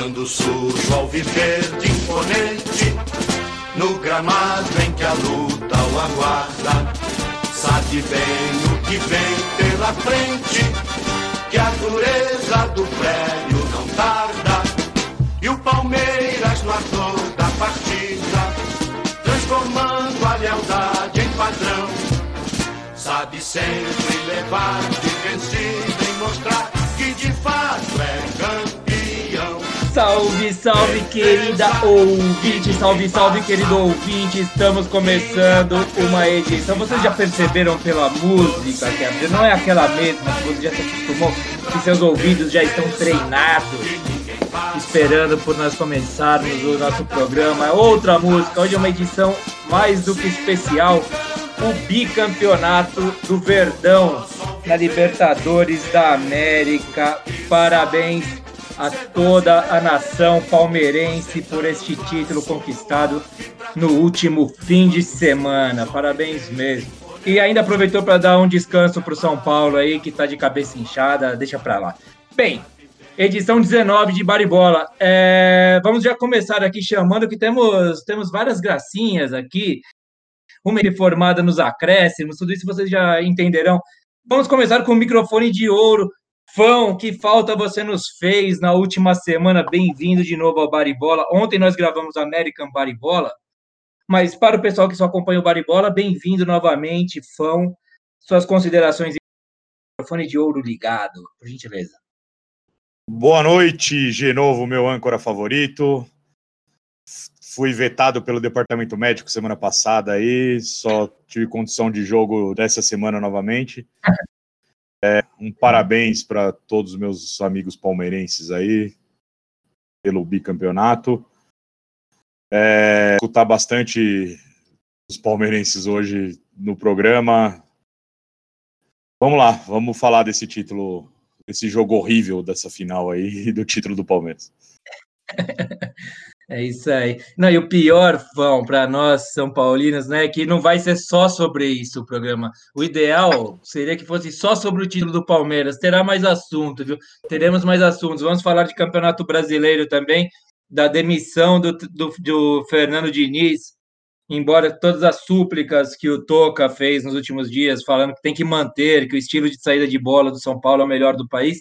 Quando surge ao viver de imponente, no gramado em que a luta o aguarda, sabe bem o que vem pela frente, que a dureza do prédio não tarda, e o Palmeiras no ator da partida, transformando a lealdade em padrão, sabe sempre levar de vencido em mostrar que de fato é campeão. Salve, salve, querida ouvinte, salve, salve, querido ouvinte. Estamos começando uma edição. Vocês já perceberam pela música que não é aquela mesma que você já se acostumou, que seus ouvidos já estão treinados, esperando por nós começarmos o nosso programa. É outra música, hoje é uma edição mais do que especial, o bicampeonato do Verdão na Libertadores da América. Parabéns a toda a nação palmeirense por este título conquistado no último fim de semana. Parabéns mesmo. E ainda aproveitou para dar um descanso para o São Paulo aí, que está de cabeça inchada, deixa para lá. Bem, edição 19 de Baribola. É, vamos já começar aqui chamando que temos, temos várias gracinhas aqui, uma reformada nos acréscimos, tudo isso vocês já entenderão. Vamos começar com o microfone de ouro. Fão, que falta você nos fez na última semana. Bem-vindo de novo ao Baribola. Ontem nós gravamos American Baribola, mas para o pessoal que só acompanha o Baribola, bem-vindo novamente, Fão. Suas considerações. Microfone de ouro ligado, por gentileza. Boa noite, Genovo, meu âncora favorito. Fui vetado pelo departamento médico semana passada aí, só tive condição de jogo dessa semana novamente. É, um parabéns para todos os meus amigos palmeirenses aí pelo bicampeonato. É, escutar bastante os palmeirenses hoje no programa. Vamos lá, vamos falar desse título esse jogo horrível dessa final aí do título do Palmeiras. É isso aí. Não, e o pior, Fão, para nós São Paulinos, né, que não vai ser só sobre isso o programa. O ideal seria que fosse só sobre o título do Palmeiras. Terá mais assunto, viu? Teremos mais assuntos. Vamos falar de Campeonato Brasileiro também, da demissão do, do, do Fernando Diniz, embora todas as súplicas que o Toca fez nos últimos dias, falando que tem que manter, que o estilo de saída de bola do São Paulo é o melhor do país.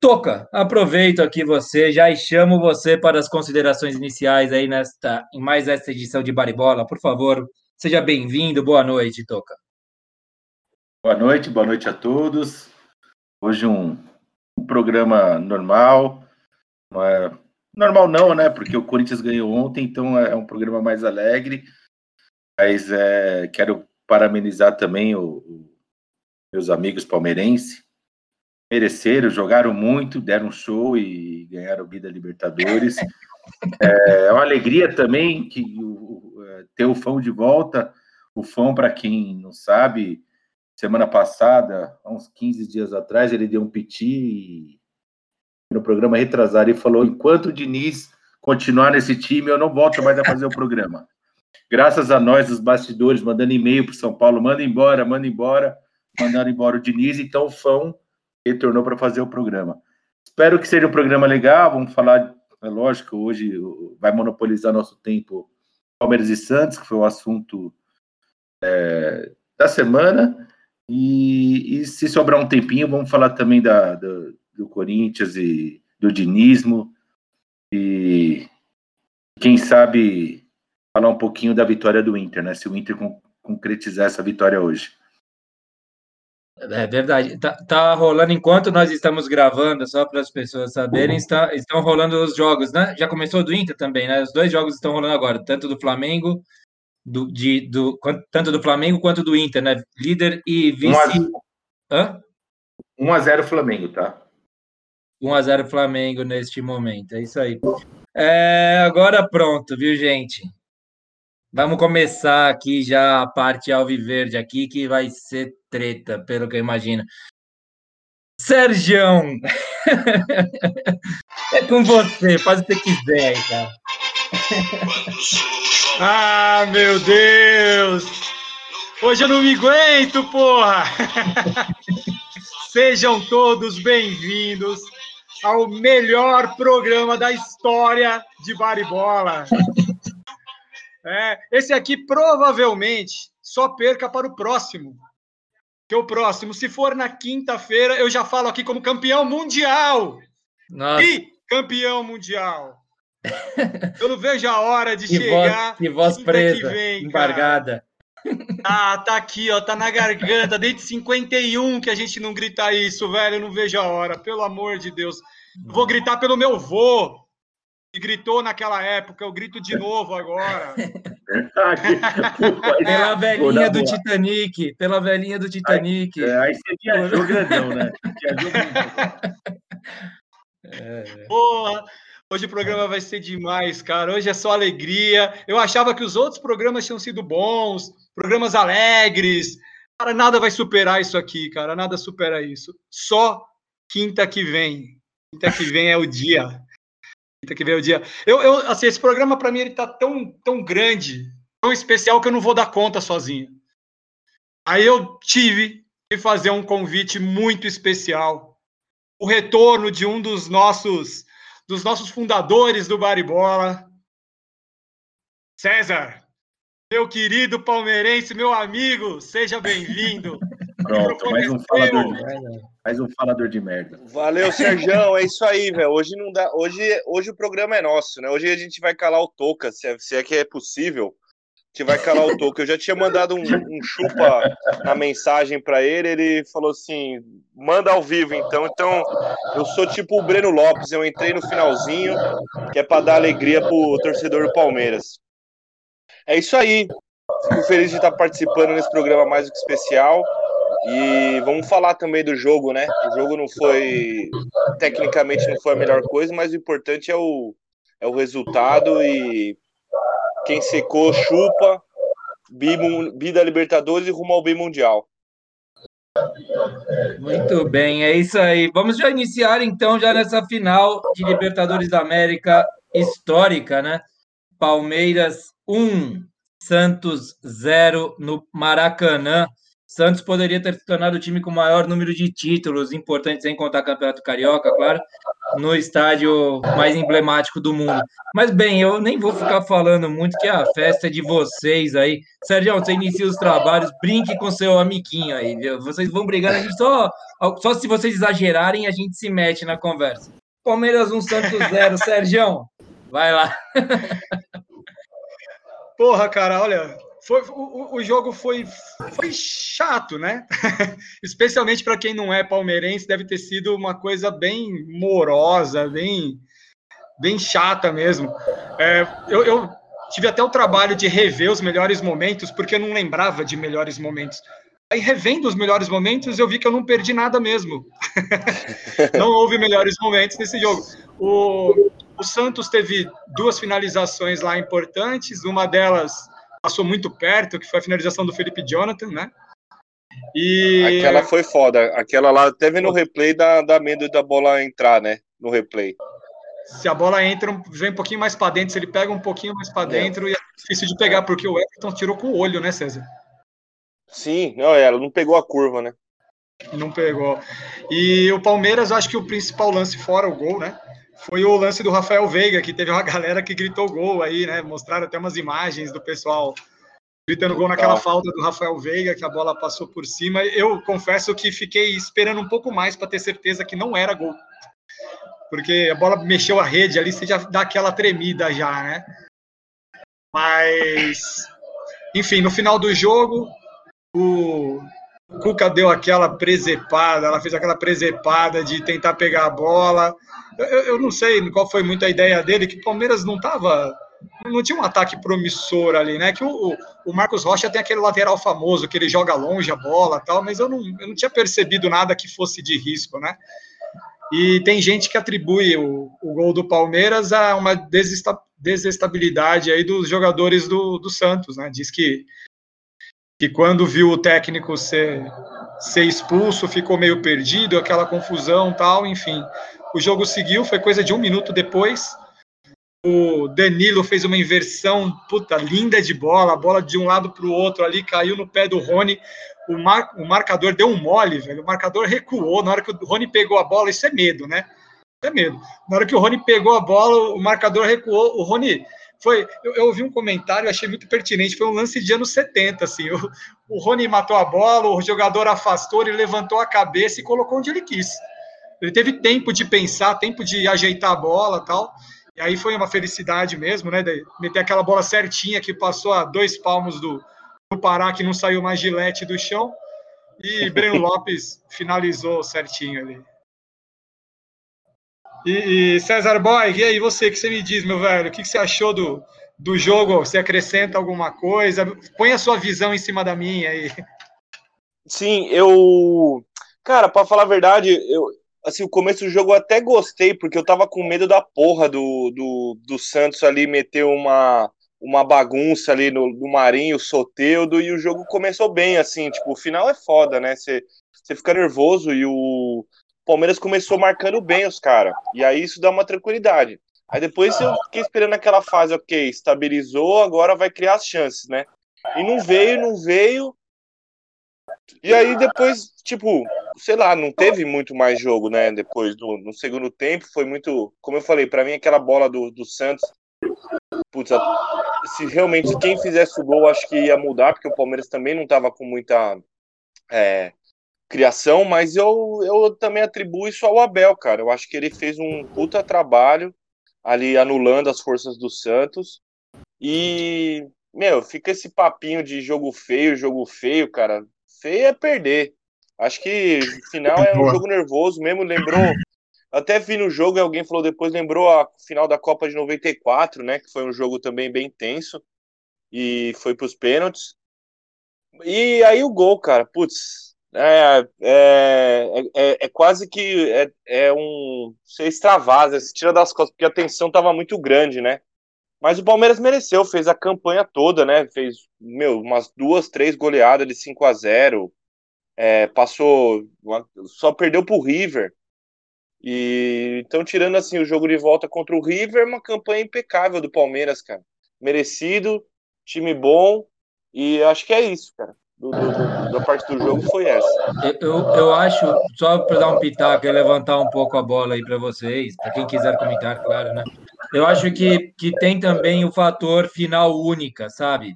Toca, aproveito aqui você já chamo você para as considerações iniciais aí nesta, em mais esta edição de Baribola. Por favor, seja bem-vindo. Boa noite, Toca. Boa noite, boa noite a todos. Hoje um, um programa normal. É, normal não, né? Porque o Corinthians ganhou ontem, então é um programa mais alegre. Mas é, quero parabenizar também o, o, meus amigos palmeirenses. Mereceram, jogaram muito, deram um show e ganharam o Bida Libertadores. É uma alegria também que o, ter o Fão de volta. O Fão, para quem não sabe, semana passada, há uns 15 dias atrás, ele deu um piti no programa retrasado e falou: enquanto o Diniz continuar nesse time, eu não volto mais a fazer o programa. Graças a nós, os bastidores, mandando e-mail para São Paulo, manda embora, manda embora, mandando embora o Diniz, então o Fão retornou para fazer o programa. Espero que seja um programa legal, vamos falar, é lógico, hoje vai monopolizar nosso tempo Palmeiras e Santos, que foi o assunto é, da semana, e, e, se sobrar um tempinho, vamos falar também da, da do Corinthians e do dinismo e quem sabe falar um pouquinho da vitória do Inter, né? Se o Inter con concretizar essa vitória hoje. É verdade. Tá, tá, rolando enquanto nós estamos gravando, só para as pessoas saberem, está, estão rolando os jogos, né? Já começou do Inter também, né? Os dois jogos estão rolando agora, tanto do Flamengo, do, de, do, tanto do Flamengo quanto do Inter, né? Líder e vice. 1 a 0 Flamengo, tá? 1 a 0 Flamengo neste momento. É isso aí. É, agora pronto, viu, gente? Vamos começar aqui já a parte alviverde aqui, que vai ser treta, pelo que eu imagino. Sergião! é com você, faz o que você quiser aí, cara. ah, meu Deus! Hoje eu não me aguento, porra! Sejam todos bem-vindos ao melhor programa da história de Baribola. É, esse aqui provavelmente só perca para o próximo. Que o próximo, se for na quinta-feira, eu já falo aqui como campeão mundial. Nossa. E campeão mundial. Eu não vejo a hora de Que chegar. voz, que voz presa, que vem, embargada. Ah, tá aqui, ó, tá na garganta, desde 51 que a gente não grita isso, velho, eu não vejo a hora, pelo amor de Deus. Eu Vou gritar pelo meu vô, gritou naquela época, eu grito de novo agora. Pela velhinha do boa. Titanic, pela velhinha do Titanic. É, aí você viajou grandão, né? Viajou grandão. Porra, hoje o programa vai ser demais, cara. Hoje é só alegria. Eu achava que os outros programas tinham sido bons, programas alegres. Cara, nada vai superar isso aqui, cara. Nada supera isso. Só quinta que vem. Quinta que vem é o dia. Que vem é o dia. Eu, eu assim, esse programa para mim ele tá tão, tão grande, tão especial que eu não vou dar conta sozinho. Aí eu tive que fazer um convite muito especial o retorno de um dos nossos dos nossos fundadores do Baribola, César, meu querido palmeirense, meu amigo, seja bem-vindo. Pronto, mais um falador de, mais um falador de merda. Valeu, Serjão. É isso aí, velho. Hoje não dá. Hoje, hoje o programa é nosso, né? Hoje a gente vai calar o Toca, se é, se é que é possível. A gente vai calar o Toca. Eu já tinha mandado um, um chupa na mensagem pra ele. Ele falou assim: manda ao vivo, então. Então, eu sou tipo o Breno Lopes. Eu entrei no finalzinho, que é pra dar alegria pro torcedor do Palmeiras. É isso aí. Fico feliz de estar participando nesse programa mais do que especial. E vamos falar também do jogo, né? O jogo não foi. Tecnicamente não foi a melhor coisa, mas o importante é o, é o resultado e quem secou, chupa. Bi, bi da Libertadores e rumo ao bi mundial. Muito bem, é isso aí. Vamos já iniciar então já nessa final de Libertadores da América histórica, né? Palmeiras 1, Santos 0 no Maracanã. Santos poderia ter se tornado o time com o maior número de títulos importantes, sem contar Campeonato Carioca, claro, no estádio mais emblemático do mundo. Mas bem, eu nem vou ficar falando muito que a festa é de vocês aí. Sérgio, você inicia os trabalhos, brinque com seu amiguinho aí, viu? Vocês vão brigar, a gente só, só se vocês exagerarem, a gente se mete na conversa. Palmeiras 1, Santos 0. Sérgio, vai lá. Porra, cara, olha, foi, o, o jogo foi, foi chato, né? Especialmente para quem não é palmeirense, deve ter sido uma coisa bem morosa, bem, bem chata mesmo. É, eu, eu tive até o trabalho de rever os melhores momentos, porque eu não lembrava de melhores momentos. Aí, revendo os melhores momentos, eu vi que eu não perdi nada mesmo. não houve melhores momentos nesse jogo. O, o Santos teve duas finalizações lá importantes, uma delas passou muito perto, que foi a finalização do Felipe Jonathan, né? E Aquela foi foda. Aquela lá, até vendo o replay, dá, dá medo da bola entrar, né? No replay. se a bola entra, vem um pouquinho mais para dentro, se ele pega um pouquinho mais para dentro, é. é difícil de pegar, porque o Everton tirou com o olho, né, César? Sim, não, ela não pegou a curva, né? Não pegou. E o Palmeiras, acho que o principal lance fora o gol, né? Foi o lance do Rafael Veiga, que teve uma galera que gritou gol aí, né? Mostraram até umas imagens do pessoal gritando gol naquela falta do Rafael Veiga, que a bola passou por cima. Eu confesso que fiquei esperando um pouco mais para ter certeza que não era gol. Porque a bola mexeu a rede ali, você já dá aquela tremida já, né? Mas, enfim, no final do jogo, o Cuca deu aquela presepada, ela fez aquela presepada de tentar pegar a bola. Eu, eu não sei qual foi muito a ideia dele, que o Palmeiras não estava. Não tinha um ataque promissor ali, né? Que o, o Marcos Rocha tem aquele lateral famoso, que ele joga longe a bola tal, mas eu não, eu não tinha percebido nada que fosse de risco, né? E tem gente que atribui o, o gol do Palmeiras a uma desestabilidade aí dos jogadores do, do Santos, né? Diz que que quando viu o técnico ser, ser expulso, ficou meio perdido, aquela confusão tal, enfim. O jogo seguiu, foi coisa de um minuto depois. O Danilo fez uma inversão, puta, linda de bola, a bola de um lado para o outro ali, caiu no pé do Rony. O, mar, o marcador deu um mole, velho. O marcador recuou na hora que o Rony pegou a bola, isso é medo, né? até medo. Na hora que o Rony pegou a bola, o marcador recuou. O Rony foi. Eu, eu ouvi um comentário, achei muito pertinente. Foi um lance de anos 70, assim. O, o Rony matou a bola, o jogador afastou, ele levantou a cabeça e colocou onde ele quis. Ele teve tempo de pensar, tempo de ajeitar a bola tal. E aí foi uma felicidade mesmo, né? De meter aquela bola certinha que passou a dois palmos do, do Pará, que não saiu mais gilete do chão. E Breno Lopes finalizou certinho ali. E, e, César Boy, e aí você, que você me diz, meu velho? O que, que você achou do, do jogo? Você acrescenta alguma coisa? Põe a sua visão em cima da minha aí. Sim, eu. Cara, para falar a verdade, eu, assim, o começo do jogo eu até gostei, porque eu tava com medo da porra do, do, do Santos ali meter uma, uma bagunça ali no, no Marinho, Soteudo, e o jogo começou bem, assim, tipo, o final é foda, né? Você fica nervoso e o Palmeiras começou marcando bem os caras, e aí isso dá uma tranquilidade. Aí depois eu fiquei esperando aquela fase, ok, estabilizou, agora vai criar as chances, né? E não veio, não veio. E aí depois, tipo, sei lá, não teve muito mais jogo, né? Depois do no segundo tempo, foi muito, como eu falei, para mim aquela bola do, do Santos, putz, se realmente quem fizesse o gol, acho que ia mudar, porque o Palmeiras também não tava com muita é, criação, mas eu, eu também atribuo isso ao Abel, cara. Eu acho que ele fez um puta trabalho ali anulando as forças do Santos. E, meu, fica esse papinho de jogo feio, jogo feio, cara. Feio é perder. Acho que final é um jogo nervoso mesmo, lembrou. Até vi no jogo e alguém falou depois, lembrou a final da Copa de 94, né? Que foi um jogo também bem tenso. E foi pros pênaltis. E aí o gol, cara, putz, é, é, é, é, quase que é, é um. Você extravasa, se tira das costas, porque a tensão estava muito grande, né? Mas o Palmeiras mereceu, fez a campanha toda, né? Fez, meu, umas duas, três goleadas de 5 a 0 é, passou. Só perdeu pro River. E então, tirando assim o jogo de volta contra o River, uma campanha impecável do Palmeiras, cara. Merecido, time bom, e acho que é isso, cara do, do, da parte do jogo foi essa. Eu, eu acho, só para dar um pitaco e levantar um pouco a bola aí para vocês, para quem quiser comentar, claro, né? Eu acho que, que tem também o fator final única, sabe?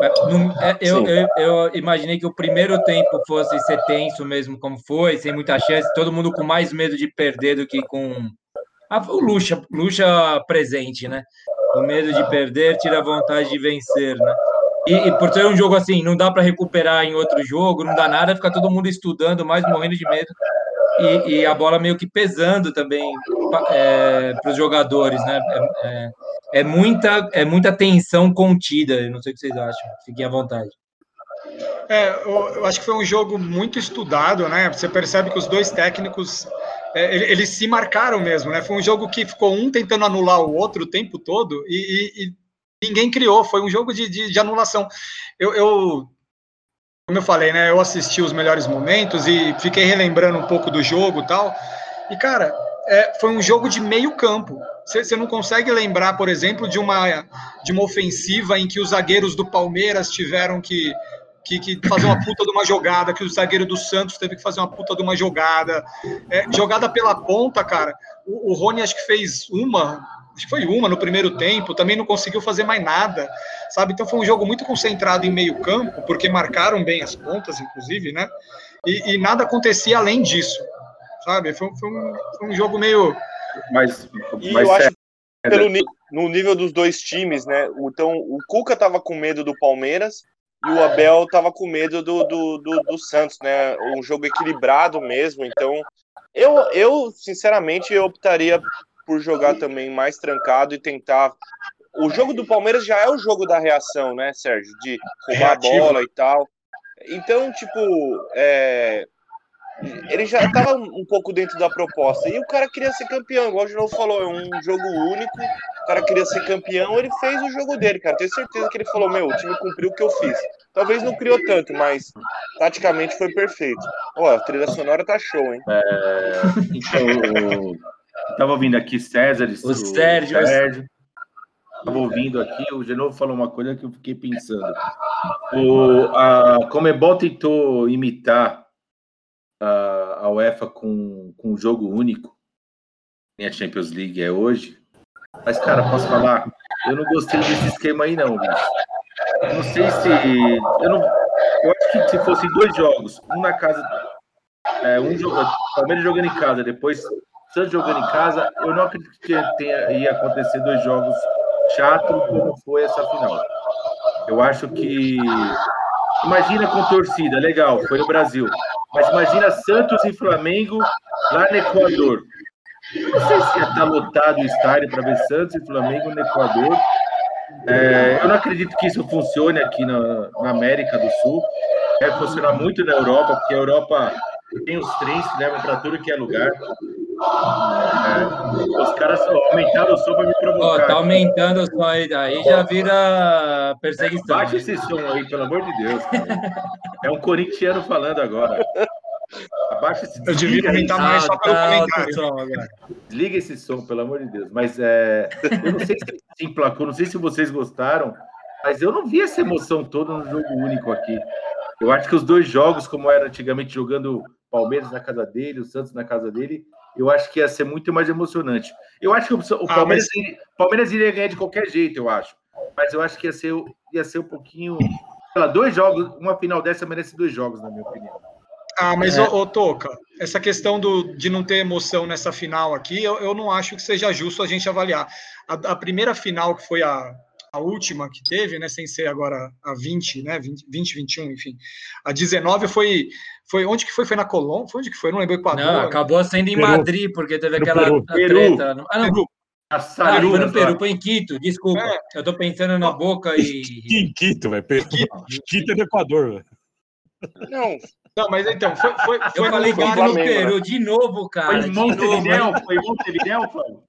É, eu, eu, eu, imaginei que o primeiro tempo fosse ser tenso mesmo, como foi, sem muita chance, todo mundo com mais medo de perder do que com o Lucha, Lucha presente, né? O medo de perder tira a vontade de vencer, né? E, e, por ser um jogo assim, não dá para recuperar em outro jogo, não dá nada, fica todo mundo estudando, mais morrendo de medo. E, e a bola meio que pesando também é, para os jogadores, né? É, é, é, muita, é muita tensão contida, não sei o que vocês acham, fiquem à vontade. É, eu, eu acho que foi um jogo muito estudado, né? Você percebe que os dois técnicos é, eles se marcaram mesmo, né? Foi um jogo que ficou um tentando anular o outro o tempo todo e, e, ninguém criou, foi um jogo de, de, de anulação. Eu, eu, como eu falei, né, eu assisti os melhores momentos e fiquei relembrando um pouco do jogo tal, e cara, é, foi um jogo de meio campo. Você não consegue lembrar, por exemplo, de uma, de uma ofensiva em que os zagueiros do Palmeiras tiveram que, que, que, fazer uma puta de uma jogada, que o zagueiro do Santos teve que fazer uma puta de uma jogada. É, jogada pela ponta, cara. O, o Rony acho que fez uma, acho que foi uma no primeiro tempo, também não conseguiu fazer mais nada, sabe? Então foi um jogo muito concentrado em meio campo, porque marcaram bem as pontas, inclusive, né? E, e nada acontecia além disso, sabe? Foi, foi, um, foi um, jogo meio. Mas, e mas eu acho que pelo, no nível dos dois times, né? Então o Cuca tava com medo do Palmeiras e o Abel tava com medo do, do, do, do Santos, né? Um jogo equilibrado mesmo, então eu, eu, sinceramente, eu optaria por jogar também mais trancado e tentar. O jogo do Palmeiras já é o jogo da reação, né, Sérgio? De roubar a bola e tal. Então, tipo, é... ele já estava um pouco dentro da proposta. E o cara queria ser campeão, igual o Genovo falou, é um jogo único. O cara queria ser campeão, ele fez o jogo dele, cara. Tenho certeza que ele falou: meu, o time cumpriu o que eu fiz. Talvez não criou tanto, mas taticamente foi perfeito. Ó, a trilha sonora tá show, hein? É... Então, Estava ouvindo aqui César, o, o Sérgio. Sérgio. Estava ouvindo aqui, o Genovo falou uma coisa que eu fiquei pensando. O, a Comebol tentou imitar a, a UEFA com, com um jogo único. nem a Champions League é hoje. Mas, cara, posso falar? Eu não gostei desse esquema aí, não, bicho. Não sei se. Eu, não, eu acho que se fossem dois jogos, um na casa. É, um jogo, Palmeiras jogando em casa, depois Santos jogando em casa, eu não acredito que tenha, ia acontecer dois jogos chatos como foi essa final. Eu acho que. Imagina com torcida, legal, foi no Brasil. Mas imagina Santos e Flamengo lá no Equador. Não sei se estar lotado o estádio para ver Santos e Flamengo no Equador. É, eu não acredito que isso funcione aqui na, na América do Sul. Deve funcionar muito na Europa, porque a Europa tem os trens que levam para tudo que é lugar. É, os caras aumentaram o som para me provocar. Ó, tá aumentando o som aí, aí já vira perseguição. Baixa esse som aí, pelo amor de Deus. É um corintiano falando agora. Abaixa esse Eu devia aumentar mais só pelo tá comentário. som agora. Desliga esse som, pelo amor de Deus. Mas é, eu não sei se se emplacou, não sei se vocês gostaram, mas eu não vi essa emoção toda no jogo único aqui. Eu acho que os dois jogos, como era antigamente jogando Palmeiras na casa dele, o Santos na casa dele, eu acho que ia ser muito mais emocionante. Eu acho que o, o Ah, Palmeiras, iria- Palmeiras iria ganhar de qualquer jeito, eu acho. Mas eu acho que ia ser, ia ser um pouquinho. Sei lá, dois jogos, uma final dessa merece dois jogos, na minha opinião. Ah, mas, É. ô, ô, Toca, essa questão do, de não ter emoção nessa final aqui, eu, eu não acho que seja justo a gente avaliar. A, a primeira final, que foi a, a última que teve, né, sem ser agora a 20, né, 20, 20 21, enfim. A 19 foi, foi onde que foi? Foi na Colômbia? Foi onde que foi? Não lembro, Equador. Não, acabou sendo em Peru. Madrid, porque teve No aquela Peru. treta. Ah, não, A ah, Saru, foi no né, Peru, foi em Quito, desculpa. É. Eu tô pensando na boca e. Em Quito, velho. Quito é do Equador, velho. Não, Não, mas então, foi, foi, Eu foi no falei lugar Quito no Flamengo, Peru, de novo, cara. Foi de em mas- Foi em Montevidéu, Flávio?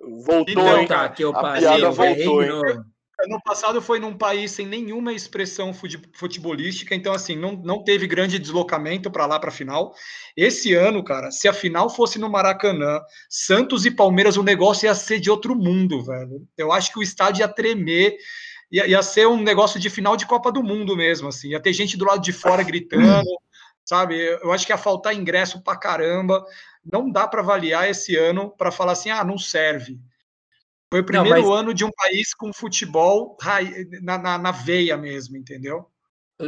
Voltou, Então, hein? Tá, que eu A parei, piada eu errei voltou, hein? Ano passado foi num país sem nenhuma expressão fute- futebolística, então assim, não, não teve grande deslocamento para lá para a final. Esse ano, cara, se a final fosse no Maracanã, Santos e Palmeiras, o negócio ia ser de outro mundo, velho. Eu acho que o estádio ia tremer, ia, ia ser um negócio de final de Copa do Mundo mesmo, assim. Ia ter gente do lado de fora gritando, sabe? Eu acho que ia faltar ingresso pra caramba. Não dá para avaliar esse ano para falar assim, ah, não serve. Foi o Não, primeiro mas- ano de um país com futebol na, na, na veia mesmo, entendeu?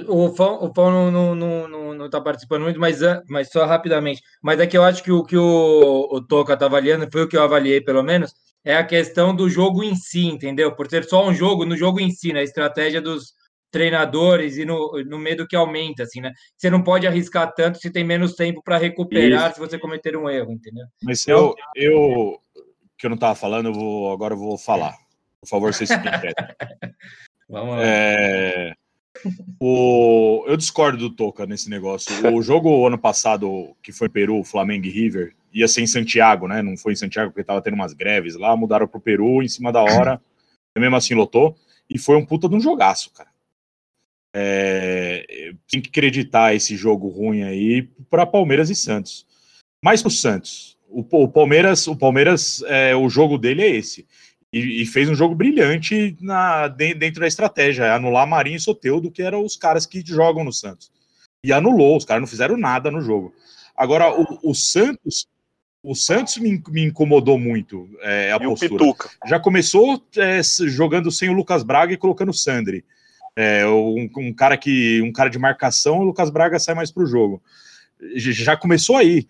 O Fão, o Fão não, não, não, não, não tá participando muito, mas, mas só rapidamente. Mas é que eu acho que o que o, o Toca tá avaliando, foi o que eu avaliei pelo menos, é a questão do jogo em si, entendeu? Por ser só um jogo, no jogo em si, né? A estratégia dos treinadores e no, no medo que aumenta, assim, né? Você não pode arriscar tanto se tem menos tempo para recuperar se você cometer um erro, entendeu? Mas eu, eu, que eu não tava falando, eu vou, agora eu vou falar. Por favor, vocês fiquem quietos. Vamos lá. É, o, eu discordo do Toca nesse negócio. O jogo ano passado, que foi Peru, Flamengo e River, ia ser em Santiago, né? Não foi em Santiago porque tava tendo umas greves lá, mudaram pro Peru em cima da hora. Mesmo assim lotou. E foi um puta de um jogaço, cara. É, tem que acreditar esse jogo ruim aí para Palmeiras e Santos. Mais pro Santos. O, o Palmeiras, o Palmeiras, é, o jogo dele é esse. E, e fez um jogo brilhante na, de- dentro da estratégia, é anular Marinho e Soteudo, que eram os caras que jogam no Santos. E anulou, os caras não fizeram nada no jogo. Agora, o, o Santos, o Santos me, me incomodou muito é, a E o postura já começou é, jogando sem o Lucas Braga e colocando o Sandri. É, um, um cara que um cara de marcação, o Lucas Braga sai mais pro jogo. J- Já começou aí.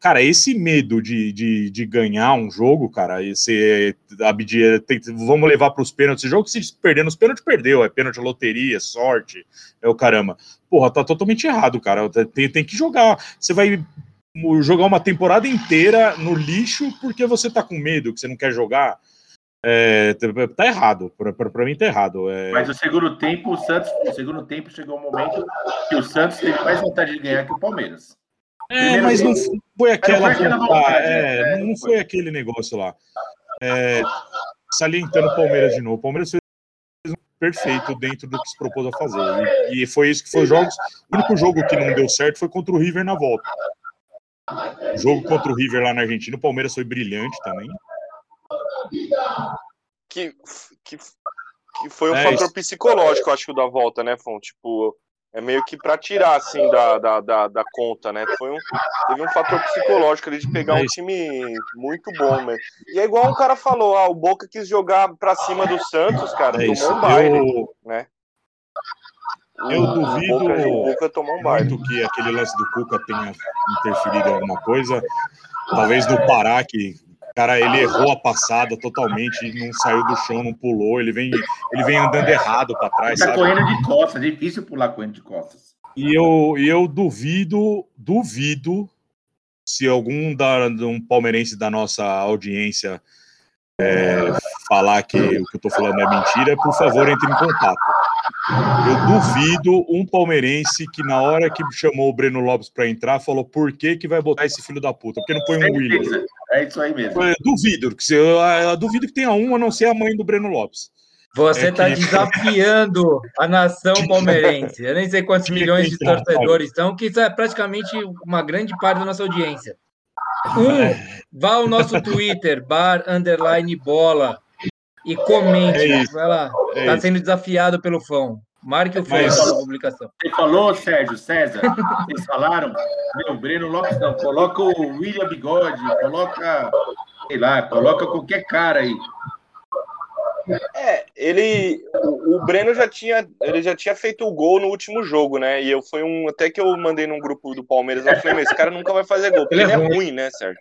Cara, esse medo de, de, de ganhar um jogo, cara, esse abdia, tem- vamos levar para os pênaltis. Esse jogo, se perder nos pênaltis, perdeu. É pênalti, loteria, sorte, é o caramba. Porra, tá totalmente errado, cara. Tem, tem que jogar. Você vai jogar uma temporada inteira no lixo porque você tá com medo, que você não quer jogar. É, tá errado, pra mim tá errado. É, Mas no segundo tempo, o Santos, no segundo tempo chegou um momento que o Santos teve mais vontade de ganhar que o Palmeiras. é, primeiro mas não foi aquela, foi aquela vontade, vontade, é, é, não não foi aquele negócio lá. É, salientando o Palmeiras de novo, o Palmeiras fez um perfeito dentro do que se propôs a fazer. E, e foi isso que foi os jogos. O único jogo que não deu certo foi contra o River na volta. O jogo contra o River lá na Argentina, o Palmeiras foi brilhante também. Que, que, que foi um É, fator isso. psicológico, acho que, da volta, né, Fon? Tipo, É meio que para tirar, assim, da, da, da, da, conta, né? Foi um, teve um fator psicológico ali de pegar um time muito bom, mesmo. E é igual um cara falou, ah, o Boca quis jogar para cima do Santos, cara, é tomou um baile, eu... né? Eu duvido o Boca, o Boca tomou um baile. muito que aquele lance do Cuca tenha interferido em alguma coisa. Talvez no Pará, que cara, ele errou a passada totalmente, não saiu do chão, não pulou, ele vem, ele vem andando errado para trás. Ele tá sabe? correndo de costas, é difícil pular correndo de costas. E eu, eu duvido, duvido se algum da, um palmeirense da nossa audiência é, falar que o que eu tô falando é mentira, por favor, entre em contato. Eu duvido um palmeirense que na hora que chamou o Breno Lopes para entrar, falou por que que vai botar esse filho da puta? Porque não põe um William. É isso aí mesmo. Eu duvido, que eu, eu, duvido que tenha um a não ser a mãe do Breno Lopes. Você está é que... desafiando a nação palmeirense. Eu nem sei quantos milhões de torcedores são, que isso é praticamente uma grande parte da nossa audiência. Um, é. vá ao nosso Twitter, bar underline bola, e comente. É vai lá. Está é sendo desafiado pelo fã. Marque o fã Mas... na publicação. Você falou, Sérgio, César, vocês falaram, meu, Breno Lopes não, coloca o William Bigode, coloca, sei lá, coloca qualquer cara aí. É, ele, o, o, Breno já tinha, ele já tinha feito o gol no último jogo, né? E eu foi um, até que eu mandei num grupo do Palmeiras, eu falei, esse cara nunca vai fazer gol, porque ele, é, ele é ruim, né, Sérgio?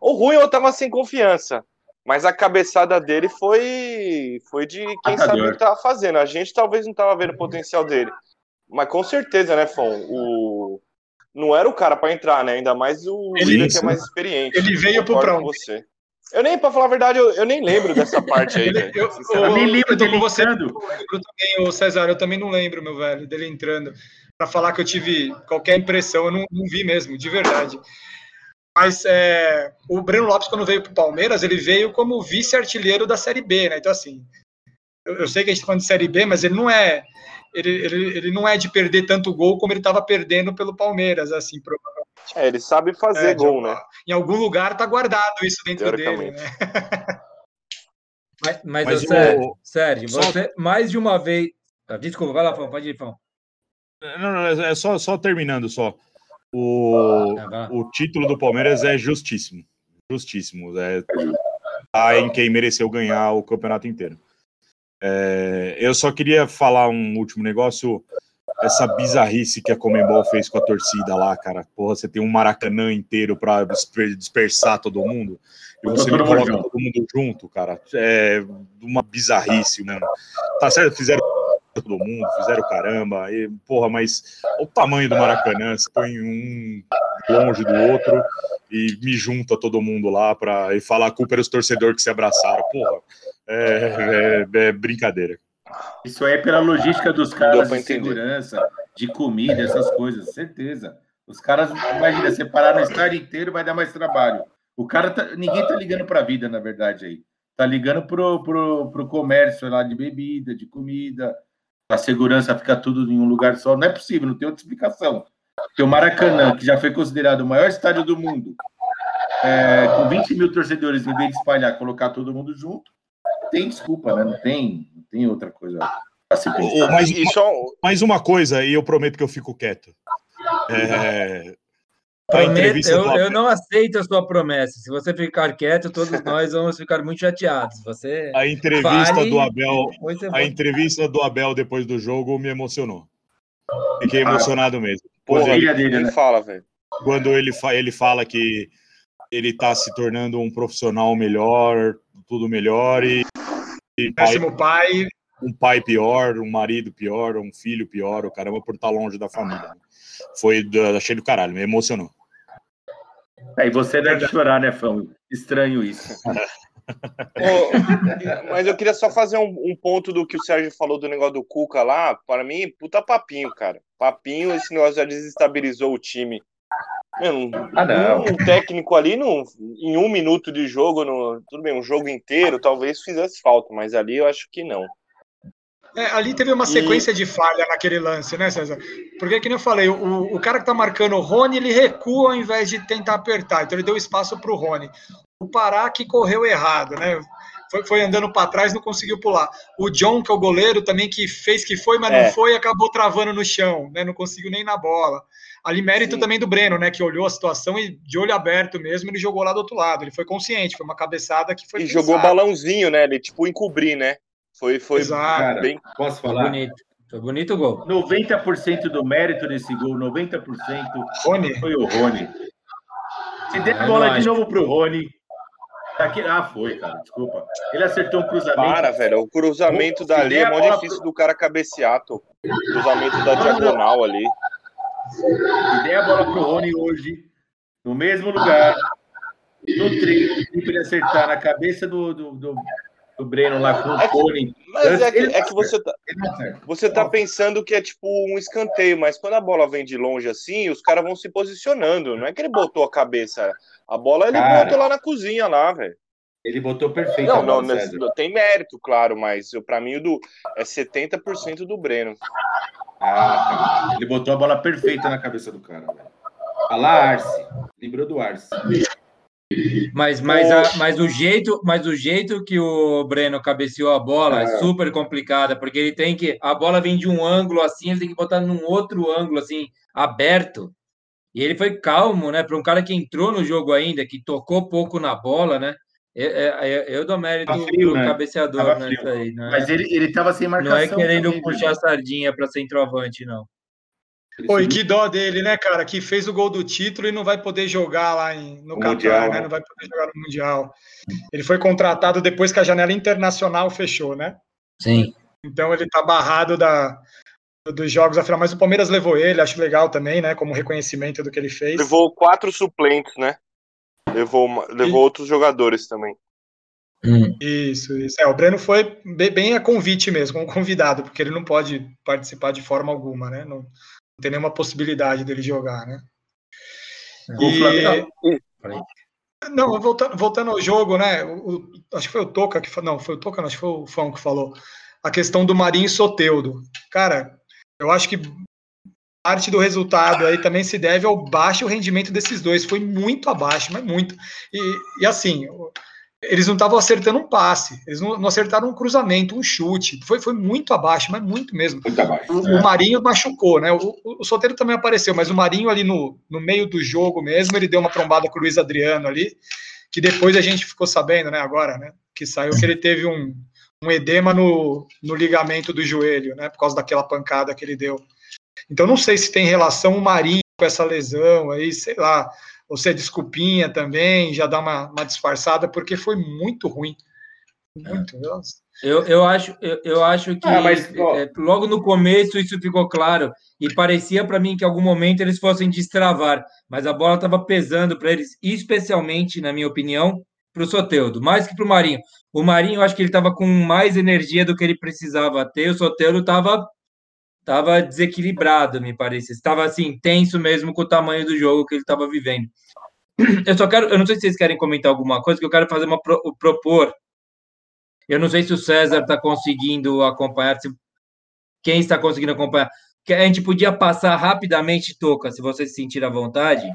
O ruim eu tava sem confiança. Mas a cabeçada dele foi foi de quem sabe o que estava fazendo. A gente talvez não estava vendo o potencial dele. Mas com certeza, né, Fon? O... Não era o cara para entrar, né? Ainda mais o Willian, que é mais experiente. Ele veio pro pronto. você. Eu nem, para falar a verdade, eu, eu, nem lembro dessa parte aí. eu, eu, eu, nem lembro eu tô com você. Eu também, o César, eu também não lembro, meu velho, dele entrando. Para falar que eu tive qualquer impressão, eu não, não vi mesmo, de verdade. Mas é, o Breno Lopes, quando veio para o Palmeiras, ele veio como vice-artilheiro da Série B, né? Então, assim, eu, eu sei que a gente está falando de Série B, mas ele não é. Ele, ele, ele não é de perder tanto gol como ele estava perdendo pelo Palmeiras, assim, provavelmente. É, ele sabe fazer é, gol, né? Em algum lugar tá guardado isso dentro dele, né? mas, mas, mas Sérgio, Sérgio só... você mais de uma vez. Ah, desculpa, vai lá, Fão, pode ir, Fão. Não, não, é só, só terminando só. O, o título do Palmeiras é justíssimo. Justíssimo. É, tá em quem mereceu ganhar o campeonato inteiro. É, eu só queria falar um último negócio. Essa bizarrice que a Comembol fez com a torcida lá, cara. Porra, você tem um Maracanã inteiro para dispersar todo mundo. E você me coloca todo mundo junto, cara. É uma bizarrice mesmo. Tá certo, fizeram todo mundo, fizeram caramba, e, porra, mas o tamanho do Maracanã, você põe um longe do outro e me junta todo mundo lá para e falar a culpa era os torcedores que se abraçaram, porra, é, é, é brincadeira. Isso aí é pela logística dos caras de segurança, de comida, essas coisas, certeza. Os caras, imagina, separar no estádio inteiro vai dar mais trabalho. O cara, tá, ninguém tá ligando para a vida, na verdade, aí. Tá ligando pro, pro, pro comércio lá de bebida, de comida, a segurança fica tudo em um lugar só. Não é possível, não tem outra explicação. Porque o Maracanã, que já foi considerado o maior estádio do mundo, é, com 20 mil torcedores, em vez de espalhar, colocar todo mundo junto, tem desculpa, né? Não tem, não tem outra coisa. Mas, mais uma coisa, e eu prometo que eu fico quieto. É, Prometo, eu, eu, não aceito a sua promessa. Se você ficar quieto, todos nós vamos ficar muito chateados. Você a entrevista fale, do Abel, a entrevista do Abel depois do jogo me emocionou. Fiquei ah, emocionado mesmo. Porra, ele, dele, né? fala, velho. Quando ele, fa ele fala que ele está se tornando um profissional melhor, tudo melhor e, e péssimo pai, um pai pior, um marido pior, um filho pior, o caramba por estar longe da família. Foi achei do caralho, me emocionou. Aí você deve chorar, né, Fão? Estranho isso. mas eu queria só fazer um, um, ponto do que o Sérgio falou do negócio do Cuca lá. Para mim, puta papinho, cara. Papinho, esse negócio já desestabilizou o time. Meu, ah, não. Um técnico ali, no, em um minuto de jogo, no, tudo bem, um jogo inteiro, talvez fizesse falta, mas ali eu acho que não. É, ali teve uma sequência e... de falha naquele lance, né, César? Porque, como eu falei, o, o cara que tá marcando o Rony, ele recua ao invés de tentar apertar, então ele deu espaço para o Rony. O Pará que correu errado, né? foi, foi andando para trás, não conseguiu pular. O John, que é o goleiro, também que fez que foi, mas é. não foi, acabou travando no chão, né? Não conseguiu nem na bola. Ali, mérito Sim. também do Breno, né? Que olhou a situação e de olho aberto mesmo, ele jogou lá do outro lado. Ele foi consciente, foi uma cabeçada que foi. E pensada. jogou balãozinho, né? Ele tipo encobrir, né? Foi, foi Exato. bem. Posso falar? Foi bonito. Foi bonito o gol. 90% do mérito desse gol, 90% Rony. foi o Rony. Se der a bola de novo pro Rony, Daqui... Ah, foi, cara, desculpa. Ele acertou um cruzamento. Para, velho. O cruzamento Se dali é mó difícil pro... do cara cabecear, tô. Cruzamento da diagonal ali. Se der a bola pro Rony hoje, no mesmo lugar, no treino, para ele acertar na cabeça do, do, do, do Breno lá com o é Rony. Mas é que, é que você tá, você tá pensando que é tipo um escanteio, mas quando a bola vem de longe assim, os caras vão se posicionando. Não é que ele botou a cabeça. A bola ele cara, botou lá na cozinha, lá, velho. Ele botou perfeito. Não, não, não, tem mérito, claro, mas para mim o do é 70% do Breno. Ah, ele botou a bola perfeita na cabeça do cara, velho. Olha lá, Arce. Lembrou do Arce. Mas, mas, a, mas, o jeito, mas o jeito que o Breno cabeceou a bola é, é super complicada, porque ele tem que. A bola vem de um ângulo assim, ele tem que botar num outro ângulo, assim, aberto. E ele foi calmo, né? Para um cara que entrou no jogo ainda, que tocou pouco na bola, né? Eu, eu, eu dou mérito frio, pro né? cabeceador, né? Aí, né? Mas ele, ele tava sem marcação. Não é querendo também, puxar a sardinha para centroavante, não. Oi, que dó dele, né, cara? Que fez o gol do título e não vai poder jogar lá em, no Catar, né? Não vai poder jogar no Mundial. Ele foi contratado depois que a janela internacional fechou, né? Sim. Então ele tá barrado da, dos jogos afinal, mas o Palmeiras levou ele, acho legal também, né? Como reconhecimento do que ele fez. Levou quatro suplentes, né? Levou, levou e... outros jogadores também. Hum. Isso, isso. É, o Breno foi bem a convite mesmo, como convidado, porque ele não pode participar de forma alguma, né? Não, não tem nenhuma possibilidade dele jogar, né? E... Não, voltando, voltando ao jogo, né? O, acho que foi o Toca que falou. Não, foi o Toca, não, acho que foi o Fão que falou. A questão do Marinho Soteudo. Cara, eu acho que parte do resultado aí também se deve ao baixo rendimento desses dois. Foi muito abaixo, mas muito. E, e assim, eles não estavam acertando um passe, eles não, não, acertaram um cruzamento, um chute. Foi, foi muito abaixo, mas muito mesmo. Muito abaixo, o, é. o, Marinho machucou, né? O, o, o Soteiro também apareceu, mas o Marinho ali no, no meio do jogo mesmo, ele deu uma trombada com o Luiz Adriano ali, que depois a gente ficou sabendo, né, agora, né? Que saiu que ele teve um, um edema no, no ligamento do joelho, né? Por causa daquela pancada que ele deu. Então, não sei se tem relação o Marinho com essa lesão aí, sei lá. Ou se é desculpinha também, já dá uma, uma disfarçada, porque foi muito ruim. Muito, eu, eu, acho, eu, eu acho que ah, mas, é, logo no começo isso ficou claro e parecia para mim que em algum momento eles fossem destravar, mas a bola estava pesando para eles, especialmente, na minha opinião, para o Soteudo, mais que para o Marinho. O Marinho, eu acho que ele estava com mais energia do que ele precisava ter, o Soteudo estava tava desequilibrado, me parece. Estava assim, tenso mesmo com o tamanho do jogo que ele estava vivendo. Eu só quero, eu não sei se vocês querem comentar alguma coisa, que eu quero fazer uma pro, propor. Eu não sei se o César está conseguindo acompanhar, se quem está conseguindo acompanhar. Que a gente podia passar rapidamente, Toca, se você se sentir à vontade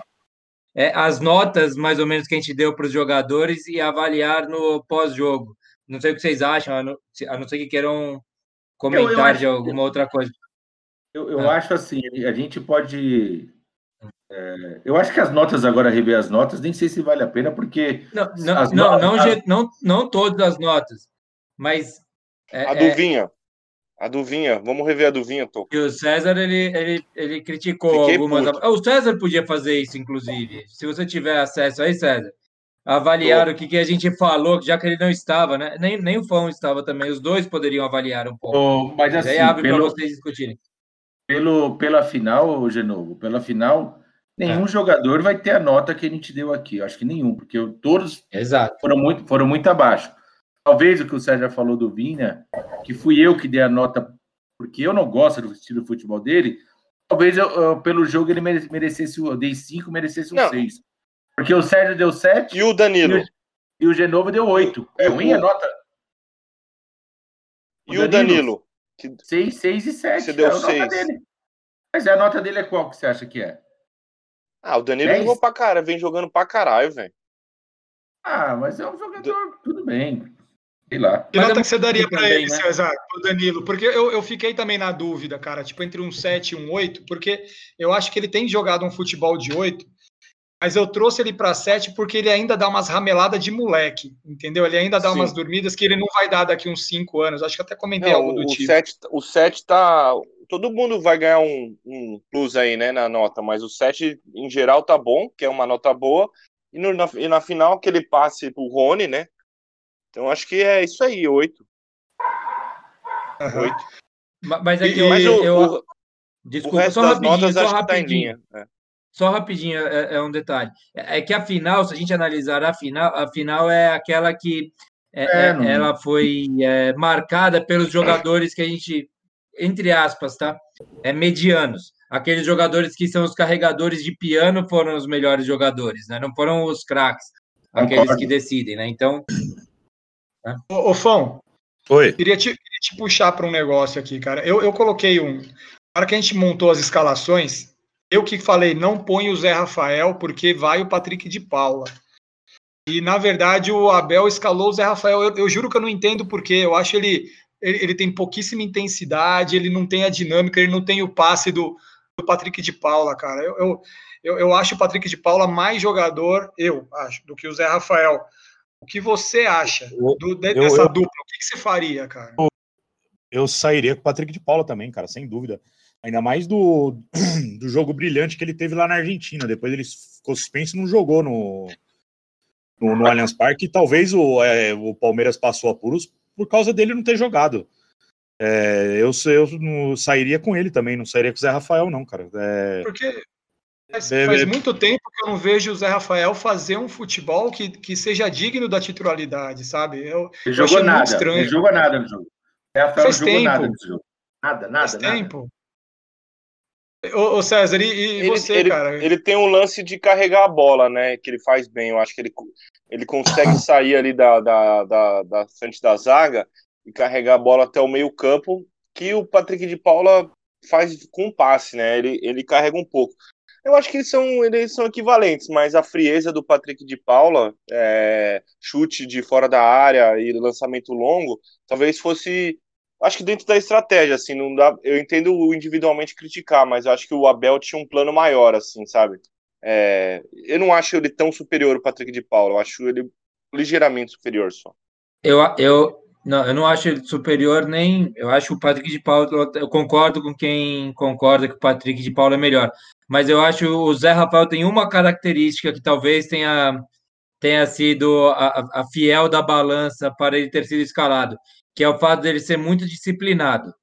é, as notas mais ou menos que a gente deu para os jogadores e avaliar no pós-jogo. Não sei o que vocês acham, a não, a não ser que queiram comentar eu, eu acho, de alguma outra coisa. Eu, eu ah. acho assim, a gente pode. É, eu acho que as notas agora, rever as notas, nem sei se vale a pena, porque. Não, não, não, notas, não, as... não, não, todas as notas, mas. É, a Duvinha. É, a Duvinha, vamos rever a Duvinha, Tô. E o César, ele, ele, ele criticou Fiquei algumas. Puto. O César podia fazer isso, inclusive. Se você tiver acesso aí, César. Avaliar Tô. o que, que a gente falou, já que ele não estava, né? Nem, nem o Fão estava também. Os dois poderiam avaliar um pouco. Oh, mas assim, aí abre para vocês discutirem. Pelo, pela final, Genovo, pela final, nenhum é. jogador vai ter a nota que a gente deu aqui. Acho que nenhum, porque todos Exato. Foram, muito, foram muito abaixo. Talvez o que o Sérgio falou do Vinha, que fui eu que dei a nota, porque eu não gosto do estilo de futebol dele, talvez eu, eu, pelo jogo ele merecesse, eu dei 5, merecesse um 6. Porque o Sérgio deu 7. E o Danilo? E o, e o Genovo deu 8. É ruim a nota. O e Danilo? o Danilo? 6, 6 e 7. Você deu 6. É Mas a nota dele é qual que você acha que é? Ah, o Danilo 10? jogou pra caralho, vem jogando pra caralho, velho. Ah, mas é um jogador, tudo bem. Sei lá. Que Mas nota é que você daria também, ele, né? César, pro Danilo? Porque eu, eu fiquei também na dúvida, cara, tipo, entre um 7 e um 8, porque eu acho que ele tem jogado um futebol de 8, mas eu trouxe ele para 7 porque ele ainda dá umas rameladas de moleque, entendeu? Ele ainda dá Sim. umas dormidas que ele não vai dar daqui uns 5 anos. Acho que até comentei Não, algo do o, tipo. 7, o 7 tá. Todo mundo vai ganhar um, um plus aí, né, na nota, mas o 7 em geral tá bom, que é uma nota boa. E, no- na, e na final, aquele passe pro Rony, né? Então acho que é isso aí, 8. Aham. 8. Ma- Mas é que E- eu, Mas o, eu- o, o desculpa, resto só das rapidinho, notas só acho que tá em rapidinho. linha. É. Só rapidinho, é, é um detalhe. É é que a final, se a gente analisar a final, a final é aquela que é, É, é, não- ela foi é, marcada pelos jogadores que a gente, entre aspas, tá? É medianos. Aqueles jogadores que são os carregadores de piano foram os melhores jogadores, né? Não foram os craques, aqueles Concordo. que decidem, né? Então, Ô, ô Fão, Oi. queria te, queria te puxar para um negócio aqui, cara. Eu, eu coloquei um. Na hora que a gente montou as escalações, eu que falei, não põe o Zé Rafael, porque vai o Patrick de Paula. E, na verdade, o Abel escalou o Zé Rafael. Eu, eu juro que eu não entendo porque. Eu acho ele, ele. Ele tem pouquíssima intensidade, ele não tem a dinâmica, ele não tem o passe do, do Patrick de Paula, cara. Eu, eu, eu, eu acho o Patrick de Paula mais jogador, eu acho, do que o Zé Rafael. O que você acha do- de- eu- dessa eu- dupla? O que, que você faria, cara? Eu sairia com o Patrick de Paula também, cara, sem dúvida. Ainda mais do, do jogo brilhante que ele teve lá na Argentina. Depois ele ficou suspenso e não jogou no, no, no Allianz Parque. E talvez o, é, o Palmeiras passou apuros por causa dele não ter jogado. É, eu, eu não sairia com ele também, não sairia com o Zé Rafael, não, cara. É, Porque faz, É, faz é. muito tempo que eu não vejo o Zé Rafael fazer um futebol que, que seja digno da titularidade, sabe? Eu, Ele jogou nada. estranho. Ele jogou nada no jogo. O Rafael Faz não jogou tempo. nada nesse jogo. Nada, nada, faz nada. tempo. Ô, ô, César, e, e Ele, você, ele, cara? ele tem um lance de carregar a bola, né? Que ele faz bem. Eu acho que ele, ele consegue sair ali da, da, da, da frente da zaga e carregar a bola até o meio-campo, que o Patrick de Paula faz com um passe, né? Ele, ele carrega um pouco. Eu acho que eles são, eles são equivalentes, mas a frieza do Patrick de Paula, é, chute de fora da área e lançamento longo, talvez fosse. Acho que dentro da estratégia, assim, não dá. Eu entendo individualmente criticar, mas acho que o Abel tinha um plano maior, assim, sabe? É, eu não acho ele tão superior ao Patrick de Paula, eu acho ele ligeiramente superior só. eu, eu, não, eu não acho ele superior nem. Eu acho o Patrick de Paula. Eu concordo com quem concorda que o Patrick de Paula é melhor. Mas eu acho o Zé Rafael tem uma característica que talvez tenha, tenha sido a- a fiel da balança para ele ter sido escalado, que é o fato dele ser muito disciplinado.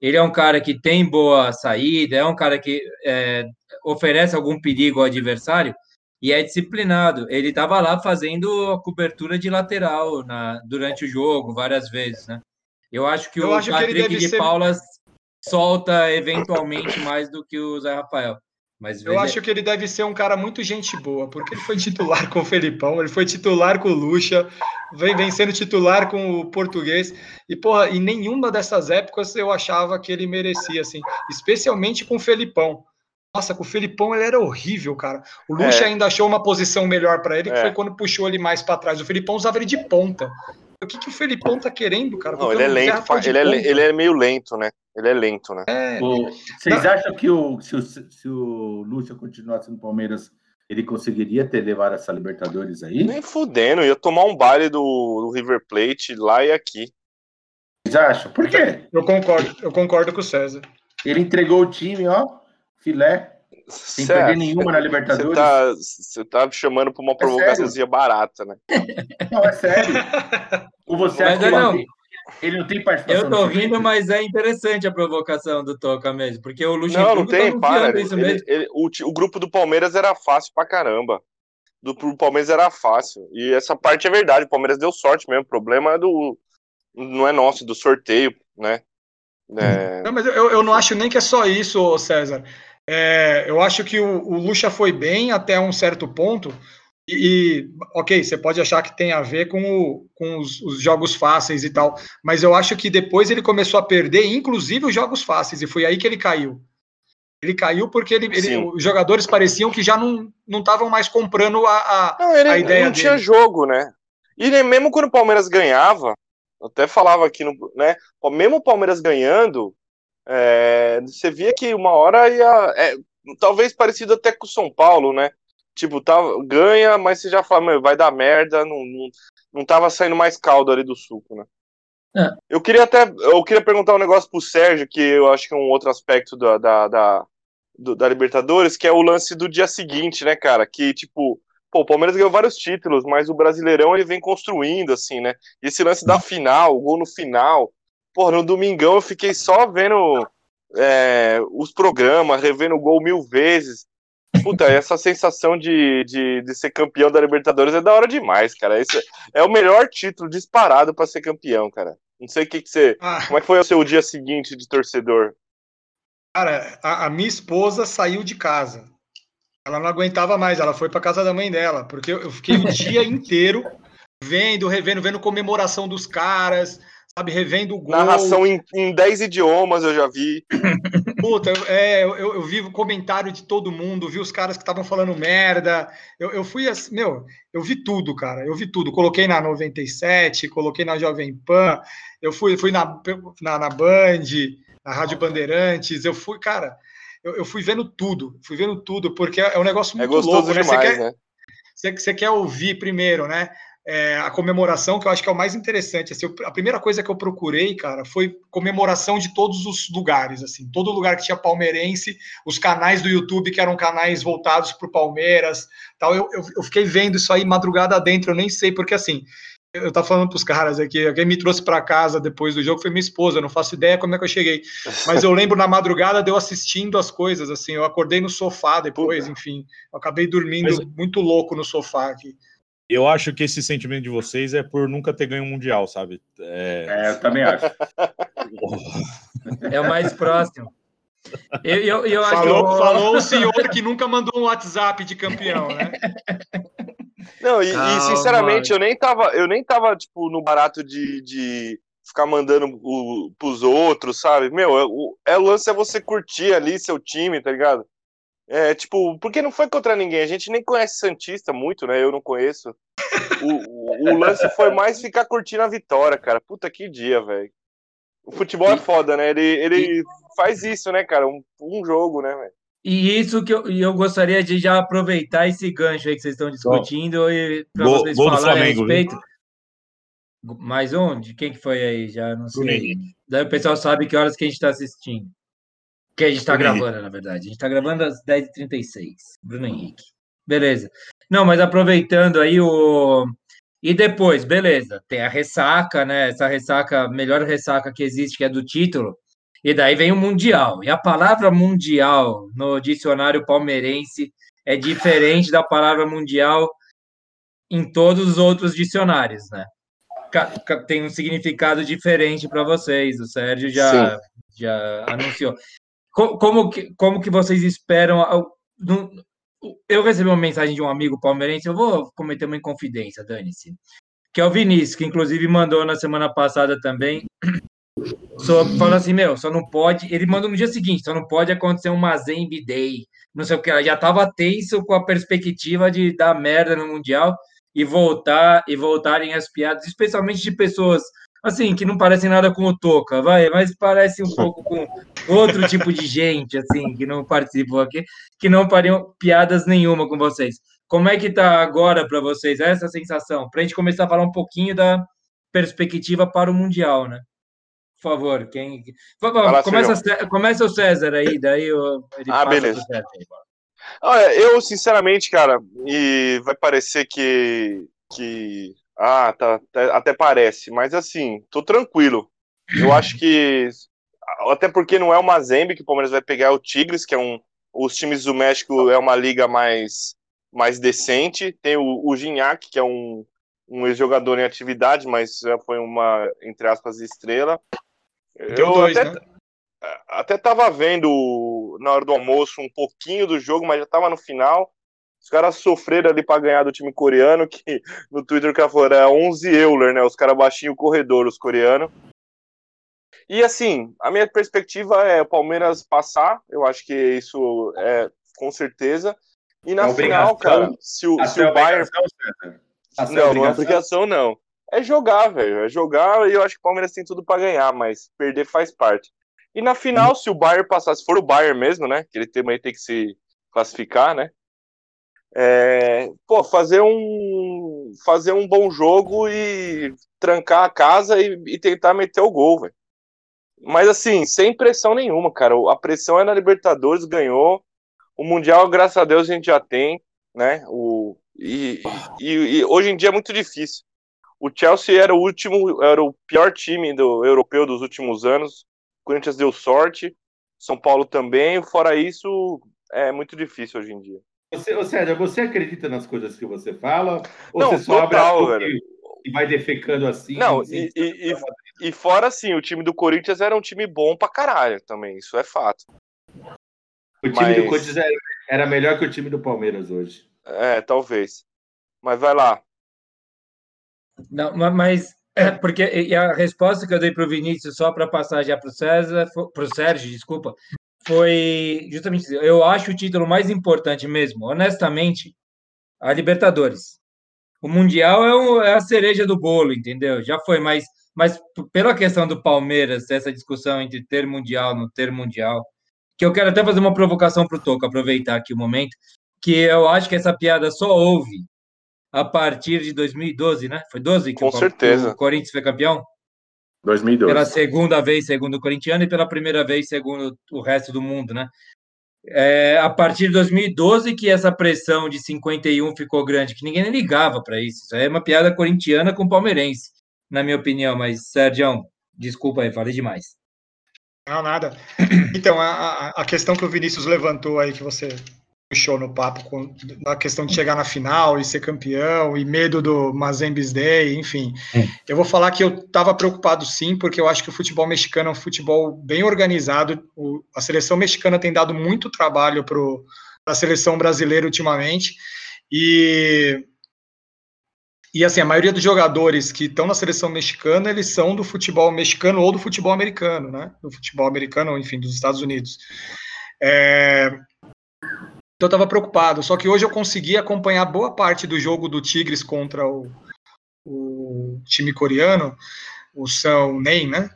Ele é um cara que tem boa saída, é um cara que é, oferece algum perigo ao adversário e é disciplinado. Ele estava lá fazendo a cobertura de lateral na, durante o jogo várias vezes, né? Eu acho que Eu o acho que Patrick deve de ser- Paula solta eventualmente mais do que o Zé Rafael. Mas Eu ele- acho que ele deve ser um cara muito gente boa, porque ele foi titular com o Felipão, ele foi titular com o Lucha, vem, vem sendo titular com o português. E, porra, em nenhuma dessas épocas eu achava que ele merecia, assim, especialmente com o Felipão. Nossa, com o Felipão ele era horrível, cara. O Lucha É. ainda achou uma posição melhor para ele, que É. foi quando puxou ele mais para trás. O Felipão usava ele de ponta. O que, que o Felipão tá querendo, cara? Não, ele é o Zé lento, ele é, ele é meio lento, né? Ele é lento, né? O- Vocês acham que o, se, o, se o Lúcio continuasse no Palmeiras, ele conseguiria ter levado essa Libertadores aí? Nem fudendo, ia tomar um baile do, do River Plate lá e aqui. Vocês acham? Por quê? Eu concordo, eu concordo com o César. Ele entregou o time, ó, filé, sem Cê- perder nenhuma na Libertadores. tá, você tá me chamando pra uma provocaçãozinha barata, né? Não, é sério. Ou você Mas acha que não. Ele não tem participação Eu tô rindo, mas é interessante a provocação do Toca mesmo, porque o Não, não Luxemburgo tem, tá para. Ele- mesmo. ele- o, o grupo do Palmeiras era fácil pra caramba. Do pro Palmeiras era fácil. E essa parte é verdade. O Palmeiras deu sorte mesmo. O problema é do. Não é nosso, do sorteio, né? É, Não, mas eu, eu não acho nem que é só isso, ô César. É, eu acho que o, o Lucha foi bem até um certo ponto. E, e, ok, você pode achar que tem a ver com, o- com os, os jogos fáceis e tal, mas eu acho que depois ele começou a perder, inclusive os jogos fáceis, e foi aí que ele caiu. Ele caiu porque ele, ele- os jogadores pareciam que já não não estavam mais comprando a, a- Não, ele a ideia não tinha dele. jogo, né? E nem mesmo quando o Palmeiras ganhava, até falava aqui no, né? Mesmo o Palmeiras ganhando, é, você via que uma hora ia, é, talvez parecido até com o São Paulo, né? Tipo, tá, ganha, mas você já fala, vai dar merda, não, não, não tava saindo mais caldo ali do suco, né? É. Eu queria até, eu queria perguntar um negócio pro Sérgio, que eu acho que é um outro aspecto da, da, da, do, da Libertadores, que é o lance do dia seguinte, né, cara? Que, tipo, pô, o Palmeiras ganhou vários títulos, mas o Brasileirão ele vem construindo, assim, né? E esse lance da final, o gol no final, pô, no domingão eu fiquei só vendo é, os programas, revendo o gol mil vezes. Puta, essa sensação de, de, de, ser campeão da Libertadores é da hora demais, cara. Esse é o melhor título disparado para ser campeão, cara. Não sei o que, que você. Ah. Como é que foi o seu dia seguinte de torcedor? Cara, a, a minha esposa saiu de casa. Ela não aguentava mais, ela foi para casa da mãe dela, porque eu, eu fiquei o dia inteiro vendo, revendo, vendo comemoração dos caras, sabe, revendo o gol. Narração em, em 10 idiomas eu já vi. Puta, é, eu, eu vi o comentário de todo mundo, vi os caras que estavam falando merda. Eu, eu fui assim, meu, eu vi tudo, cara. Eu vi tudo. Coloquei na 97, coloquei na Jovem Pan, eu fui, fui na, na, na Band, na Rádio Bandeirantes, eu fui, cara, eu, eu, fui vendo tudo, fui vendo tudo, porque é um negócio é muito é louco, né? Demais, você, quer, né? Você, você quer ouvir primeiro, né? É, a comemoração, que eu acho que é o mais interessante. Assim, a primeira coisa que eu procurei, cara, foi comemoração de todos os lugares. assim, Todo lugar que tinha palmeirense, os canais do YouTube que eram canais voltados para o Palmeiras. tal. Eu, eu, eu, fiquei vendo isso aí madrugada dentro, eu nem sei, porque assim. Eu tava falando para os caras aqui, quem me trouxe para casa depois do jogo foi minha esposa, eu não faço ideia como é que eu cheguei. Mas eu lembro na madrugada de eu assistindo as coisas, assim, eu acordei no sofá depois, enfim, eu acabei dormindo Mas... muito louco no sofá aqui eu acho que esse sentimento de vocês é por nunca ter ganho um mundial, sabe? É, é eu também acho. é o mais próximo. Eu, eu, eu falou, eu... falou o senhor que nunca mandou um WhatsApp de campeão, né? Não, e, Calma. e sinceramente, eu nem tava, eu nem tava, tipo, no barato de, de ficar mandando o, pros outros, sabe? Meu, é, o, é, o lance é você curtir ali seu time, tá ligado? É, tipo, porque não foi contra ninguém. A gente nem conhece Santista muito, né? Eu não conheço. O, o, o lance foi mais ficar curtindo a vitória, cara. Puta que dia, velho. O futebol é foda, né? Ele, ele faz isso, né, cara? Um, um jogo, né, velho? E isso que eu, eu gostaria de já aproveitar esse gancho aí que vocês estão discutindo e para vocês gol falarem Flamengo, a respeito. Viu? Mais um? De quem que foi aí? Já não sei. Daí o pessoal sabe que horas que a gente está assistindo. Que a gente está gravando, na verdade. A gente está gravando às 10h36. Bruno Henrique. Beleza. Não, mas aproveitando aí o. E depois, beleza, tem a ressaca, né? Essa ressaca, melhor ressaca que existe, que é do título. E daí vem o Mundial. E a palavra mundial no dicionário palmeirense é diferente da palavra mundial em todos os outros dicionários, né? Tem um significado diferente para vocês. O Sérgio já, já anunciou como que, como que vocês esperam? Eu recebi uma mensagem de um amigo palmeirense, eu vou cometer uma inconfidência, dane-se, que é o Vinícius, que inclusive mandou na semana passada também, só, falou assim, meu, só não pode, ele mandou no dia seguinte, só não pode acontecer um Mazembe Day, não sei o que, já estava tenso com a perspectiva de dar merda no Mundial e voltar, e voltarem as piadas, especialmente de pessoas assim, que não parecem nada com o Toca, vai, mas parece um pouco com outro tipo de gente, assim, que não participou aqui, que não fariam piadas nenhuma com vocês. Como é que tá agora para vocês essa sensação? Para a gente começar a falar um pouquinho da perspectiva para o Mundial, né? Por favor, quem. Fala, começa, começa o César aí, daí eu, ah, beleza. Olha, eu, sinceramente, cara, e vai parecer que, que ah, tá, tá, até parece, mas assim, tô tranquilo. Eu acho que até porque não é o Mazembe que o Palmeiras vai pegar é o Tigres, que é um os times do México é uma liga mais mais decente. Tem o, o Gignac, que é um um ex-jogador em atividade, mas já foi uma entre aspas estrela. Deu eu dois, até, né? até tava vendo na hora do almoço um pouquinho do jogo, mas já tava no final. Os caras sofreram ali para ganhar do time coreano, que no Twitter o cara falou, é 11 Euler, né? Os caras baixinho o corredor, os coreanos. E assim, a minha perspectiva é o Palmeiras passar, eu acho que isso é com certeza. E na final, cara, se o, se o Bayern. Não, não é obrigação, não. é jogar, velho. É jogar e eu acho que o Palmeiras tem tudo para ganhar, mas perder faz parte. E na final, se o Bayern passar, se for o Bayern mesmo, né? Que ele também tem que se classificar, né? É, pô, fazer um fazer um bom jogo e trancar a casa e, e tentar meter o gol, velho. Mas assim, sem pressão nenhuma, cara. A pressão é na Libertadores, ganhou. O Mundial, graças a Deus, a gente já tem, né? O, e, e, e hoje em dia é muito difícil. O Chelsea era o último, era o pior time do europeu dos últimos anos. O Corinthians deu sorte, São Paulo também. Fora isso, é muito difícil hoje em dia. Você, ou seja, você acredita nas coisas que você fala? Ou não, você só total, abre e vai defecando assim? Não, e, e, e, e, fora assim, o time do Corinthians era um time bom pra caralho também, isso é fato. O time Mas... do Corinthians era, era melhor que o time do Palmeiras hoje. É, talvez. Mas vai lá. Não, mas é porque e a resposta que eu dei para o Vinícius só para passar já para o César, para o Sérgio, desculpa, foi justamente. Eu acho o título mais importante mesmo, honestamente, a Libertadores. O Mundial é, um, é, a cereja do bolo, entendeu? Já foi, mas, mas pela questão do Palmeiras, essa discussão entre ter Mundial não ter Mundial, que eu quero até fazer uma provocação para o Toco, aproveitar aqui o momento, que eu acho que essa piada só houve a partir de 2012, né? Foi 12 que Com o, certeza. o Corinthians foi campeão? 2012. Pela segunda vez, segundo o corintiano, e pela primeira vez, segundo o resto do mundo, né? É, a partir de 2012 que essa pressão de 51 ficou grande, que ninguém ligava para isso. Isso é uma piada corintiana com palmeirense, na minha opinião. Mas, Sérgio, desculpa aí, falei demais. Não, nada. Então, a, a questão que o Vinícius levantou aí, que você puxou no papo com, na questão de chegar na final e ser campeão e medo do Mazembes Day, enfim. É. Eu vou falar que eu estava preocupado sim, porque eu acho que o futebol mexicano é um futebol bem organizado. O, a seleção mexicana tem dado muito trabalho para a seleção brasileira ultimamente. E e assim, a maioria dos jogadores que estão na seleção mexicana, eles são do futebol mexicano ou do futebol americano, né? Do futebol americano, enfim, dos Estados Unidos. É, então eu estava preocupado. Só que hoje eu consegui acompanhar boa parte do jogo do Tigres contra o, o time coreano, o São Nem, né?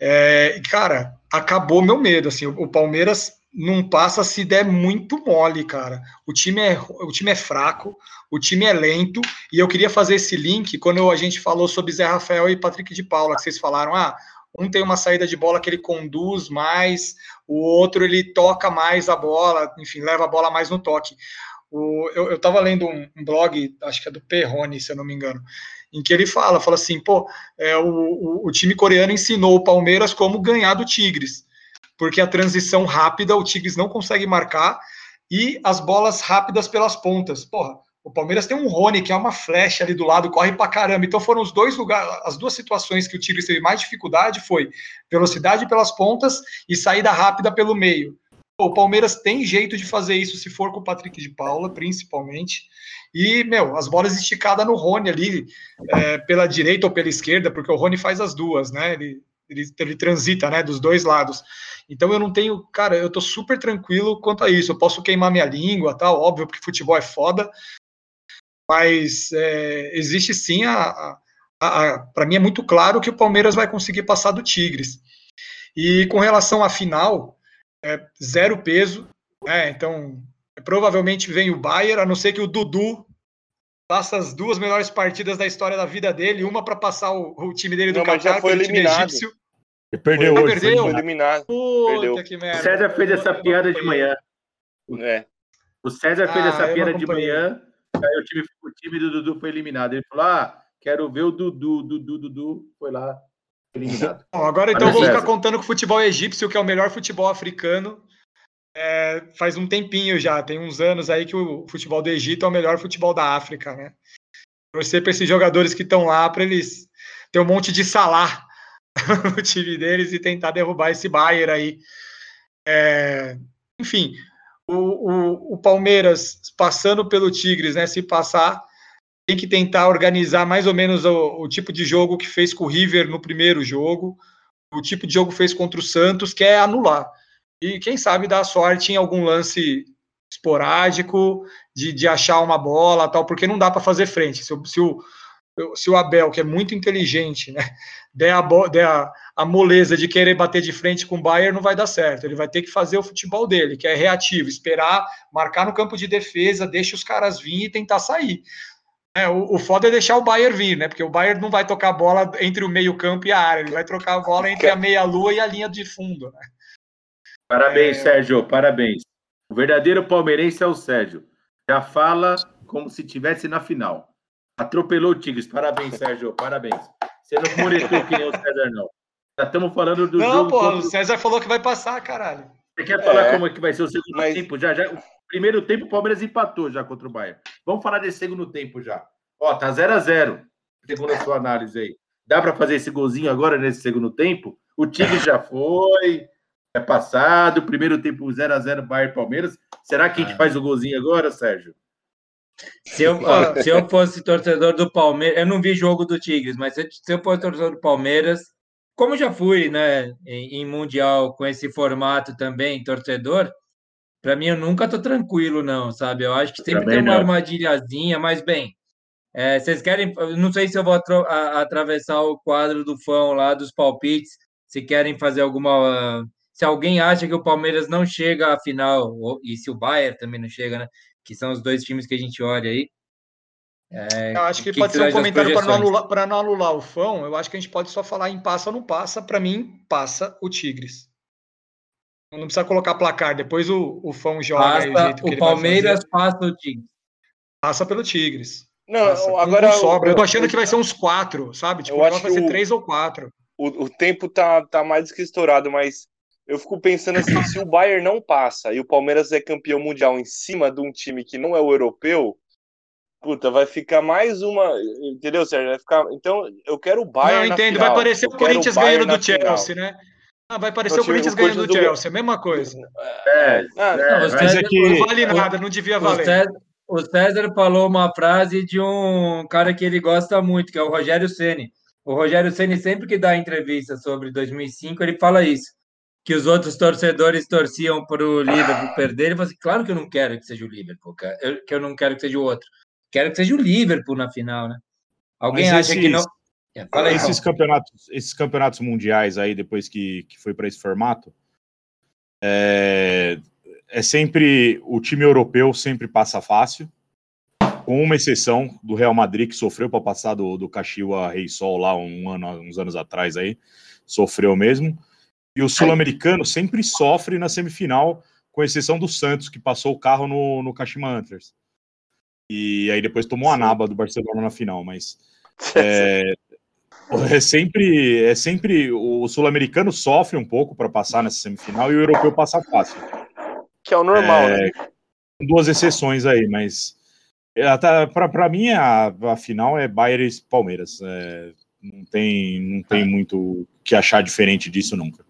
É, cara, acabou meu medo. Assim, o, o, Palmeiras não passa se der muito mole, cara. O time é, o time é fraco, o time é lento. E eu queria fazer esse link quando a gente falou sobre Zé Rafael e Patrick de Paula, que vocês falaram, ah, um tem uma saída de bola que ele conduz mais, o outro ele toca mais a bola, enfim, leva a bola mais no toque. O, eu estava lendo um, um, blog, acho que é do Perrone, se eu não me engano, em que ele fala, fala assim, pô, é, o, o, o time coreano ensinou o Palmeiras como ganhar do Tigres, porque a transição rápida o Tigres não consegue marcar e as bolas rápidas pelas pontas. Porra, o Palmeiras tem um Rony, que é uma flecha ali do lado, corre pra caramba. Então foram os dois lugares, as duas situações que o Tigres teve mais dificuldade foi velocidade pelas pontas e saída rápida pelo meio. O Palmeiras tem jeito de fazer isso se for com o Patrick de Paula, principalmente. E, meu, as bolas esticadas no Rony ali, é, pela direita ou pela esquerda, porque o Rony faz as duas, né? Ele, ele, ele transita, né, dos dois lados. Então eu não tenho, cara, eu tô super tranquilo quanto a isso. Eu posso queimar minha língua, tal, óbvio, porque futebol é foda, mas é, existe sim a, a, a para mim é muito claro que o Palmeiras vai conseguir passar do Tigres. E com relação à final, é, zero peso, né? Então provavelmente vem o Bayern, a não ser que o Dudu faça as duas melhores partidas da história da vida dele, uma para passar o, o, time dele do não, Qatar, foi eliminado. egípcio. Ele perdeu foi, hoje, perdeu? foi eliminado. Puta perdeu. que merda. O César fez essa piada de manhã. É. O César fez ah, essa piada de manhã Aí o time, o time do Dudu foi eliminado. Ele falou: ah, quero ver o Dudu, Dudu, Dudu. Foi lá, eliminado. Bom, agora então eu vou ficar contando que o futebol egípcio, que é o melhor futebol africano, é, faz um tempinho já, tem uns anos aí que o futebol do Egito é o melhor futebol da África, né? Torcer para esses jogadores que estão lá, para eles ter um monte de salar no time deles e tentar derrubar esse Bayern aí. É, enfim, o, o, o Palmeiras passando pelo Tigres, né? Se passar, tem que tentar organizar mais ou menos o, o, tipo de jogo que fez com o River no primeiro jogo, o tipo de jogo que fez contra o Santos, que é anular. E quem sabe dar sorte em algum lance esporádico de, de achar uma bola tal, porque não dá para fazer frente. Se, se, o, se o Abel, que é muito inteligente, né, der, a, der a, a, moleza de querer bater de frente com o Bayern, não vai dar certo. Ele vai ter que fazer o futebol dele, que é reativo, esperar, marcar no campo de defesa, deixa os caras vir e tentar sair. É, o, o foda é deixar o Bayern vir, né? Porque o Bayern não vai tocar a bola entre o meio-campo e a área, ele vai trocar a bola entre a meia-lua e a linha de fundo. Né? Parabéns, é... Sérgio, parabéns. O verdadeiro palmeirense é o Sérgio. Já fala como se tivesse na final. Atropelou o Tigres. Parabéns, Sérgio. Parabéns. Você não muretou que nem o César, não. Já estamos falando do não, jogo. Não, pô, contra... o César falou que vai passar, caralho. Você quer falar é, como é que vai ser o segundo mas... tempo? Já, já, o primeiro tempo o Palmeiras empatou já contra o Bayern. Vamos falar desse segundo tempo já. Ó, tá 0 a 0 segundo a sua análise aí. Dá para fazer esse golzinho agora nesse segundo tempo? O Tigre já foi, é passado, primeiro tempo 0 a 0 Bayern Palmeiras. Será que a gente ah. faz o golzinho agora, Sérgio? Se eu, ó, se eu fosse torcedor do Palmeiras, eu não vi jogo do Tigres, mas se eu fosse torcedor do Palmeiras, como já fui, né, em, em Mundial com esse formato também, torcedor, para mim eu nunca tô tranquilo, não, sabe? Eu acho que sempre também tem uma não. armadilhazinha, mas bem. É, vocês querem, não sei se eu vou a, atravessar o quadro do fã lá dos palpites, se querem fazer alguma. Se alguém acha que o Palmeiras não chega à final, e se o Bayern também não chega, né? Que são os dois times que a gente olha aí. É, eu acho que, que pode que ser um comentário para não, anular, não anular o fã. Eu acho que a gente pode só falar em passa ou não passa. Para mim, passa o Tigres. Não precisa colocar placar. Depois o, o fã joga. Passa, o, o Palmeiras passa o Tigres. Passa pelo Tigres. Não, passa. agora. Não sobra. Eu tô achando que vai ser uns quatro, sabe? Tipo, eu acho vai ser o, três ou quatro. O, o tempo tá, tá mais que estourado, mas eu fico pensando assim, se o Bayern não passa e o Palmeiras é campeão mundial em cima de um time que não é o europeu, puta, vai ficar mais uma, entendeu, Sérgio? Vai ficar, então eu quero o Bayern. Não, entendo, vai parecer o Corinthians ganhando do Chelsea, final. né? Ah, vai parecer o Corinthians o ganhando do, do Chelsea, mesma coisa. É, é, ah, é, não, César, é não vale nada, não devia valer. O César, o César falou uma frase de um cara que ele gosta muito, que é o Rogério Ceni. O Rogério Ceni sempre que dá entrevista sobre 2005, ele fala isso que os outros torcedores torciam para o Liverpool perder. Falou assim: claro que eu não quero que seja o Liverpool, eu, que eu não quero que seja o outro. Quero que seja o Liverpool na final, né? Alguém Mas acha esses, que não. É, aí, esses, campeonatos, esses campeonatos mundiais aí, depois que, que foi para esse formato, é, é sempre. O time europeu sempre passa fácil, com uma exceção do Real Madrid, que sofreu para passar do, do Caxiwa Rei Sol lá um ano, uns anos atrás aí. Sofreu mesmo. E o sul-americano sempre sofre na semifinal, com exceção do Santos, que passou o carro no, no Kashima Antlers. E aí depois tomou a naba do Barcelona na final, mas é, é sempre é sempre o sul-americano sofre um pouco para passar nessa semifinal e o europeu passa fácil. Que é o normal, é, né? Duas exceções aí, mas é, para mim a, a, final é Bayern e Palmeiras. É, não tem não tem é. muito que achar diferente disso nunca.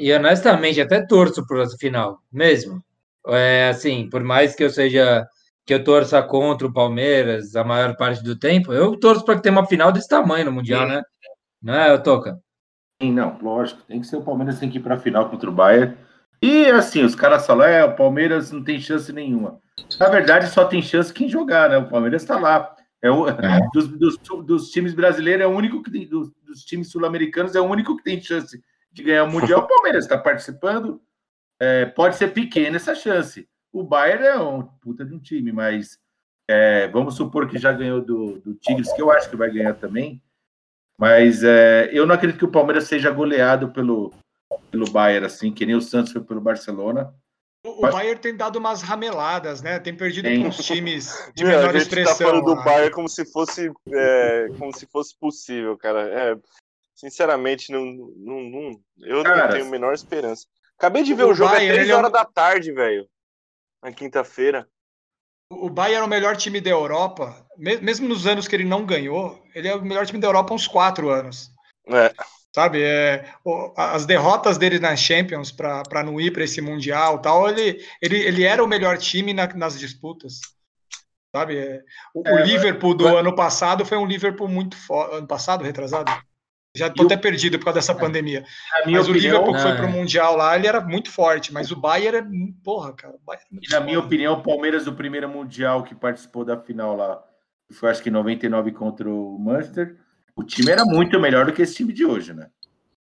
E honestamente, até torço para essa final, mesmo. É, assim, por mais que eu seja que eu torça contra o Palmeiras a maior parte do tempo, eu torço para que tenha uma final desse tamanho no Mundial, Sim. né? Não é, Toca? Sim, não, lógico. Tem que ser o Palmeiras, tem que ir para a final contra o Bayern. E assim, os caras falam, é, o Palmeiras não tem chance nenhuma. Na verdade, só tem chance quem jogar, né? O Palmeiras está lá. É o, é. Dos, dos, dos, times brasileiros é o único que tem, dos, dos times sul-americanos é o único que tem chance de ganhar o Mundial, o Palmeiras está participando. É, pode ser pequena essa chance. O Bayern é um puta de um time, mas é, vamos supor que já ganhou do, do, Tigres, que eu acho que vai ganhar também. Mas é, eu não acredito que o Palmeiras seja goleado pelo, pelo Bayern, assim, que nem o Santos foi pelo Barcelona. O, mas... Bayern tem dado umas rameladas, né? Tem perdido tem. uns times de menor expressão. A gente tá falando do Bayern como se fosse, é, como se fosse possível, cara. É, Sinceramente, não, não, não eu Cara, não tenho a menor esperança. Acabei de ver o, o jogo Bayern, às 3 horas é um... da tarde, velho. Na quinta-feira. O Bayern é o melhor time da Europa, mesmo nos anos que ele não ganhou, ele é o melhor time da Europa há uns quatro anos. É. Sabe, é, as derrotas dele nas Champions para não ir para esse Mundial tal, ele, ele, ele era o melhor time na, nas disputas. Sabe, é, o, é, o Liverpool do mas... ano passado foi um Liverpool muito forte. Ano passado, retrasado? Já estou até perdido por causa dessa é. pandemia. Mas opinião, o Liverpool que foi para o Mundial lá, ele era muito forte, mas o Bayern é. Porra, cara. É na minha opinião, o Palmeiras do primeiro Mundial que participou da final lá, foi acho que 99 contra o Munster, o time era muito melhor do que esse time de hoje, né?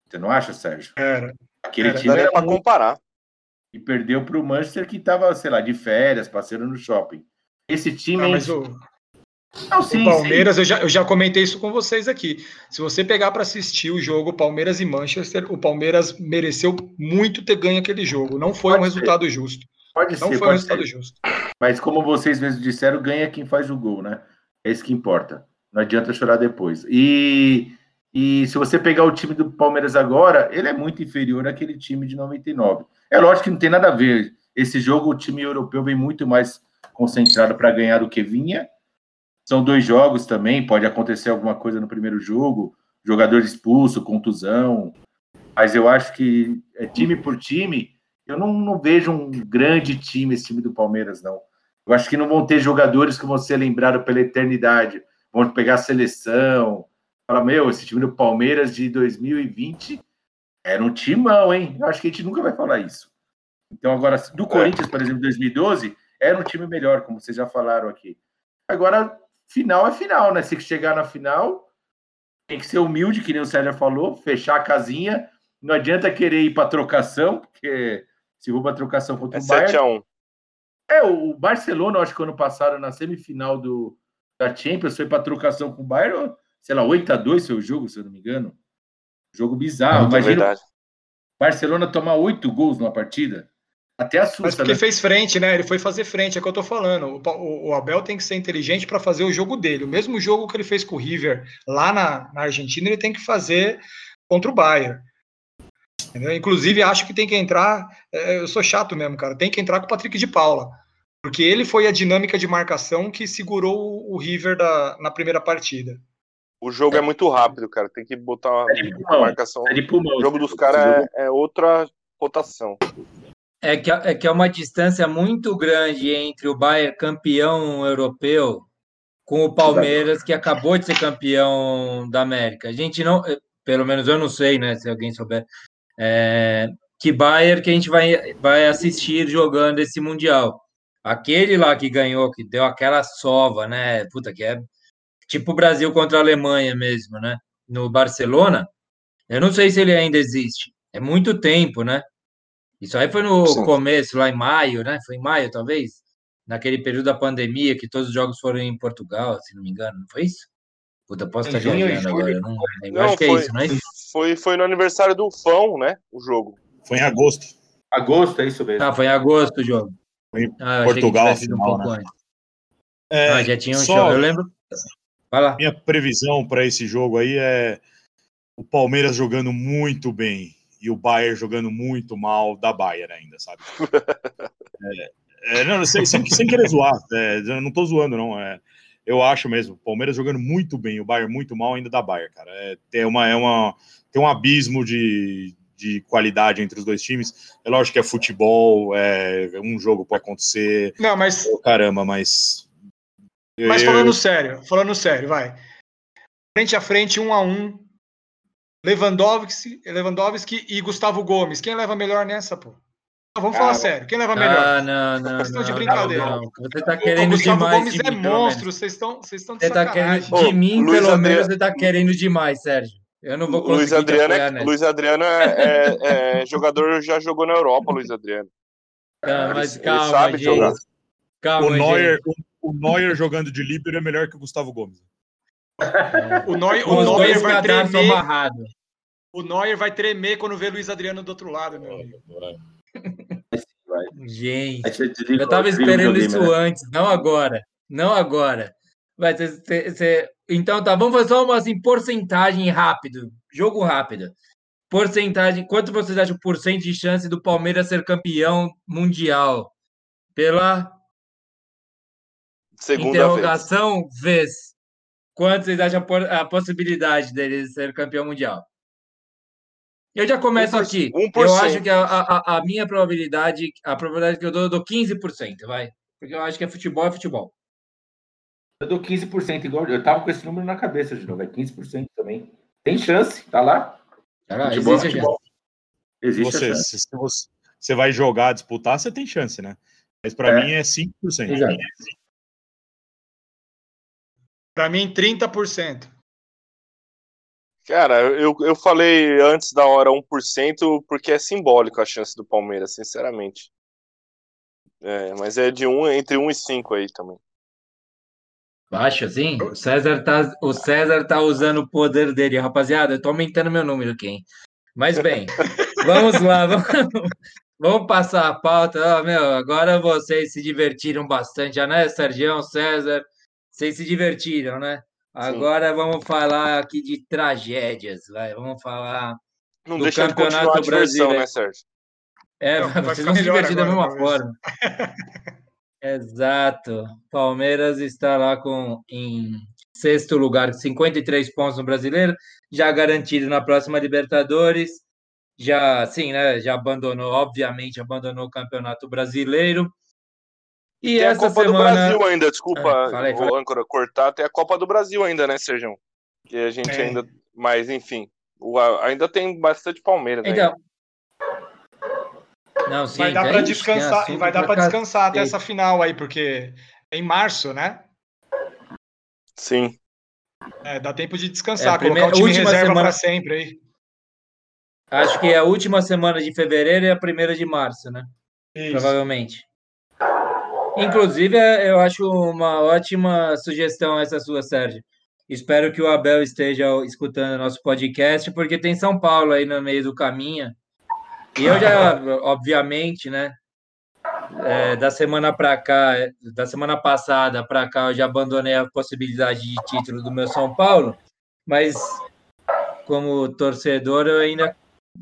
Você não acha, Sérgio? Era. Aquele Era. time era pra muito... comparar. e perdeu para o Manchester que estava, sei lá, de férias, passeando no shopping. Esse time. Ah, é mas o, Não, o sim, Palmeiras, eu já, eu já comentei isso com vocês aqui. Se você pegar para assistir o jogo Palmeiras e Manchester, o Palmeiras mereceu muito ter ganho aquele jogo. Não foi um Pode ser. resultado justo. sim, pode Não ser, foi um resultado ser. justo. Mas como vocês mesmos disseram, ganha quem faz o gol, né? É isso que importa. Não adianta chorar depois. E, e se você pegar o time do Palmeiras agora, ele é muito inferior àquele time de 99. É lógico que não tem nada a ver. Esse jogo, o time europeu vem muito mais concentrado para ganhar do que vinha. São dois jogos também, pode acontecer alguma coisa no primeiro jogo, jogador expulso, contusão. Mas eu acho que é time por time, eu não, não vejo um grande time esse time do Palmeiras, não. Eu acho que não vão ter jogadores que vão ser lembrados pela eternidade. Vão pegar a seleção. Fala, meu, esse time do Palmeiras de 2020 era um timão, hein? Eu acho que a gente nunca vai falar isso. Então, agora, do Corinthians, por exemplo, 2012, era um time melhor, como vocês já falaram aqui. Agora, final é final, né? Se chegar na final, tem que ser humilde, que nem o Sérgio falou, fechar a casinha. Não adianta querer ir para trocação, porque se for para trocação contra É o Bayern, 7x1. é, o Barcelona, acho que ano passado, na semifinal do, da Champions, foi para trocação com o Bayern, sei lá, 8x2 foi o jogo, se eu não me engano. Jogo bizarro. É Imagina verdade. Barcelona tomar oito gols numa partida. Até Mas assusta, porque né? fez frente, né? Ele foi fazer frente, é o que eu tô falando. O, o- o Abel tem que ser inteligente para fazer o jogo dele. O mesmo jogo que ele fez com o River lá na, na Argentina, ele tem que fazer contra o Bayern. Entendeu? Inclusive, acho que tem que entrar. é, eu sou chato mesmo, cara. Tem que entrar com o Patrick de Paula. Porque ele foi a dinâmica de marcação que segurou o, o River da- na primeira partida. O jogo é muito rápido, cara. Tem que botar uma É de pulmão. marcação. É de pulmão. O jogo dos caras é, é outra rotação. É que, é que é uma distância muito grande entre o Bayern campeão europeu com o Palmeiras, que acabou de ser campeão da América. A gente não, eh, pelo menos eu não sei, né? Se alguém souber, é, que Bayern que a gente vai, vai assistir jogando esse Mundial. Aquele lá que ganhou, que deu aquela sova, né? Puta, que é tipo o Brasil contra a Alemanha mesmo, né? No Barcelona. Eu não sei se ele ainda existe. É muito tempo, né? Isso aí foi no Sim. começo, lá em maio, né? Foi em maio, talvez? Naquele período da pandemia, que todos os jogos foram em Portugal, se não me engano, não foi isso? Puta, posso estar viajando julho. agora, eu não lembro. Acho que é foi- isso, não é isso? Foi, foi no aniversário do Fão, né? O jogo. Foi em agosto. Agosto, é isso mesmo. Ah, foi em agosto o jogo. Foi em Ah, Portugal, um final, pouco né? É, Ah, já tinha um só show, eu lembro. Vai lá. Minha previsão para esse jogo aí é o Palmeiras jogando muito bem e o Bayern jogando muito mal da Bayern ainda, sabe? É, é, não, sem, sem, sem querer zoar, é, eu não tô zoando, não. É, eu acho mesmo, o Palmeiras jogando muito bem, o Bayern muito mal ainda da Bayern, cara. É, tem, uma, é uma, tem um abismo de, de qualidade entre os dois times. É lógico que é futebol, é, um jogo pode acontecer, Não, mas, oh, caramba, mas. mas eu- falando sério, falando sério, vai. Frente a frente, um a um. Lewandowski, Lewandowski e Gustavo Gomes. Quem leva melhor nessa, pô? Não, vamos falar Ah, sério. Quem leva melhor? Ah, não, não, Vocês estão de não, brincadeira. não, não. Você tá o querendo Gustavo demais Gomes é mim, monstro. Vocês estão, vocês estão de Você tá sacanagem. querendo, de Ô, mim, Luiz pelo Adriano- menos, você tá querendo demais, Sérgio. Eu não vou O Luiz conseguir te Adriano, apoiar é, nessa. Luiz Adriano é, é- é jogador, já jogou na Europa, Luiz Adriano. Tá, mas ele calma, sabe gente. jogar. Calma, O Neuer, gente. o, o Neuer jogando de líbero é melhor que o Gustavo Gomes. O Neuer, Com o Neuer vai tremer. O Neuer vai tremer quando vê Luiz Adriano do outro lado, meu amigo. Gente, eu tava esperando isso né? antes, não agora. Não agora. Vai, cê- cê- cê- Então tá, vamos fazer só uma assim, porcentagem rápido. Jogo rápido. Porcentagem. Quanto vocês acham por cento de chance do Palmeiras ser campeão mundial? Pela Segunda vez. interrogação, vez. Quanto vocês acham a possibilidade dele ser campeão mundial? Eu já começo 1%. aqui. 1%. Eu acho que a, a, a minha probabilidade, a probabilidade que eu dou, eu dou 15%, vai. Porque eu acho que é futebol, é futebol. Eu dou 15% igual. Eu tava com esse número na cabeça de novo. É 15% também. Tem chance, tá lá. Cara, futebol é existe futebol. Existe Você, se, se você, você vai jogar, disputar, você tem chance, né? Mas para É. mim é 5%. Exato. Para mim, 30%. Cara, eu, eu falei antes da hora 1% porque é simbólico a chance do Palmeiras, sinceramente. É, mas é de um, entre 1 e 5 aí também. Baixo, assim? O César tá, o César tá usando o poder dele, rapaziada. Eu tô aumentando meu número aqui, hein? Mas bem, vamos lá, vamos, vamos passar a pauta. Oh, meu, agora vocês se divertiram bastante, já, né, Sergião, César? Vocês se divertiram, né? Agora Sim. vamos falar aqui de tragédias, vai. Vamos falar não do deixa campeonato de brasileiro, né, Sérgio? É, não, vocês vão se divertir da mesma forma. Exato. Palmeiras está lá com em sexto lugar, 53 pontos no Brasileiro, já garantido na próxima Libertadores. Já, sim, né? Já abandonou, obviamente, abandonou o Campeonato Brasileiro. E tem essa a Copa semana... do Brasil ainda, desculpa, ah, falei, falei. o âncora cortar, tem a Copa do Brasil ainda, né, Sérgio? Que a gente é. ainda. Mas, enfim, o, ainda tem bastante Palmeiras. Então. Não, sim, vai dar para descansar, e vai dar para descansar até essa final aí, porque é em março, né? Sim. É, dá tempo de descansar, é, primeira, colocar o time reserva semana... para sempre aí. Acho que é a última semana de fevereiro e a primeira de março, né? Isso. Provavelmente. Inclusive, é, eu acho uma ótima sugestão essa sua, Sérgio. Espero que o Abel esteja escutando nosso podcast, porque tem São Paulo aí no meio do caminho. E eu já, obviamente, né? É, da semana para cá, da semana passada para cá, eu já abandonei a possibilidade de título do meu São Paulo, mas como torcedor, eu ainda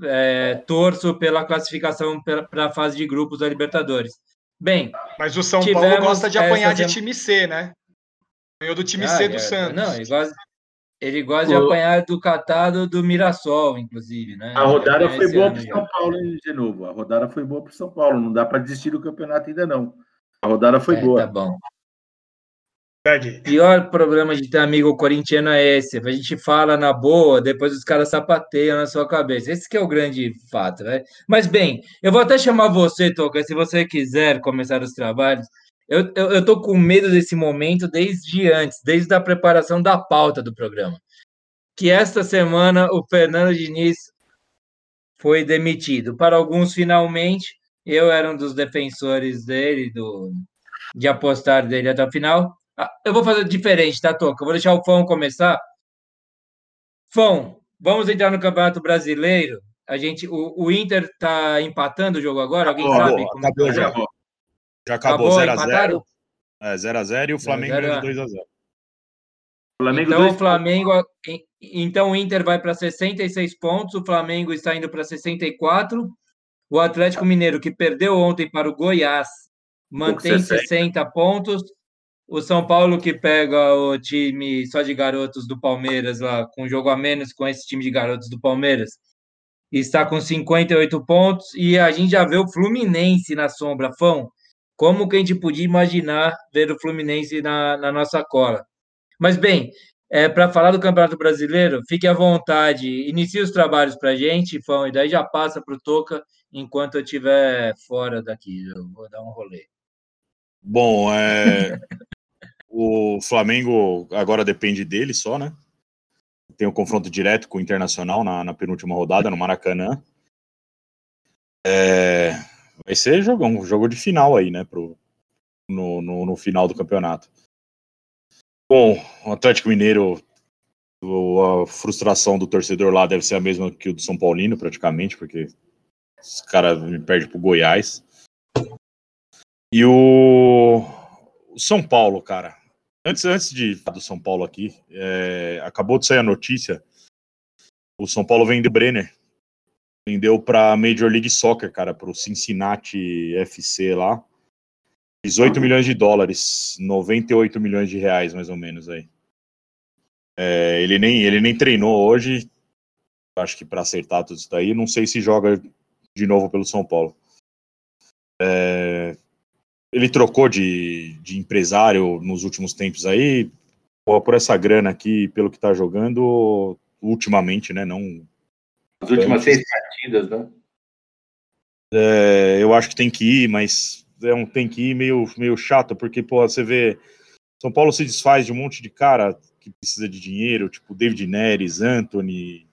é, torço pela classificação para a fase de grupos da Libertadores. Bem. Mas o São Paulo gosta de apanhar de time C, né? Ganhou do time ah, C do é, Santos. Não, ele gosta, ele gosta de apanhar do catado do Mirassol, inclusive, né? A rodada foi boa para o São Paulo, hein, de novo. A rodada foi boa para o São Paulo. Não dá para desistir do campeonato ainda, não. A rodada foi é, boa. Tá bom. Pior problema de ter amigo corintiano é esse. A gente fala na boa, depois os caras sapateiam na sua cabeça. Esse que é o grande fato, né? Mas bem, eu vou até chamar você, Toca, se você quiser começar os trabalhos. Eu, eu, eu tô com medo desse momento desde antes, desde a preparação da pauta do programa. Que esta semana o Fernando Diniz foi demitido. Para alguns, finalmente, eu era um dos defensores dele, do, de apostar dele até o final eu vou fazer diferente, tá, Toca? Eu vou deixar o Fão começar. Fão, vamos entrar no Campeonato Brasileiro. A gente, o, o Inter tá empatando o jogo agora? Alguém acabou, sabe? Como acabou, tá já. Já acabou 0x0. É, 0x0 e o Flamengo 2x0. Flamengo então, o Flamengo. Então o Inter vai para 66 pontos, o Flamengo está indo para 64. O Atlético Mineiro, que perdeu ontem para o Goiás, mantém 60 pontos. O São Paulo que pega o time só de garotos do Palmeiras lá, com um jogo a menos com esse time de garotos do Palmeiras, está com 58 pontos e a gente já vê o Fluminense na sombra. Fão, como que a gente podia imaginar ver o Fluminense na, na nossa cola? Mas bem, é, para falar do Campeonato Brasileiro, fique à vontade, inicie os trabalhos para a gente, Fão, e daí já passa para o Toca enquanto eu estiver fora daqui. Eu vou dar um rolê. Bom, é, o Flamengo agora depende dele só, né? Tem o um confronto direto com o Internacional na, na penúltima rodada, no Maracanã. É, vai ser jogo, um jogo de final aí, né? Pro, no, no, no final do campeonato. Bom, o Atlético Mineiro, a frustração do torcedor lá deve ser a mesma que o do São Paulino, praticamente, porque os caras me perdem pro Goiás. E o, o São Paulo, cara, Antes, antes de do São Paulo aqui, é, acabou de sair a notícia. O São Paulo vendeu Brenner. Vendeu para Major League Soccer, cara, para o Cincinnati FC lá. 18 milhões de dólares, 98 milhões de reais, mais ou menos aí. É, ele, nem, ele nem treinou hoje. Acho que para acertar tudo isso daí. Não sei se joga de novo pelo São Paulo. É, ele trocou de, de empresário nos últimos tempos aí, por essa grana aqui, pelo que tá jogando, ultimamente, né? Não. As últimas seis partidas, né? É, eu acho que tem que ir, mas é um tem que ir meio, meio chato, porque, pô, você vê São Paulo se desfaz de um monte de cara que precisa de dinheiro, tipo David Neres, Anthony,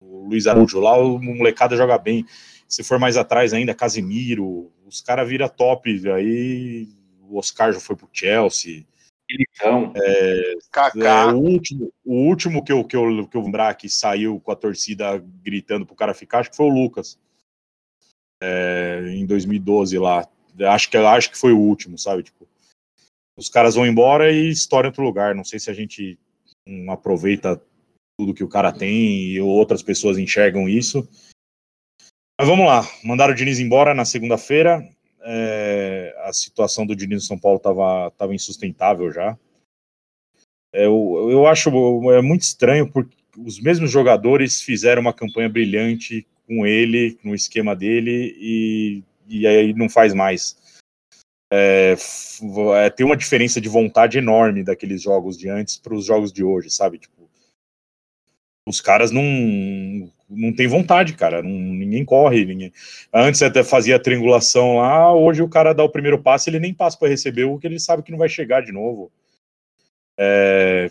o Luiz Araújo lá, o molecada joga bem. Se for mais atrás ainda, Casimiro, os caras viram top. Aí o Oscar já foi pro Chelsea. Militão. É, Kaká. é, o último, o último que eu, que, eu, que eu lembrar que saiu com a torcida gritando pro cara ficar, acho que foi o Lucas. É, em 2012 lá. Acho que, acho que foi o último, sabe? Tipo, os caras vão embora e estouram outro lugar. Não sei se a gente não aproveita tudo que o cara tem e outras pessoas enxergam isso. Mas vamos lá. Mandaram o Diniz embora na segunda-feira. É, a situação do Diniz no São Paulo estava tava insustentável já. É, eu, eu acho é muito estranho porque os mesmos jogadores fizeram uma campanha brilhante com ele, no esquema dele, e, e aí não faz mais. É, é, tem uma diferença de vontade enorme daqueles jogos de antes para os jogos de hoje, sabe? Tipo, os caras não não tem vontade, cara. Não, ninguém corre. Ninguém... Antes até fazia triangulação lá, hoje o cara dá o primeiro passo, ele nem passa para receber o que ele sabe que não vai chegar de novo. É,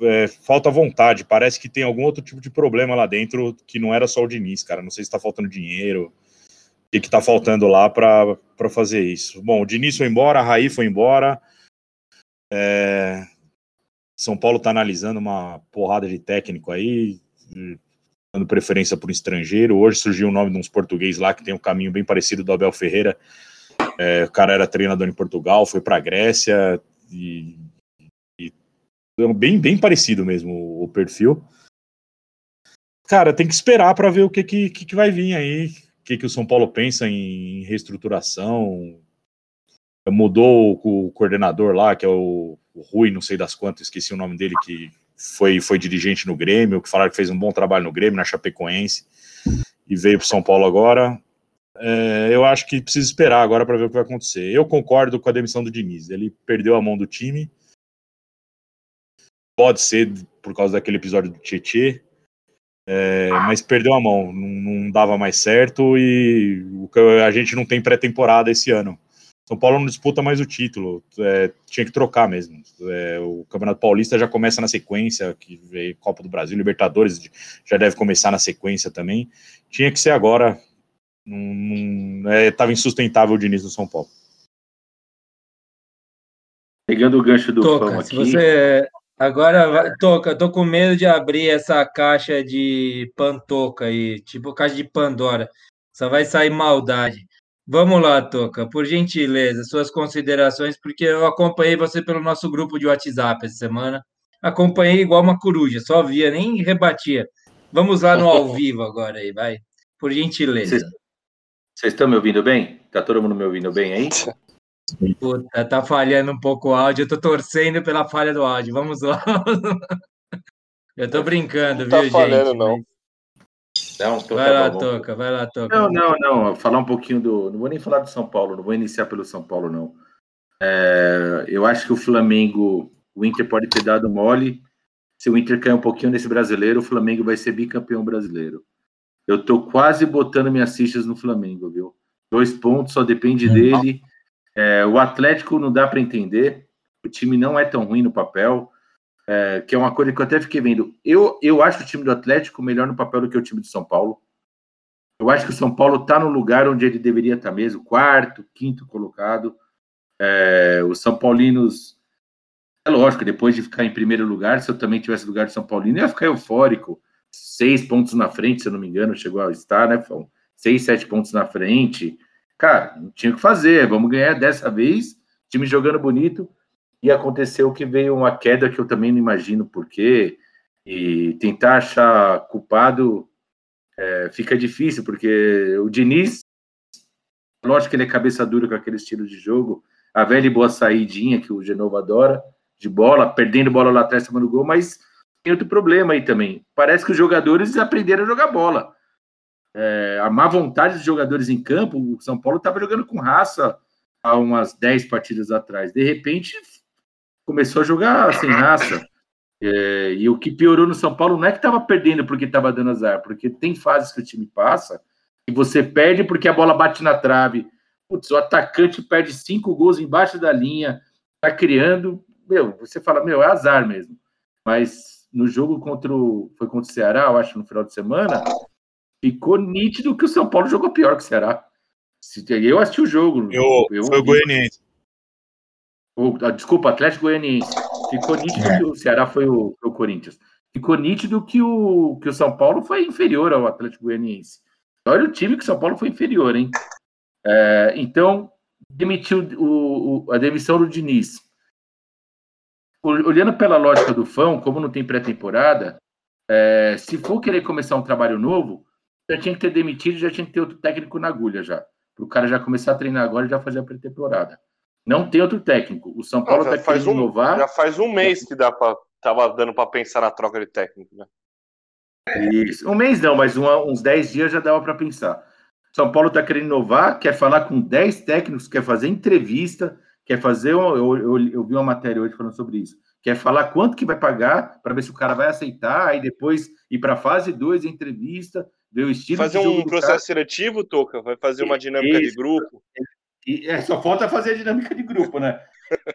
é, falta vontade. Parece que tem algum outro tipo de problema lá dentro que não era só o Diniz, cara. Não sei se está faltando dinheiro. O que, que tá faltando lá para fazer isso? Bom, o Diniz foi embora, a Raí foi embora. É, São Paulo está analisando uma porrada de técnico aí, dando preferência o estrangeiro. Hoje surgiu o nome de uns português lá que tem um caminho bem parecido do Abel Ferreira. É, o cara era treinador em Portugal, foi para a Grécia e, e bem, bem parecido mesmo o, o perfil. Cara, tem que esperar para ver o que, que, que vai vir aí, o que, que o São Paulo pensa em reestruturação. Mudou o, o coordenador lá, que é o, o Rui, não sei das quantas, esqueci o nome dele, que foi, foi dirigente no Grêmio, que falaram que fez um bom trabalho no Grêmio, na Chapecoense, e veio para São Paulo agora. É, eu acho que precisa esperar agora para ver o que vai acontecer. Eu concordo com a demissão do Diniz. Ele perdeu a mão do time. Pode ser por causa daquele episódio do Tietê, é, mas perdeu a mão. Não, não dava mais certo e a gente não tem pré-temporada esse ano. São Paulo não disputa mais o título, é, tinha que trocar mesmo. É, o Campeonato Paulista já começa na sequência, que veio Copa do Brasil, Libertadores já deve começar na sequência também. Tinha que ser agora. Estava insustentável o Diniz no São Paulo. Pegando o gancho do Toca, aqui. você agora vai- toca, eu tô com medo de abrir essa caixa de pantoca aí, tipo caixa de Pandora. Só vai sair maldade. Vamos lá, Toca, por gentileza, suas considerações, porque eu acompanhei você pelo nosso grupo de WhatsApp essa semana. Acompanhei igual uma coruja, só via, nem rebatia. Vamos lá no ao vivo agora aí, vai. Por gentileza. Vocês- estão me ouvindo bem? Tá todo mundo me ouvindo bem aí? Puta, tá falhando um pouco o áudio, eu tô torcendo pela falha do áudio. Vamos lá. Eu tô brincando, Não tá viu, falhando, gente? não. Mas- Não, então Vai tá lá, bom. Toca, vai lá, Toca. Não, não, não. Falar um pouquinho do. Não vou nem falar do São Paulo, não vou iniciar pelo São Paulo, não. É, eu acho que o Flamengo, o Inter pode ter dado mole. Se o Inter cair um pouquinho nesse brasileiro, o Flamengo vai ser bicampeão brasileiro. Eu tô quase botando minhas fichas no Flamengo, viu? Dois pontos, só depende dele. É, o Atlético não dá para entender. O time não é tão ruim no papel. É, que é uma coisa que eu até fiquei vendo. Eu, eu acho o time do Atlético melhor no papel do que o time do São Paulo. Eu acho que o São Paulo está no lugar onde ele deveria estar mesmo, quarto, quinto colocado. É, os São Paulinos, é lógico, depois de ficar em primeiro lugar, se eu também tivesse lugar de São Paulino, ia ficar eufórico. Seis pontos na frente, se eu não me engano, chegou a estar, né? Seis, sete pontos na frente. Cara, não tinha o que fazer, vamos ganhar dessa vez, time jogando bonito. E aconteceu que veio uma queda que eu também não imagino por quê. E tentar achar culpado é, fica difícil, porque o Diniz, lógico que ele é cabeça dura com aquele estilo de jogo, a velha e boa saidinha que o Genovo adora, de bola, perdendo bola lá atrás, tomando gol, mas tem outro problema aí também. Parece que os jogadores aprenderam a jogar bola. É, a má vontade dos jogadores em campo, o São Paulo estava jogando com raça há umas 10 partidas atrás. De repente, começou a jogar sem raça. É, e o que piorou no São Paulo não é que estava perdendo porque estava dando azar, porque tem fases que o time passa e você perde porque a bola bate na trave. Putz, o atacante perde cinco gols embaixo da linha, tá criando. meu, você fala, meu, é azar mesmo. Mas no jogo contra o. Foi contra o Ceará, eu acho, no final de semana, ficou nítido que o São Paulo jogou pior que o Ceará. Eu assisti o jogo. Eu, eu foi o Goianiense. O, ah, desculpa, Atlético Goianiense. Ficou nítido que o Ceará foi o, o Corinthians. Ficou nítido que o, que o São Paulo foi inferior ao Atlético Goianiense. Olha o time que o São Paulo foi inferior, hein? É, então, demitiu o, o, a demissão do Diniz. Olhando pela lógica do fã, como não tem pré-temporada, é, se for querer começar um trabalho novo, já tinha que ter demitido, já tinha que ter outro técnico na agulha já. Para o cara já começar a treinar agora e já fazer a pré-temporada. Não tem outro técnico. O São Paulo está querendo um, inovar. Já faz um mês que dá para tava dando para pensar na troca de técnico, né? Isso. Um mês não, mas uma, uns 10 dias já dava para pensar. São Paulo está querendo inovar, quer falar com 10 técnicos, quer fazer entrevista, quer fazer. Eu, eu, eu, vi uma matéria hoje falando sobre isso. Quer falar quanto que vai pagar para ver se o cara vai aceitar, aí depois ir para a fase 2 entrevista, ver o estilo. Fazer um processo seletivo, Toca? Vai fazer uma dinâmica isso. de grupo. E, é, só falta fazer a dinâmica de grupo, né?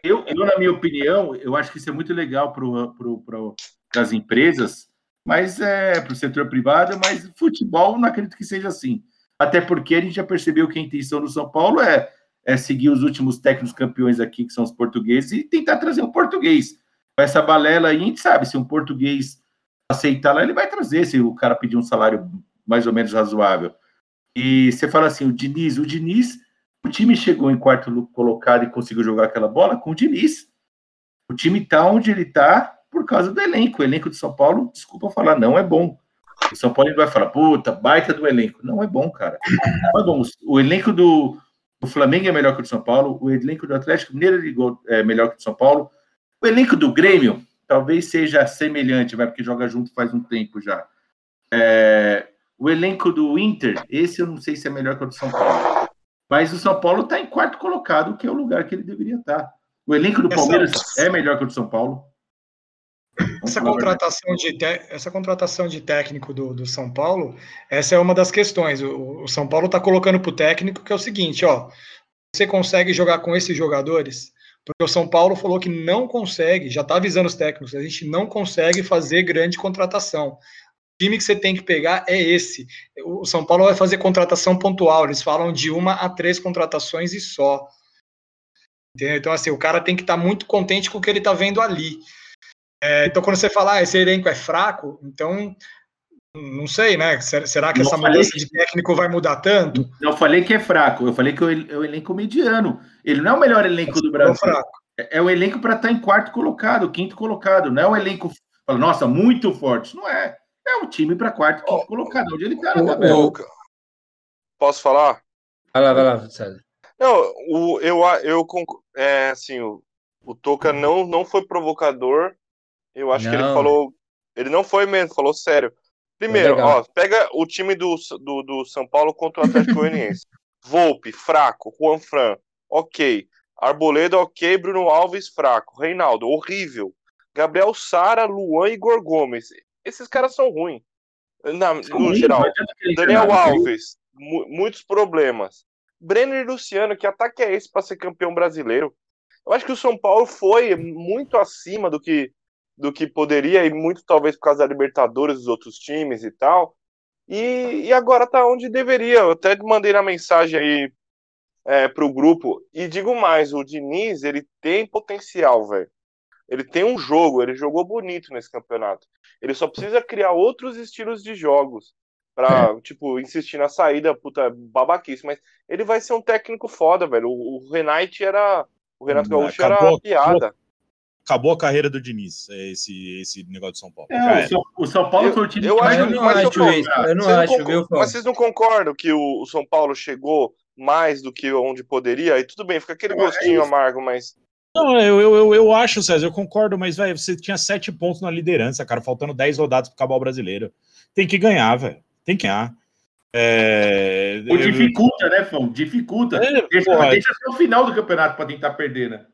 Eu, eu, na minha opinião, eu acho que isso é muito legal para as empresas, mas é para o setor privado, mas futebol não acredito que seja assim até porque a gente já percebeu que a intenção do São Paulo é, é seguir os últimos técnicos campeões aqui, que são os portugueses, e tentar trazer um português. Essa balela aí, a gente sabe, se um português aceitar lá, ele vai trazer, se o cara pedir um salário mais ou menos razoável. E você fala assim, o Diniz, o Diniz, o time chegou em quarto colocado e conseguiu jogar aquela bola com o Diniz. O time tá onde ele tá por causa do elenco. O elenco de São Paulo, desculpa falar, não é bom. O São Paulo vai falar, puta, baita do elenco. Não é bom, cara. Não é bom. O elenco do, do Flamengo é melhor que o do São Paulo, o elenco do Atlético Mineiro é melhor que o do São Paulo. O elenco do Grêmio talvez seja semelhante, vai, porque joga junto faz um tempo já. É, o elenco do Inter, esse eu não sei se é melhor que o do São Paulo. Mas o São Paulo está em quarto colocado, que é o lugar que ele deveria estar. O elenco do Palmeiras é melhor que o do São Paulo. Essa contratação, de essa contratação de técnico do, do São Paulo, essa é uma das questões. O, o São Paulo está colocando para o técnico que é o seguinte: ó, você consegue jogar com esses jogadores? Porque o São Paulo falou que não consegue, já está avisando os técnicos, a gente não consegue fazer grande contratação. O time que você tem que pegar é esse. O São Paulo vai fazer contratação pontual, eles falam de uma a três contratações e só. Entendeu? Então, assim, o cara tem que estar tá muito contente com o que ele está vendo ali. É, então, quando você fala, ah, esse elenco é fraco, então não sei, né? Será que não essa mudança que... de técnico vai mudar tanto? Não falei que é fraco, eu falei que é o elenco mediano. Ele não é o melhor elenco do Brasil. É, é o elenco para estar tá em quarto colocado, quinto colocado. Não é o elenco, nossa, muito forte. Não é. É um time para quarto, quinto oh, colocado, onde ele está na tabela. Posso falar? Vai lá, vai lá, César. Não, o, eu, eu, é, assim, o, o Toca não, não foi provocador, eu acho não. que ele falou. Ele não foi mesmo, falou sério. Primeiro, ó, pega o time do, do, do São Paulo contra o Atlético Goianiense. Volpe, fraco. Juan Fran, ok. Arboleda, ok. Bruno Alves, fraco. Reinaldo, horrível. Gabriel Sara, Luan e Igor Gomes. Esses caras são ruins. Na, no ruim, geral. Daniel Alves, muitos problemas. Brenner e Luciano, que ataque é esse para ser campeão brasileiro? Eu acho que o São Paulo foi muito acima do que do que poderia, e muito talvez por causa da Libertadores dos outros times e tal. E, e agora tá onde deveria. Eu até mandei na mensagem aí é, pro grupo. E digo mais, o Diniz, ele tem potencial, velho. Ele tem um jogo, ele jogou bonito nesse campeonato. Ele só precisa criar outros estilos de jogos pra, é. tipo, insistir na saída, puta, babaquice. Mas ele vai ser um técnico foda, velho. O, o Renate era. O Renato Gaúcho acabou, era piada acabou a carreira do Diniz, é esse, esse negócio de São Paulo. É, o, São, o, São, Paulo eu, foi o time eu que acho, eu não acho eu isso. Eu não acho, não viu, Mas vocês não concordam que o, o, São Paulo chegou mais do que onde poderia? E tudo bem, fica aquele é gostinho é amargo, mas. Não, eu, eu, eu acho, César, eu concordo, mas velho, você tinha sete pontos na liderança, cara, faltando dez rodadas para acabar o brasileiro. Tem que ganhar, velho. Tem que ganhar. É... Ou dificulta, né, Fão? Dificulta. É, deixa, deixa até o final do campeonato para tentar perder, né?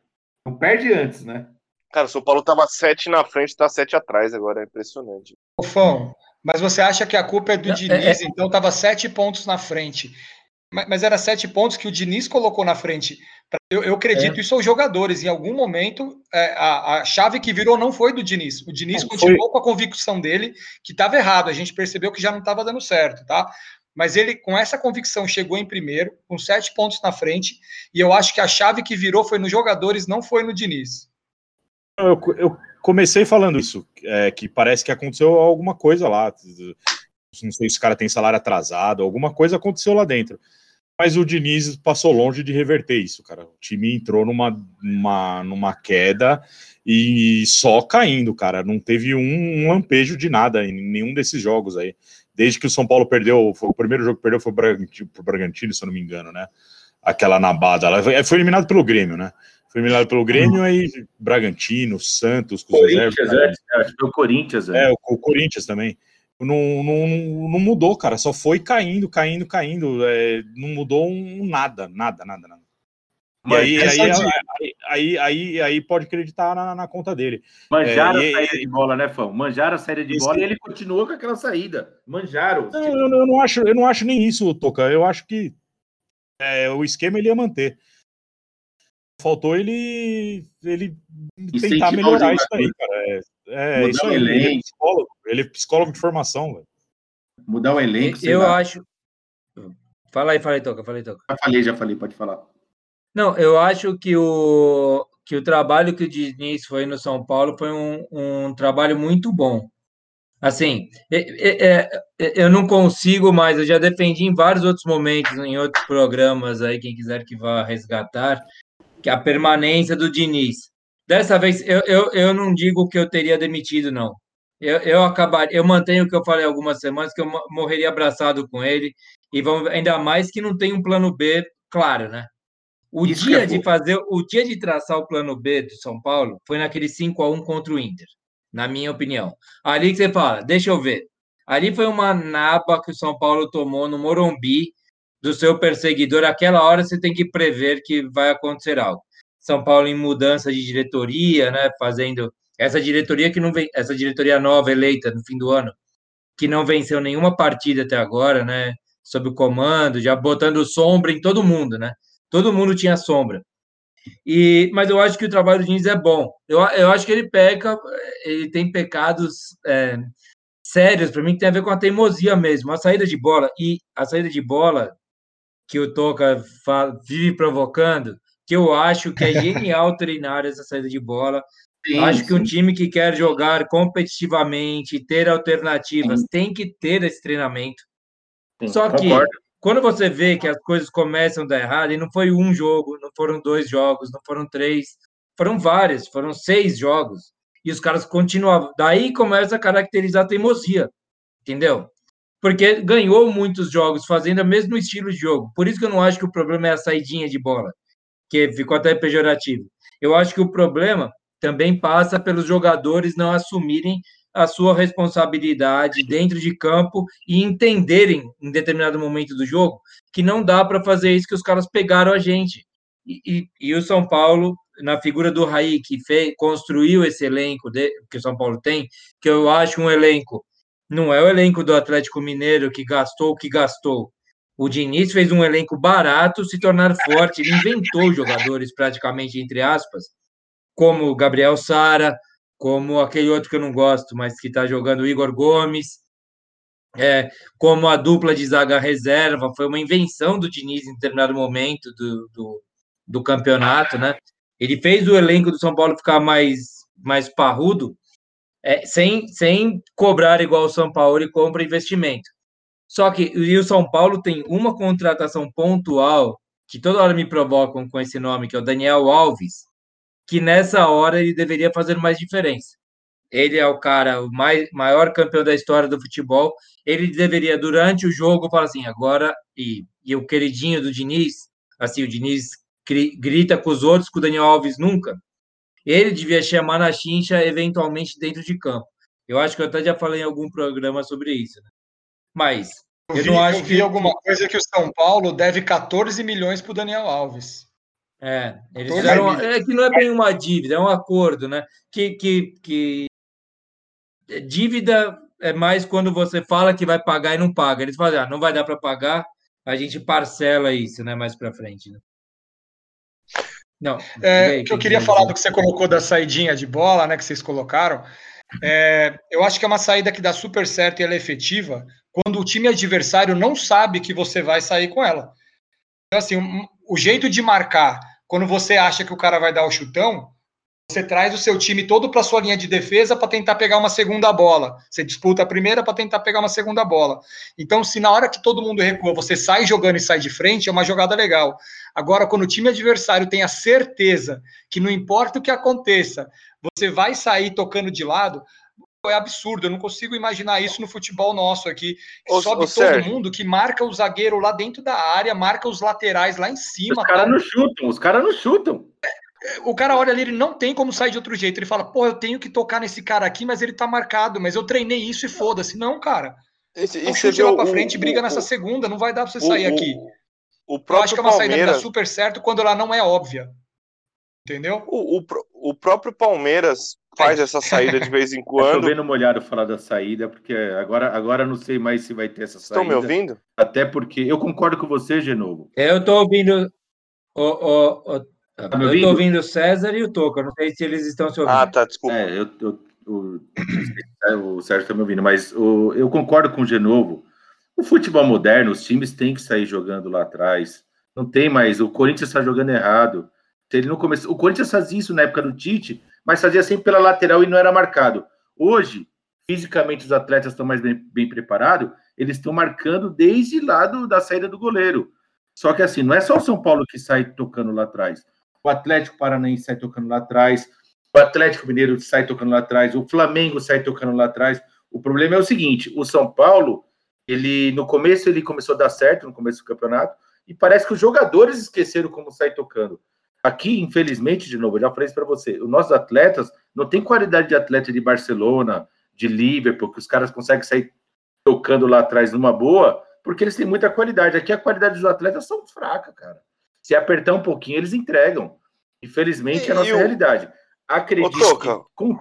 Não perde antes, né? Cara, o São Paulo tava sete na frente, tá sete atrás agora, é impressionante. Fão, mas você acha que a culpa é do é, Diniz, é, é. então tava sete pontos na frente. Mas, mas era sete pontos que o Diniz colocou na frente. Eu, eu acredito é. isso aos jogadores. Em algum momento, é, a, a, chave que virou não foi do Diniz. O Diniz não, continuou foi... com a convicção dele que estava errado. A gente percebeu que já não estava dando certo, tá? Mas ele, com essa convicção, chegou em primeiro, com sete pontos na frente. E eu acho que a chave que virou foi nos jogadores, não foi no Diniz. Eu, eu comecei falando isso, é, que parece que aconteceu alguma coisa lá. Não sei se o cara tem salário atrasado, alguma coisa aconteceu lá dentro. Mas o Diniz passou longe de reverter isso, cara. O time entrou numa, numa, numa queda e só caindo, cara. Não teve um, um lampejo de nada em nenhum desses jogos aí. Desde que o São Paulo perdeu, foi, o primeiro jogo que perdeu foi o Bragantino, se eu não me engano, né? Aquela nabada. Ela foi, foi eliminado pelo Grêmio, né? Foi eliminado pelo Grêmio, aí Bragantino, Santos, Corinthians, reservas, é, acho que foi o Corinthians. É, é o, o Corinthians também não, não, não mudou, cara. Só foi caindo, caindo, caindo. É, não mudou um, nada, nada, nada, nada. E aí, aí, aí, aí, aí, aí, pode acreditar na, na conta dele. Manjaram é, a saída e, de bola, né, Fão? Manjaram a saída de bola e ele continuou com aquela saída. Manjaram. Não, eu, eu, não acho, eu não acho nem isso, Toca. Eu acho que é, o esquema ele ia manter. Faltou ele, ele tentar melhorar isso aí, cara. É, é isso aí. Ele é psicólogo, ele é psicólogo de formação, velho. Mudar o elenco. Eu lá. acho. Fala aí, fala aí, Toca, fala aí, Toca. Já falei, já falei, pode falar. Não, eu acho que o, que o trabalho que o Diniz foi no São Paulo foi um, um trabalho muito bom. Assim, é, é, eu não consigo mais, eu já defendi em vários outros momentos, em outros programas aí, quem quiser que vá resgatar, que a permanência do Diniz. Dessa vez, eu, eu, eu não digo que eu teria demitido, não. Eu, eu acabar, eu mantenho o que eu falei algumas semanas, que eu morreria abraçado com ele, e vamos, ainda mais que não tem um plano B, claro, né? O Isso dia é de fazer, o dia de traçar o plano B do São Paulo foi naquele 5 a 1 contra o Inter, na minha opinião. Ali que você fala, deixa eu ver. Ali foi uma naba que o São Paulo tomou no Morumbi do seu perseguidor. Aquela hora você tem que prever que vai acontecer algo. São Paulo em mudança de diretoria, né, fazendo essa diretoria que não vem, essa diretoria nova eleita no fim do ano, que não venceu nenhuma partida até agora, né, sob o comando, já botando sombra em todo mundo, né? Todo mundo tinha sombra. E, mas eu acho que o trabalho do Diniz é bom. Eu, eu acho que ele peca, ele tem pecados é, sérios para mim que tem a ver com a teimosia mesmo, a saída de bola e a saída de bola que o Toca vive provocando que eu acho que é genial treinar essa saída de bola. Sim, acho sim. que um time que quer jogar competitivamente, ter alternativas, sim. tem que ter esse treinamento. Só que concordo. quando você vê que as coisas começam a dar errado, e não foi um jogo, não foram dois jogos, não foram três, foram vários, foram seis jogos. E os caras continuavam. Daí começa a caracterizar a teimosia, entendeu? Porque ganhou muitos jogos fazendo o mesmo estilo de jogo. Por isso que eu não acho que o problema é a saidinha de bola que ficou até pejorativo. Eu acho que o problema também passa pelos jogadores não assumirem a sua responsabilidade dentro de campo e entenderem em determinado momento do jogo que não dá para fazer isso que os caras pegaram a gente. E, e, e o São Paulo, na figura do Raí, que fez, construiu esse elenco de, que o São Paulo tem, que eu acho um elenco, não é o elenco do Atlético Mineiro que gastou o que gastou, o Diniz fez um elenco barato se tornar forte. Ele inventou jogadores, praticamente, entre aspas, como Gabriel Sara, como aquele outro que eu não gosto, mas que está jogando, o Igor Gomes, é, como a dupla de zaga reserva. Foi uma invenção do Diniz em determinado momento do, do, do campeonato, né? Ele fez o elenco do São Paulo ficar mais, mais parrudo, é, sem, sem cobrar igual o São Paulo e compra investimento. Só que o São Paulo tem uma contratação pontual que toda hora me provocam com esse nome, que é o Daniel Alves, que nessa hora ele deveria fazer mais diferença. Ele é o cara, o mais, maior campeão da história do futebol. Ele deveria, durante o jogo, falar assim: agora. E, e o queridinho do Diniz, assim, o Diniz grita com os outros, com o Daniel Alves nunca. Ele devia chamar na chincha, eventualmente, dentro de campo. Eu acho que eu até já falei em algum programa sobre isso. Né? Mas eu, eu vi, não acho eu vi que alguma coisa que o São Paulo deve 14 milhões para o Daniel Alves. É, eles fizeram, é que não é bem uma dívida, é um acordo, né? Que, que, que dívida é mais quando você fala que vai pagar e não paga. Eles falam, ah, não vai dar para pagar, a gente parcela isso, né, mais para frente. Né? Não. É, que eu queria falar do que você colocou da saidinha de bola, né, que vocês colocaram. É, eu acho que é uma saída que dá super certo e ela é efetiva quando o time adversário não sabe que você vai sair com ela. Então, assim, um, o jeito de marcar, quando você acha que o cara vai dar o chutão, você traz o seu time todo para sua linha de defesa para tentar pegar uma segunda bola. Você disputa a primeira para tentar pegar uma segunda bola. Então, se na hora que todo mundo recua, você sai jogando e sai de frente, é uma jogada legal. Agora, quando o time adversário tem a certeza que não importa o que aconteça, você vai sair tocando de lado, é absurdo. Eu não consigo imaginar isso no futebol nosso aqui. Ô, Sobe ô, todo Sérgio. mundo que marca o zagueiro lá dentro da área, marca os laterais lá em cima. Os caras não chutam, os caras não chutam. O cara olha ali, ele não tem como sair de outro jeito. Ele fala, pô, eu tenho que tocar nesse cara aqui, mas ele tá marcado, mas eu treinei isso e foda-se. Não, cara. Esse, então, chute lá pra frente, o, briga o, nessa o, segunda, não vai dar pra você sair aqui. O próprio eu acho que é uma Palmeiras... saída que dá super certo quando ela não é óbvia. Entendeu? O, o, o próprio Palmeiras faz essa saída de vez em quando. Estou vendo molhado falar da saída, porque agora, agora não sei mais se vai ter essa saída. Estão me ouvindo? Até porque eu concordo com você, Genovo. Eu estou ouvindo. O, o, o, tá eu estou ouvindo o César e o Toca. Não sei se eles estão se ouvindo. Ah, tá, desculpa. É, eu, eu, o, o Sérgio está me ouvindo, mas o, eu concordo com o Genovo. O futebol moderno, os times têm que sair jogando lá atrás. Não tem mais. O Corinthians está jogando errado. Ele não começou. O Corinthians fazia isso na época do Tite, mas fazia sempre pela lateral e não era marcado. Hoje, fisicamente, os atletas estão mais bem, bem preparados, eles estão marcando desde lá do, da saída do goleiro. Só que assim, não é só o São Paulo que sai tocando lá atrás. O Atlético Paranaense sai tocando lá atrás, o Atlético Mineiro sai tocando lá atrás, o Flamengo sai tocando lá atrás. O problema é o seguinte: o São Paulo, ele no começo ele começou a dar certo no começo do campeonato, e parece que os jogadores esqueceram como sai tocando. Aqui, infelizmente, de novo, eu já falei isso para você, os nossos atletas não tem qualidade de atleta de Barcelona, de Liverpool, que os caras conseguem sair tocando lá atrás numa boa, porque eles têm muita qualidade. Aqui a qualidade dos atletas são fraca, cara. Se apertar um pouquinho, eles entregam. Infelizmente, e, é a nossa o... realidade. Acredito que com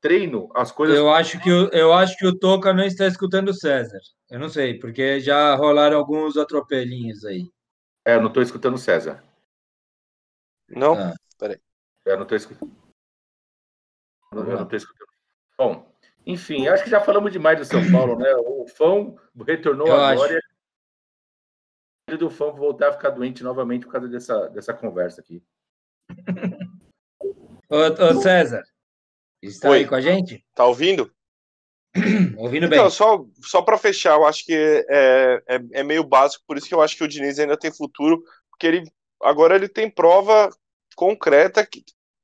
treino as coisas. Eu acho que o, eu acho que o Toca não está escutando o César. Eu não sei, porque já rolaram alguns atropelinhos aí. É, eu não estou escutando o César. Não? Ah. Peraí. Eu não estou escutando. Eu não estou escutando. Bom, enfim, acho que já falamos demais do São Paulo, né? O Fão retornou eu agora. E do Fão voltar a ficar doente novamente por causa dessa, dessa conversa aqui. ô, ô, César, está Oi. aí com a gente? Tá ouvindo? ouvindo então, bem. Só, só para fechar, eu acho que é, é, é meio básico, por isso que eu acho que o Diniz ainda tem futuro, porque ele agora ele tem prova concreta,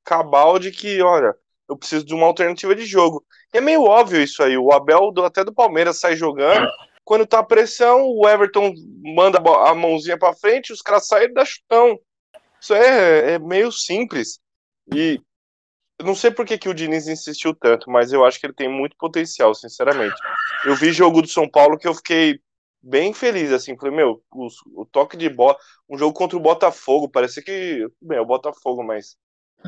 cabal, de que, olha, eu preciso de uma alternativa de jogo. E é meio óbvio isso aí. O Abel, até do Palmeiras, sai jogando. Quando tá a pressão, o Everton manda a mãozinha para frente, os caras saem da chutão. Isso é, é meio simples. E não sei por que, que o Diniz insistiu tanto, mas eu acho que ele tem muito potencial, sinceramente. Eu vi jogo do São Paulo que eu fiquei bem feliz, assim, falei, meu, o, o toque de bola, um jogo contra o Botafogo, parece que, bem, é o Botafogo, mas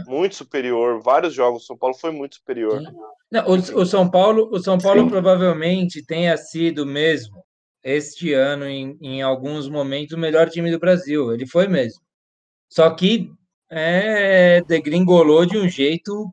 muito superior, vários jogos, o São Paulo foi muito superior. Não, o, o, São Paulo, o São Paulo Sim. provavelmente tenha sido mesmo este ano em, em alguns momentos o melhor time do Brasil, ele foi mesmo. Só que é, degringolou de um jeito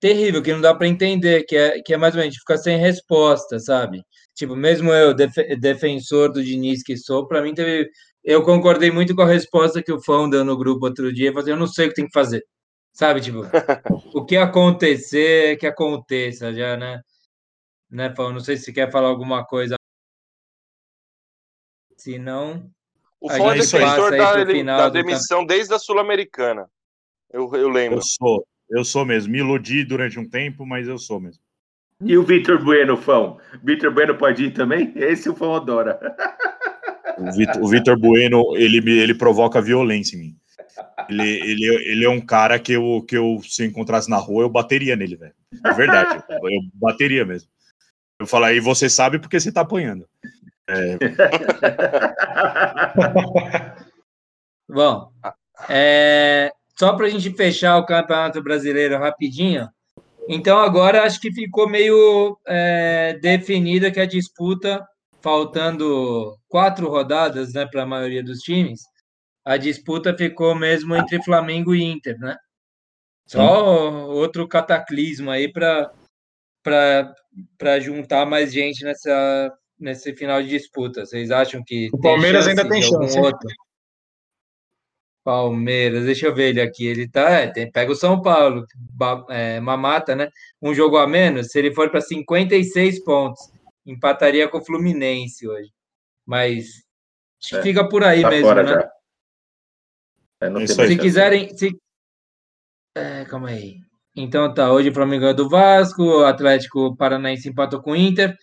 terrível, que não dá para entender, que é, que é mais ou menos ficar sem resposta, sabe? Tipo, mesmo eu, def defensor do Diniz que sou, para mim teve. Eu concordei muito com a resposta que o Fão deu no grupo outro dia, falei, eu não sei o que tem que fazer. Sabe, tipo, o que acontecer, que aconteça já, né? Né, Fão? Não sei se quer falar alguma coisa. Se não. O Fão é defensor da, da demissão desde a Sul-Americana. Eu, eu lembro. Eu sou, eu sou mesmo. Me iludi durante um tempo, mas eu sou mesmo. E o Vitor Bueno, Fão? Vitor Bueno pode ir também? Esse o Fão adora. O Vitor Bueno, ele, ele provoca violência em mim. Ele, ele, ele é um cara que eu, que eu, se encontrasse na rua, eu bateria nele, velho. É verdade, eu, eu bateria mesmo. Eu falo, aí você sabe porque você tá apanhando. É... Bom, é, só para a gente fechar o Campeonato Brasileiro rapidinho, então agora acho que ficou meio é, definida que a disputa faltando quatro rodadas, né, para a maioria dos times, a disputa ficou mesmo entre Flamengo e Inter, né? Só outro cataclismo aí para para juntar mais gente nessa nesse final de disputa. Vocês acham que o Palmeiras ainda tem chance? Outro? Palmeiras, deixa eu ver ele aqui. Ele tá, é, tem, pega o São Paulo, é, mamata, né? Um jogo a menos. Se ele for para 56 pontos, empataria com o Fluminense hoje. Mas é, fica por aí tá mesmo, né? É, se quiserem. Se... É, calma aí. Então tá, hoje o Flamengo é do Vasco, o Atlético Paranaense empatou com o Inter.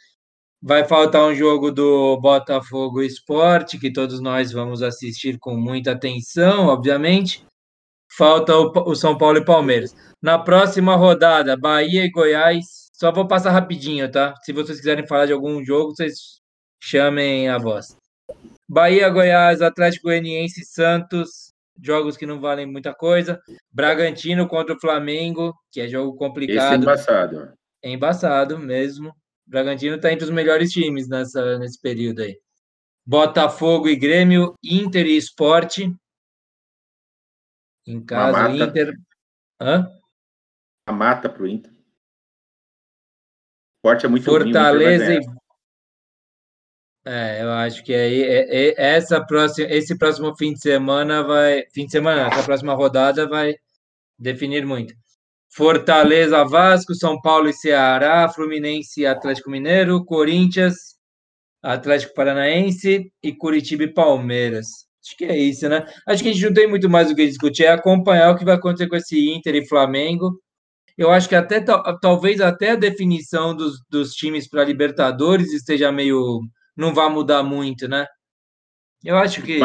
Vai faltar um jogo do Botafogo Esporte, que todos nós vamos assistir com muita atenção, obviamente. Falta o, o São Paulo e Palmeiras. Na próxima rodada, Bahia e Goiás. Só vou passar rapidinho, tá? Se vocês quiserem falar de algum jogo, vocês chamem a voz. Bahia, Goiás, Atlético Goianiense, Santos, jogos que não valem muita coisa. Bragantino contra o Flamengo, que é jogo complicado. Esse é embaçado. É embaçado mesmo. Bragantino está entre os melhores times nessa, nesse período aí. Botafogo e Grêmio, Inter e Esporte. Em casa, Inter. Hã? A mata para o Inter. Esporte é muito Fortaleza ruim. É, eu acho que aí é, é, essa próxima, esse próximo fim de semana vai. Fim de semana, essa próxima rodada vai definir muito. Fortaleza, Vasco, São Paulo e Ceará, Fluminense Atlético Mineiro, Corinthians, Atlético Paranaense e Curitiba e Palmeiras. Acho que é isso, né? Acho que a gente não tem muito mais o que discutir, é acompanhar o que vai acontecer com esse Inter e Flamengo. Eu acho que até talvez até a definição dos, dos times para Libertadores esteja meio. não vai mudar muito, né? Eu acho que.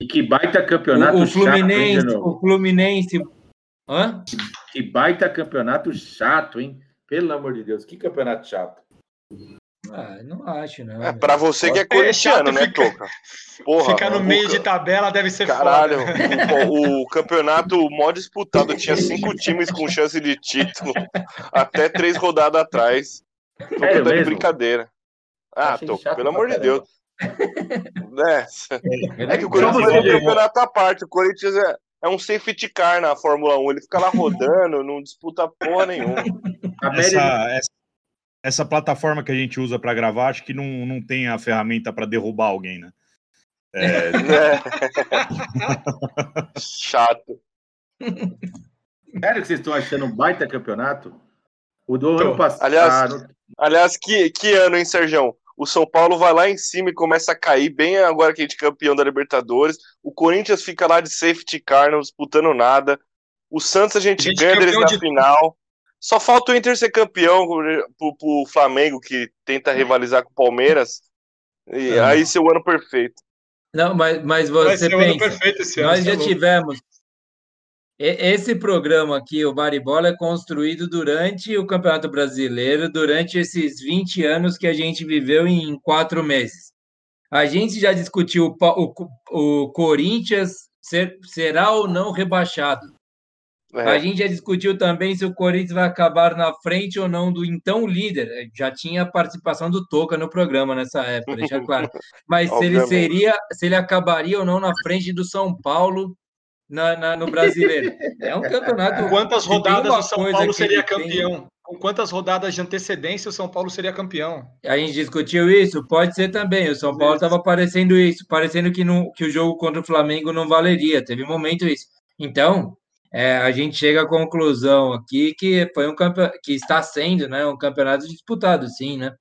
E que baita campeonato. O, o Fluminense, chato, o Fluminense Hã? Que baita campeonato chato, hein? Pelo amor de Deus, que campeonato chato. Ah, não acho, não. É pra você que é corintiano, é né, fica, Toca? Porra, ficar no meio de tabela deve ser Caralho, o, o, campeonato mó disputado tinha cinco times com chance de título até três rodadas atrás. Tô é de brincadeira. Ah, Toca, pelo amor de Deus. É. é que o Corinthians é um campeonato à parte. O Corinthians é, é um safety car na Fórmula 1. Ele fica lá rodando, não disputa porra nenhuma. Essa, essa, essa, plataforma que a gente usa para gravar, acho que não, não tem a ferramenta para derrubar alguém, né? É... é. Chato. Sério que vocês estão achando um baita campeonato? O do ano passado. Aliás, aliás que, que ano, hein, Sérgio? o São Paulo vai lá em cima e começa a cair, bem agora que a gente é campeão da Libertadores. O Corinthians fica lá de safety car, não disputando nada. O Santos a gente, a gente ganha deles na de... final. Só falta o Inter ser campeão pro, pro Flamengo, que tenta rivalizar com o Palmeiras. E é. aí seu ano perfeito. Não, mas, mas você pensa, nós já tá tivemos esse programa aqui, o Baribola, é construído durante o Campeonato Brasileiro, durante esses 20 anos que a gente viveu em quatro meses. A gente já discutiu o, o, o Corinthians ser, será ou não rebaixado. É. A gente já discutiu também se o Corinthians vai acabar na frente ou não do então líder. Já tinha participação do Toca no programa nessa época, deixa claro. Mas se ele seria, se ele acabaria ou não na frente do São Paulo na, na, no brasileiro. É um campeonato. Quantas rodadas o São Paulo seria campeão? Tem... Com quantas rodadas de antecedência o São Paulo seria campeão? A gente discutiu isso? Pode ser também. O São Paulo estava parecendo isso, parecendo que, não, que o jogo contra o Flamengo não valeria. Teve um momento isso. Então, é, a gente chega à conclusão aqui que foi um campeonato que está sendo né, um campeonato disputado, sim, né?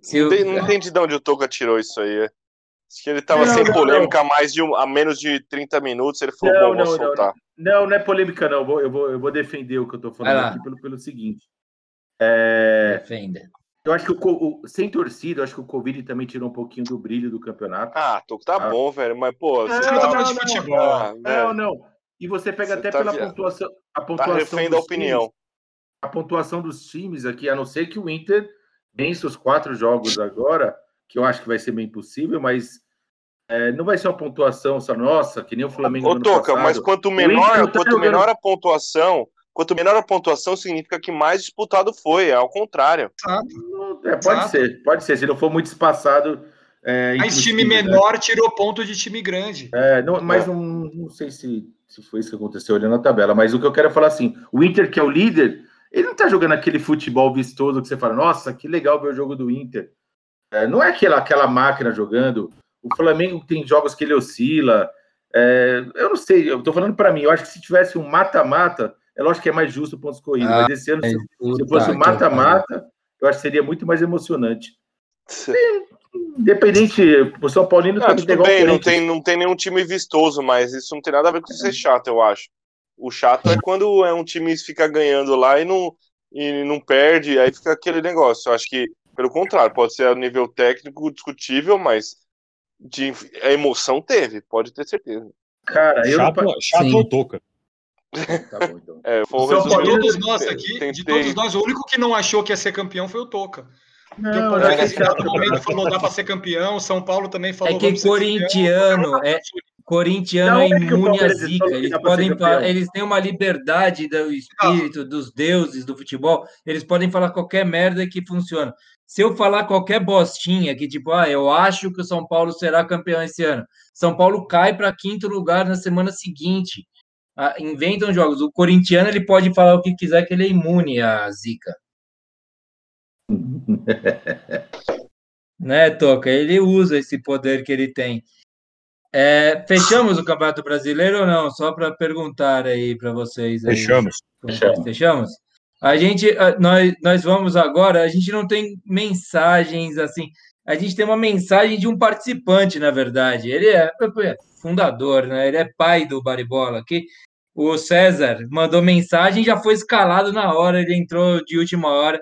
Se não, tem, não entendi de onde o Toca tirou isso aí. É. Acho que ele estava sem não, polêmica não. mais de um, a menos de 30 minutos. Ele falou, não, bom, vou soltar. Não, não é polêmica, não. Eu vou, eu vou, eu vou defender o que eu estou falando aqui pelo, pelo seguinte. É... Defenda. Eu acho que o, o, sem torcida, eu acho que o Covid também tirou um pouquinho do brilho do campeonato. Ah, tô, tá ah. bom, velho, mas pô, você não, tá de futebol. Ah, não, não. E você pega você até tá pela via... pontuação, a tá pontuação tá da opinião. Times, a pontuação dos times aqui, a não ser que o Inter vence os quatro jogos agora, que eu acho que vai ser bem possível, mas é, não vai ser uma pontuação só nossa, que nem o Flamengo. Ô, Toca, mas quanto menor, quanto menor a pontuação, quanto menor a pontuação, significa que mais disputado foi, é ao contrário. É, pode Exato. ser, pode ser. Se não for muito espaçado. É, mas time né? menor né? tirou ponto de time grande. É, não, mas não, não sei se, se foi isso que aconteceu olhando a tabela. Mas o que eu quero é falar assim: o Inter, que é o líder, ele não tá jogando aquele futebol vistoso que você fala, nossa, que legal ver o jogo do Inter. É, não é aquela, aquela máquina jogando. O Flamengo tem jogos que ele oscila. É, eu não sei, eu tô falando para mim, eu acho que se tivesse um mata-mata, é lógico que é mais justo pontos corridos, ah, mas esse ano, é, se, se, fosse um mata-mata, eu acho que seria muito mais emocionante. Independente, o São Paulino não, tudo bem, não tem, não tem nenhum time vistoso, mas isso não tem nada a ver com ser chato, eu acho. O chato é quando é um time fica ganhando lá e não, e não perde, aí fica aquele negócio. Eu acho que, pelo contrário, pode ser a nível técnico discutível, mas de a emoção teve, pode ter certeza. Cara, eu chato, não... chato ou toca. Tá bom, então. É, foi de todos nós aqui, Tentei. de todos nós, o único que não achou que ia ser campeão foi o Toca. Não, o Palmeiras é momento falou dá para ser campeão, São Paulo também falou. É que corintiano é corintiano é, é imune à zica. Eles podem eles têm uma liberdade do espírito dos deuses do futebol. Eles podem falar qualquer merda que funciona. Se eu falar qualquer bostinha que tipo, ah, eu acho que o São Paulo será campeão esse ano. São Paulo cai para quinto lugar na semana seguinte ah, inventam jogos. O corintiano ele pode falar o que quiser que ele é imune à zica. né, Toca? Ele usa esse poder que ele tem. É, fechamos o Campeonato Brasileiro ou não? Só para perguntar aí para vocês. Aí. Fechamos. Fechamos. Fechamos? A gente, nós, nós vamos agora. A gente não tem mensagens assim. A gente tem uma mensagem de um participante, na verdade. Ele é fundador, né? Ele é pai do Baribola aqui. O César mandou mensagem, já foi escalado na hora, ele entrou de última hora.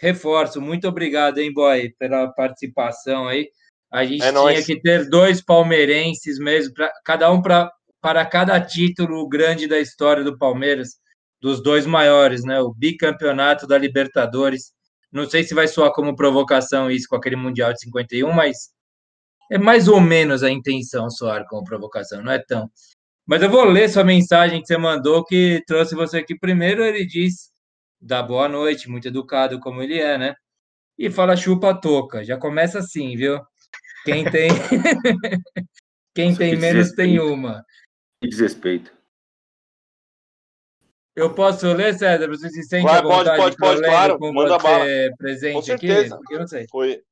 Reforço, muito obrigado, hein, boy, pela participação aí. A gente é tinha nóis. que ter dois palmeirenses mesmo, pra, cada um pra, para cada título grande da história do Palmeiras, dos dois maiores, né? O bicampeonato da Libertadores. Não sei se vai soar como provocação isso com aquele Mundial de 51, mas é mais ou menos a intenção soar como provocação, não é tão. Mas eu vou ler sua mensagem que você mandou, que trouxe você aqui primeiro. Ele diz: dá boa noite, muito educado como ele é, né? E fala chupa toca. Já começa assim, viu? Quem tem. Quem tem menos tem uma. Que desrespeito. Eu posso ler, César? Você se sente à vontade pode, pode, pode, claro. com Manda você bala. presente com certeza. aqui? Eu não sei. Foi.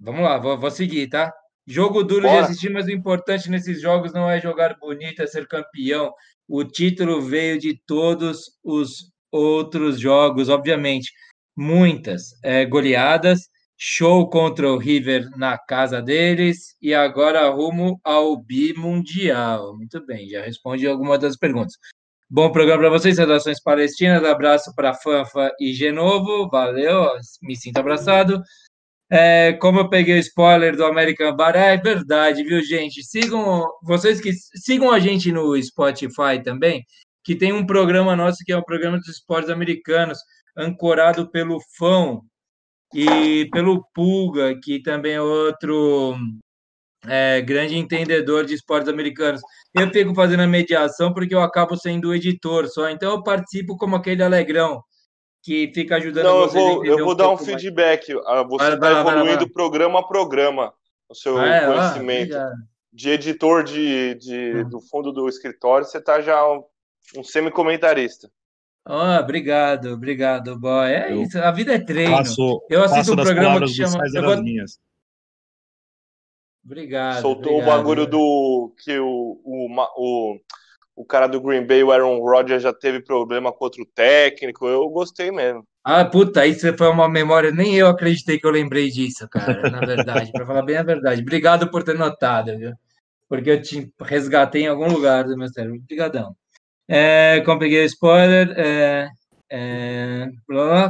Vamos lá, vou, vou seguir, tá? Jogo duro Bora. de assistir, mas o importante nesses jogos não é jogar bonito, é ser campeão. O título veio de todos os outros jogos, obviamente. Muitas é, goleadas, show contra o River na casa deles e agora rumo ao bimundial. Muito bem, já respondi algumas das perguntas. Bom programa para vocês, saudações palestinas, abraço para Fanfa e Genovo, valeu, me sinto abraçado. É, como eu peguei o spoiler do American Bar, é verdade, viu, gente? Sigam vocês que sigam a gente no Spotify também, que tem um programa nosso que é o programa dos esportes americanos, ancorado pelo Fão e pelo Pulga, que também é outro é, grande entendedor de esportes americanos. Eu fico fazendo a mediação porque eu acabo sendo editor só, então eu participo como aquele alegrão que fica ajudando Não, eu vou, eu vou um dar um feedback. Mais. Ah, você está evoluindo programa a programa o seu ah, é, conhecimento. Ah, de editor de, de, hum. do fundo do escritório, você está já um, um semi-comentarista. Oh, obrigado, obrigado, boy. É eu isso, a vida é treino. Passo, eu assisto um programa que chama. Eu vou... Obrigado. Soltou obrigado, o bagulho do que o, o, o o cara do Green Bay, o Aaron Rodgers, já teve problema com outro técnico. Eu gostei mesmo. Ah, puta, isso foi uma memória. Nem eu acreditei que eu lembrei disso, cara, na verdade, para falar bem a verdade. Obrigado por ter notado, viu? Porque eu te resgatei em algum lugar do meu cérebro. Obrigadão. É, como peguei spoiler, é, é,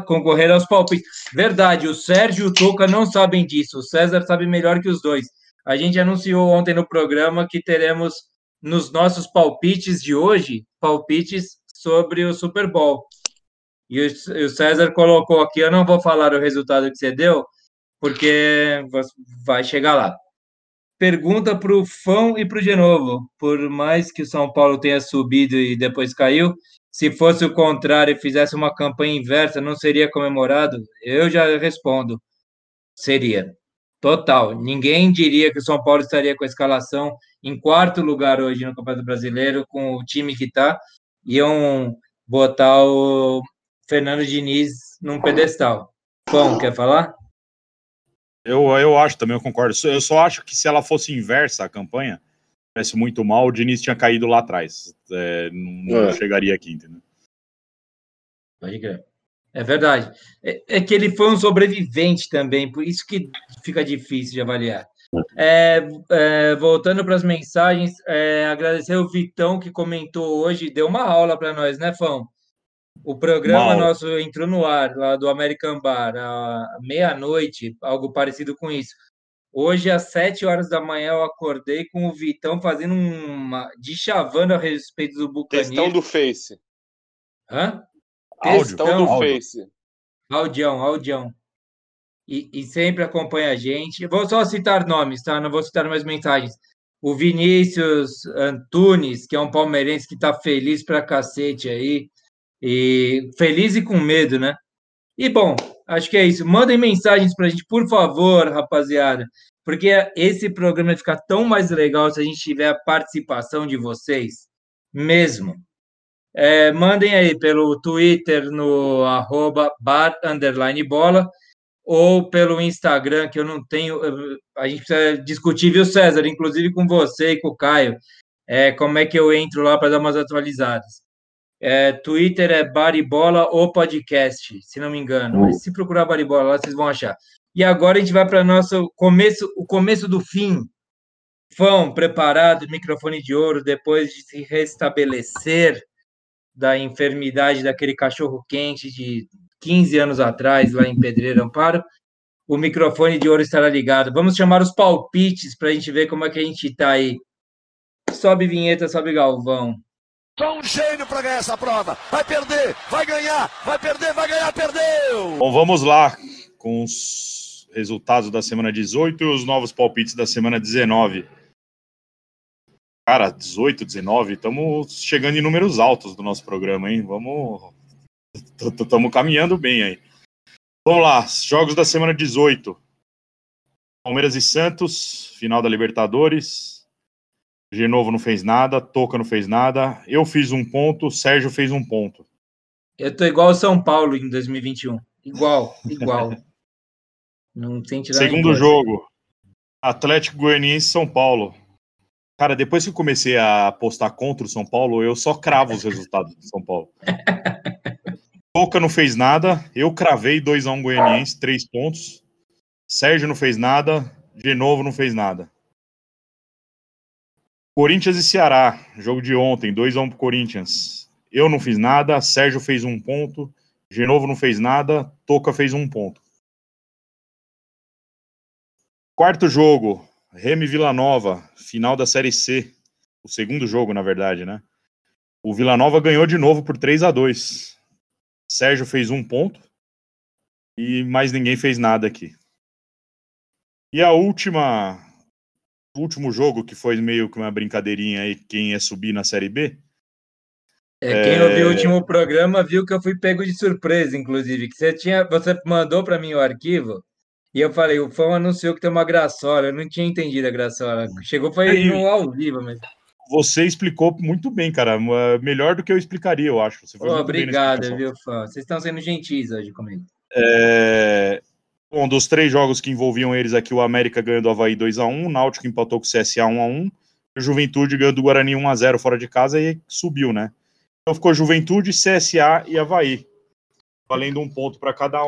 concorrer aos palpites. Verdade, o Sérgio e o Toca não sabem disso. O César sabe melhor que os dois. A gente anunciou ontem no programa que teremos nos nossos palpites de hoje, palpites sobre o Super Bowl. E o César colocou aqui, eu não vou falar o resultado que você deu, porque vai chegar lá. pergunta para o Fão e para o Genovo. Por mais que o São Paulo tenha subido e depois caiu, se fosse o contrário e fizesse uma campanha inversa, não seria comemorado? Eu já respondo. Seria. Total. Ninguém diria que o São Paulo estaria com a escalação em quarto lugar hoje no Campeonato Brasileiro, com o time que está. Iam botar o Fernando Diniz num pedestal. Pão, quer falar? Eu, eu acho também, eu concordo. Eu só acho que se ela fosse inversa a campanha, tivesse muito mal, o Diniz tinha caído lá atrás. É, não, é. chegaria aqui, entendeu? Pode crer. É verdade. É, é, que ele foi um sobrevivente também, por isso que fica difícil de avaliar. É, é, voltando para as mensagens, é, agradecer o Vitão que comentou hoje, deu uma aula para nós, né, Fão? O programa nosso entrou no ar, lá do American Bar, à meia-noite, algo parecido com isso. Hoje, às sete horas da manhã, eu acordei com o Vitão fazendo uma. de chavando a respeito do Buccaneers. Questão do Face. Hã? Questão do. Face. Audião, audião. E, e, sempre acompanha a gente. Vou só citar nomes, tá? Não vou citar mais mensagens. O Vinícius Antunes, que é um palmeirense que tá feliz pra cacete aí. E feliz e com medo, né? E bom, acho que é isso. Mandem mensagens para a gente, por favor, rapaziada, porque esse programa vai ficar tão mais legal se a gente tiver a participação de vocês, mesmo. É, mandem aí pelo Twitter no arroba bar underline bola ou pelo Instagram, que eu não tenho. A gente precisa discutir, viu, César? Inclusive com você e com o Caio. É, como é que eu entro lá para dar umas atualizadas? É, Twitter é Baribola ou podcast, se não me engano. Mas se procurar Baribola lá, vocês vão achar. E agora a gente vai para nosso começo, o começo do fim. Fão, preparado, microfone de ouro, depois de se restabelecer da enfermidade daquele cachorro quente de 15 anos atrás, lá em Pedreira Amparo. O microfone de ouro estará ligado. Vamos chamar os palpites para a gente ver como é que a gente está aí. Sobe vinheta, sobe Galvão. Só um gênio para ganhar essa prova. Vai perder, vai ganhar, vai perder, vai ganhar, perdeu! Bom, vamos lá com os resultados da semana 18 e os novos palpites da semana 19. Cara, 18, 19, estamos chegando em números altos do nosso programa, hein? Vamos. Estamos caminhando bem aí. Vamos lá, jogos da semana 18. Palmeiras e Santos, final da Libertadores. Genovo não fez nada, Toca não fez nada, eu fiz um ponto, Sérgio fez um ponto. Eu tô igual o São Paulo em 2021. Igual, igual. não tem tirar Segundo jogo, Atlético Goianiense São Paulo. Cara, depois que eu comecei a apostar contra o São Paulo, eu só cravo os resultados do São Paulo. Toca não fez nada, eu cravei 2x1 um Goianiense, 3 pontos. Sérgio não fez nada, de novo não fez nada. Corinthians e Ceará, jogo de ontem, 2x1 pro Corinthians. Eu não fiz nada, Sérgio fez um ponto, Genovo não fez nada, Toca fez um ponto. Quarto jogo, Remy Vila Nova, final da Série C. O segundo jogo, na verdade, né? O Vila Nova ganhou de novo por 3 a 2 Sérgio fez um ponto e mais ninguém fez nada aqui. E a última último jogo, que foi meio que uma brincadeirinha aí, quem ia subir na Série B. É, quem é... ouviu o último programa viu que eu fui pego de surpresa, inclusive, que você tinha, você mandou para mim o arquivo e eu falei, o fã anunciou que tem uma graçola, eu não tinha entendido a graçola. Chegou foi aí, no ao vivo, mas você explicou muito bem, cara, melhor do que eu explicaria, eu acho. Oh, obrigado, viu, fã? Vocês estão sendo gentis hoje comigo. É... Bom, dos três jogos que envolviam eles aqui, o América ganhou do Havaí 2x1, o Náutico empatou com o CSA 1x1, o Juventude ganhou do Guarani 1x0 fora de casa e subiu, né? Então ficou Juventude, CSA e Havaí. Valendo um ponto para cada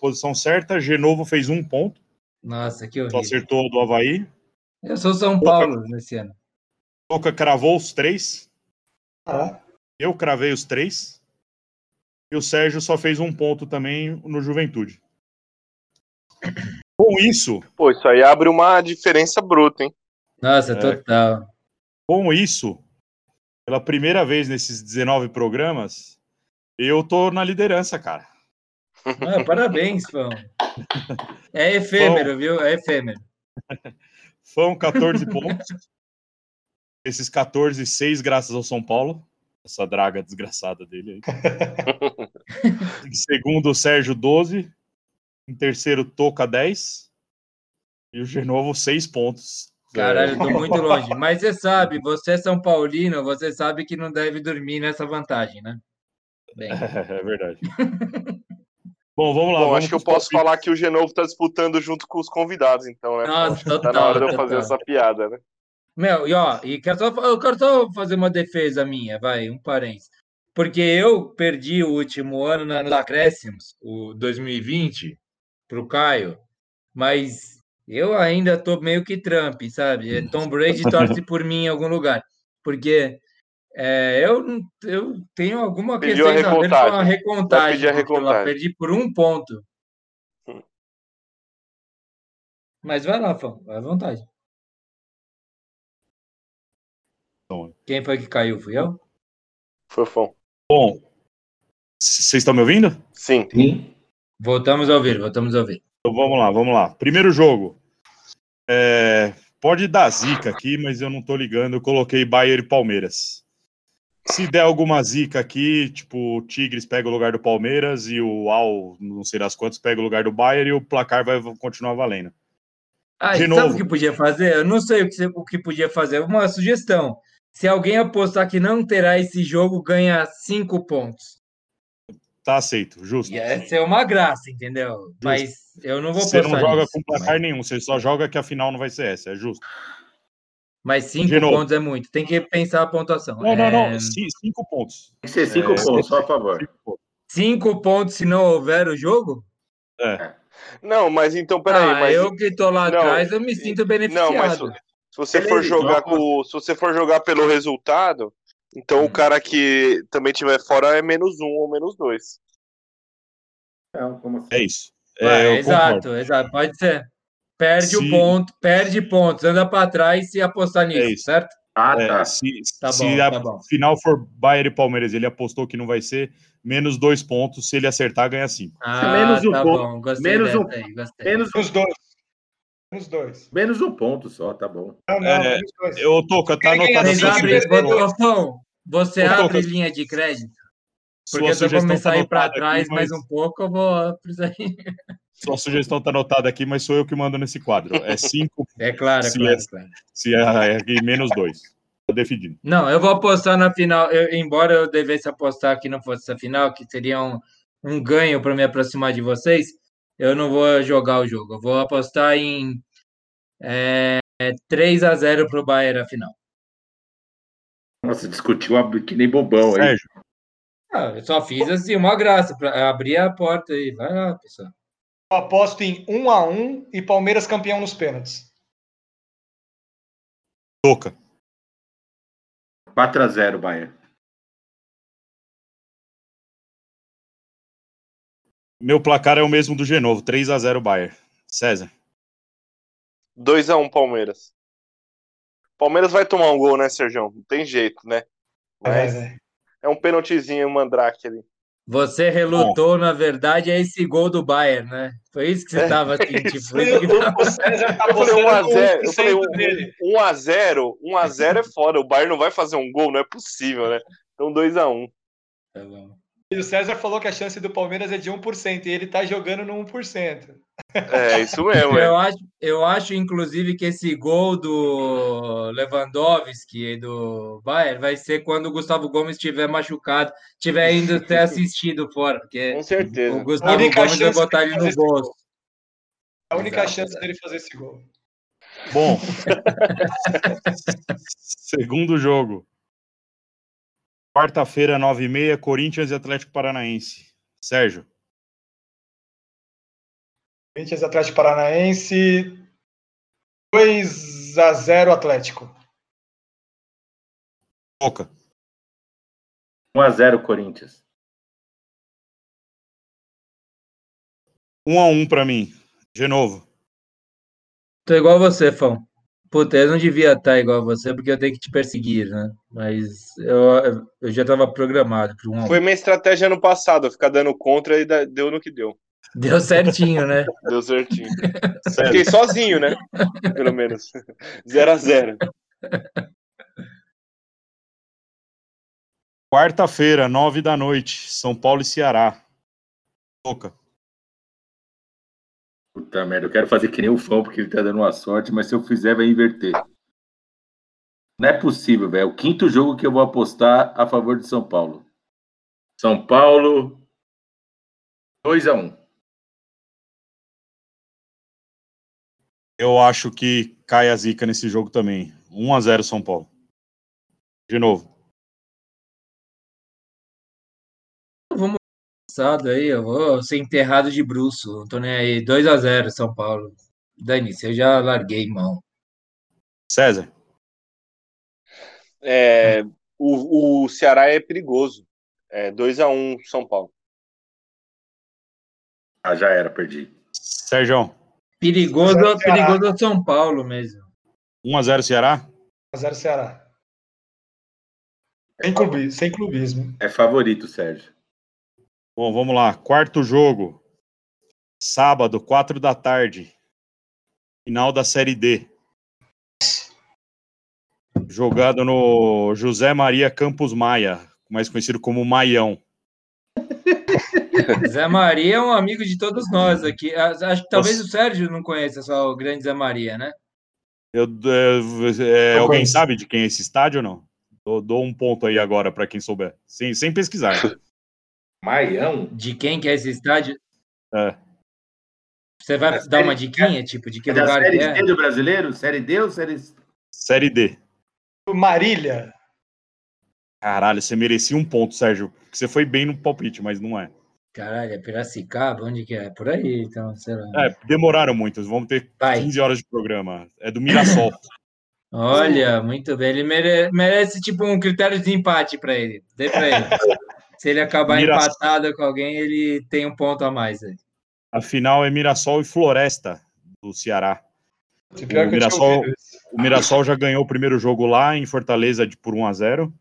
posição certa. Genovo fez um ponto. Nossa, que horrível. acertou do Havaí. Eu sou São Paulo nesse ano. Toca cravou os três. Ah. Eu cravei os três. E o Sérgio só fez um ponto também no Juventude. Com isso. Pô, isso aí abre uma diferença bruta, hein? Nossa, é, total. Com isso, pela primeira vez nesses 19 programas, eu tô na liderança, cara. Ah, parabéns, Fão. É efêmero, Fão. viu? É efêmero. Fão, 14 pontos. Esses 14, 6 graças ao São Paulo. Essa draga desgraçada dele aí. em segundo, o Sérgio, 12. Em terceiro, Toca, 10. E o Genovo, 6 pontos. Caralho, eu tô muito longe. Mas você sabe, você é São Paulino, você sabe que não deve dormir nessa vantagem, né? Bem. É, verdade. Bom, vamos lá. Bom, vamos acho que eu posso falar que o Genovo tá disputando junto com os convidados, então, né? Nossa, que tá total, na hora de eu total. fazer essa piada, né? Meu, e ó, e quero só, eu quero só fazer uma defesa minha, vai, um parênteses. Porque eu perdi o último ano na- nos acréscimos, o 2020, pro Caio, mas eu ainda tô meio que Trump, sabe? É, Tom Brady torce por mim em algum lugar. Porque é, eu, eu tenho alguma Pediu a questão a recontagem. Vai recontagem. a recontagem. perdi por um ponto. Hum. Mas vai lá, Fão, vai à vontade. Então, Quem foi que caiu? Fui eu? Fofão. Bom, c- vocês estão me ouvindo? Sim. Sim. Voltamos a ouvir, voltamos a ouvir. Então vamos lá, vamos lá. Primeiro jogo. É, pode dar zica aqui, mas eu não tô ligando. Eu coloquei Bayern e Palmeiras. Se der alguma zica aqui, tipo, o Tigres pega o lugar do Palmeiras e o Al, não sei das quantas, pega o lugar do Bayern e o placar vai continuar valendo. Ah, De sabe novo. o que podia fazer? Eu não sei o que, o que podia fazer. Uma sugestão. Se alguém apostar que não terá esse jogo, ganha cinco pontos. Tá aceito, justo. Ia ser uma graça, entendeu? Mas eu não vou Você não joga nisso. com placar nenhum, você só joga que a final não vai ser essa, é justo. Mas cinco pontos é muito. Tem que pensar a pontuação. Não, não, É, não, ci- cinco pontos. Tem que ser cinco É, pontos, só a favor. Cinco pontos. Cinco pontos se não houver o jogo? É, Não, mas então, peraí, ah, mas. eu que tô lá Não, atrás, eu me sinto beneficiado. Não, mas se, você for jogar joga. com. Se você for jogar pelo resultado, então Hum. o cara que também tiver fora é menos um ou menos dois. Não, como assim? é isso. Ah, É, eu exato, concordo. exato. Pode ser. Perde o Se- ponto, perde pontos, anda para trás e apostar nisso, É isso. certo? Ah, É, tá. se Tá se bom, a tá bom. final for Bayern e Palmeiras, ele apostou que não vai ser, menos dois pontos. Se ele acertar, ganha cinco. Ah, menos um tá ponto, bom, gostei menos um- aí, gostei. Menos, Os dois. Os dois. menos um ponto só, tá bom. Não, não, É, menos dois. Eu Toca, tá Quem anotado. Botofão, você Ô, abre linha de crédito? Porque se eu começar tá a ir para trás aqui, mais mas- um pouco, eu vou precisar ir. Sua sugestão tá anotada aqui, mas sou eu que mando nesse quadro. É cinco, É claro, é Se claro, é- claro. se é, é aqui, menos dois. Tá definido. Não, eu vou apostar na final. eu- embora eu devesse apostar que não fosse essa final, que seria um, um ganho para me aproximar de vocês, eu não vou jogar o jogo. Eu vou apostar em é, 3 a 0 para o Bayern a final. Nossa, discutiu a- que nem bobão aí. Sérgio, Ah, eu só fiz assim, uma graça, para abrir a porta aí. Vai lá, pessoal. Eu aposto em 1 a 1 e Palmeiras campeão nos pênaltis. Toca. 4x0, Bahia. Meu placar é o mesmo do Genovo, 3 a 0 Bayern. César. 2x1 Palmeiras. Palmeiras vai tomar um gol, né, Sérgio? Não tem jeito, né? Mas É, é um pênaltizinho, um mandrake ali. Você relutou, na verdade, a esse gol do Bayern, né? Foi isso que você estava assim, É tipo. isso. isso que tava- O César tá Eu falei apostando 1x0. Eu 1% falei dele. 1x0. 1x0 é foda. O Bayern não vai fazer um gol, não é possível, né? Então 2x1. Tá bom. E o César falou que a chance do Palmeiras é de 1%, e ele tá jogando no 1%. É, isso mesmo, Eu é. acho, eu acho, inclusive, que esse gol do Lewandowski e do Bayern vai ser quando o Gustavo Gomes estiver machucado, estiver indo ter assistido fora, porque Com o certeza. Gustavo única Gomes vai botar ele no bolso. A única Exato, chance dele fazer esse gol. Bom. Segundo jogo. Quarta-feira, 9h30, Corinthians e Atlético Paranaense. Sérgio. Corinthians Atlético Paranaense 2 a 0 Atlético. Toca. 1x0, Corinthians. 1 a 1 pra mim. De novo. Tô igual você, Fão. Puta, eu não devia estar igual você, porque eu tenho que te perseguir, né? Mas eu, eu já estava programado para um a. Foi minha estratégia ano passado, ficar dando contra e deu no que deu. Deu certinho, né? Deu certinho. Fiquei sozinho, né? Pelo menos. 0 a 0 Quarta-feira, nove da noite, São Paulo e Ceará. Toca. Puta merda, eu quero fazer que nem o fã, porque ele tá dando uma sorte, mas se eu fizer, vai inverter. Não é possível, velho. O quinto jogo que eu vou apostar a favor de São Paulo. São Paulo 2 a 1 Eu acho que cai a zica nesse jogo também. 1 a 0 São Paulo. De novo. Passado aí, eu vou ser enterrado de bruxo. Não tô nem aí. 2 a 0 São Paulo. Dane-se, eu já larguei mão. César. É, o, o Ceará é perigoso. É 2 a 1 São Paulo. Ah, já era, perdi. Sérgio. Perigoso, perigoso é o São Paulo mesmo. 1 a 0 Ceará? 0 Ceará. Sem clubismo, sem clubismo. É favorito, Sérgio. Bom, vamos lá. Quarto jogo. Sábado, 4 da tarde. Final da Série D. Jogado no José Maria Campos Maia, mais conhecido como Maião. Zé Maria é um amigo de todos nós aqui. Ah, Acho que talvez o Sérgio não conheça só o grande Zé Maria, né? Eu, é, é, Eu alguém conheço. sabe de quem é esse estádio ou não? Dou, dou um ponto aí agora para quem souber. Sem, sem pesquisar. Maião? De quem que é esse estádio? É. Você vai Da dar uma série- diquinha, tipo, de que É da lugar Série que é? D do brasileiro? Série D ou Série... Série D. Marília. Caralho, você merecia um ponto, Sérgio. Porque você foi bem no palpite, mas não é. Caralho, é Piracicaba? Onde que é? Por aí, então, sei lá. É, demoraram muito. Vamos ter Vai. 15 horas de programa. É do Mirassol. Olha, muito bem. Ele mere- merece, tipo, um critério de empate para ele. Dê para ele. Se ele acabar Mirassol. empatado com alguém, ele tem um ponto a mais. aí. A final é Mirassol e Floresta, do Ceará. O Mirassol-. O Mirassol já ganhou o primeiro jogo lá em Fortaleza de por 1 a 0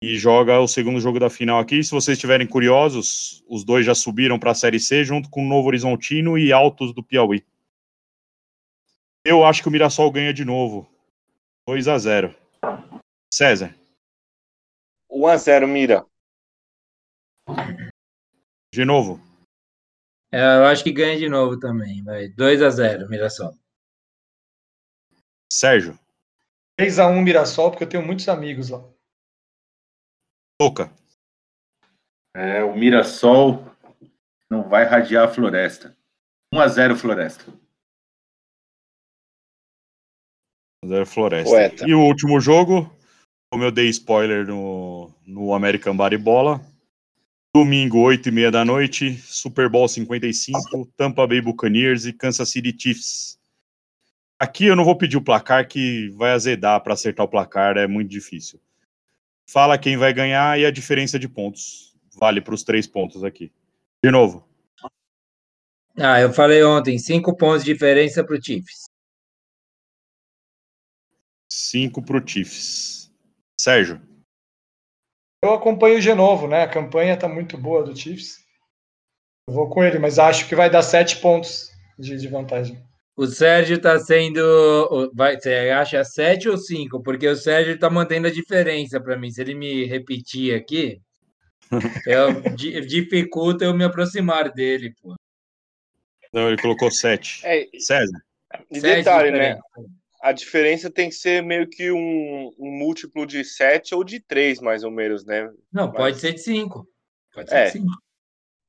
e joga o segundo jogo da final aqui. Se vocês estiverem curiosos, os dois já subiram para a Série C junto com o Novo Horizontino e Altos do Piauí. Eu acho que o Mirassol ganha de novo. 2 a 0. César, 1 a 0 Mira. De novo. É, eu acho que ganha de novo também. Vai. 2 a 0 Mirassol. Sérgio, 3x1 Mirassol, porque eu tenho muitos amigos lá. Toca. É, o Mirassol não vai radiar a Floresta. 1 a 0 Floresta. 0 Floresta. Poeta. E o último jogo, como eu dei spoiler no, no American Bola, domingo, 8 e meia da noite, Super Bowl 55, Tampa Bay Buccaneers e Kansas City Chiefs. Aqui eu não vou pedir o placar, que vai azedar para acertar o placar, é muito difícil. Fala quem vai ganhar e a diferença de pontos. Vale para os três pontos aqui. De novo, Ah, eu falei ontem, cinco pontos de diferença para o Chiefs. 5 para o Chiefs. Sérgio, Eu acompanho o Genovo, né? A campanha tá muito boa do Chiefs. Eu vou com ele, mas acho que vai dar 7 pontos de, de vantagem. O Sérgio está sendo. Vai, você acha 7 ou 5? Porque o Sérgio está mantendo a diferença para mim. Se ele me repetir aqui, eu, di- dificulta eu me aproximar dele, pô. então ele colocou 7. É, César, e Sete detalhe, né? A diferença tem que ser meio que um, um múltiplo de 7 ou de 3, mais ou menos, né? Não, Mas- pode ser de 5. Pode ser É. de 5.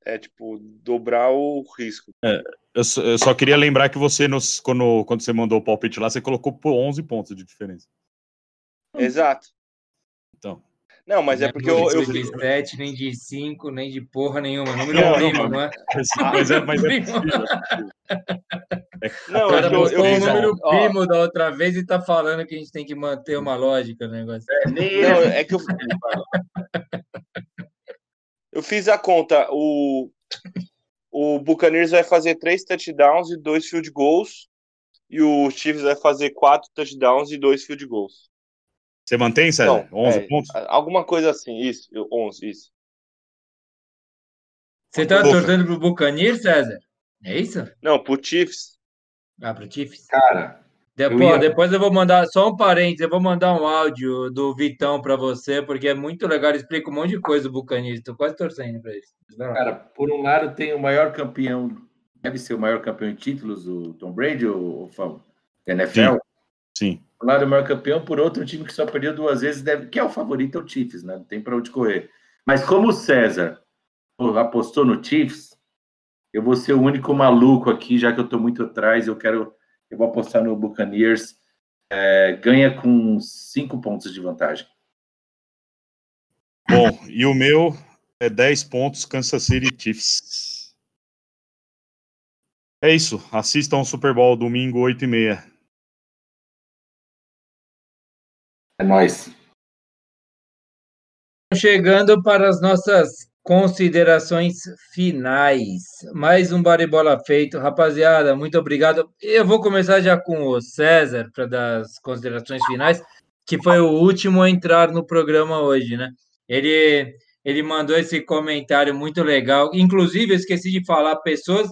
É tipo, dobrar o risco. Eu só, eu só queria lembrar que você, nos, quando, quando você mandou o palpite lá, você colocou por 11 pontos de diferença. Exato. Então, Não, mas é porque eu, eu nem de 7, nem de 5, nem de porra nenhuma. Número Não, primo, não, não é? mas é, mas é é. Não, O é cara que eu, eu fiz. número ó, primo da outra vez e tá falando que a gente tem que manter uma lógica no negócio. É. Não, é que eu, eu fiz a conta. O, o Buccaneers vai fazer três touchdowns e dois field goals. E o Chiefs vai fazer quatro touchdowns e dois field goals. Você mantém, César? Não, 11 é, pontos? Alguma coisa assim, isso, 11, isso. Você tá Boca. torcendo pro Buccaneers, César? É isso? Não, pro Chiefs. Ah, pro Chiefs? Cara, De- Eu pô, ia- Depois eu vou mandar, só um parênteses, eu vou mandar um áudio do Vitão para você, porque é muito legal, ele explica um monte de coisa do Buccaneers, tô quase torcendo para isso. Cara, por um lado tem o maior campeão, deve ser o maior campeão em títulos, o Tom Brady, ou o Fão? NFL. Sim. Por um lado o maior campeão, por outro, time que só perdeu duas vezes, deve, que é o favorito, é o Chiefs, né? Não tem para onde correr. Mas como o César apostou no Chiefs, eu vou ser o único maluco aqui, já que eu tô muito atrás, eu quero, eu vou apostar no Buccaneers, é, ganha com cinco pontos de vantagem. Bom, e o meu é 10 pontos Kansas City Chiefs. É isso. Assistam o Super Bowl domingo, 8 e meia. É nóis. Chegando para as nossas considerações finais. Mais um baribola feito. Rapaziada, muito obrigado. Eu vou começar já com o César para dar as considerações finais, que foi o último a entrar no programa hoje, né? Ele, ele mandou esse comentário muito legal. Inclusive, eu esqueci de falar, pessoas,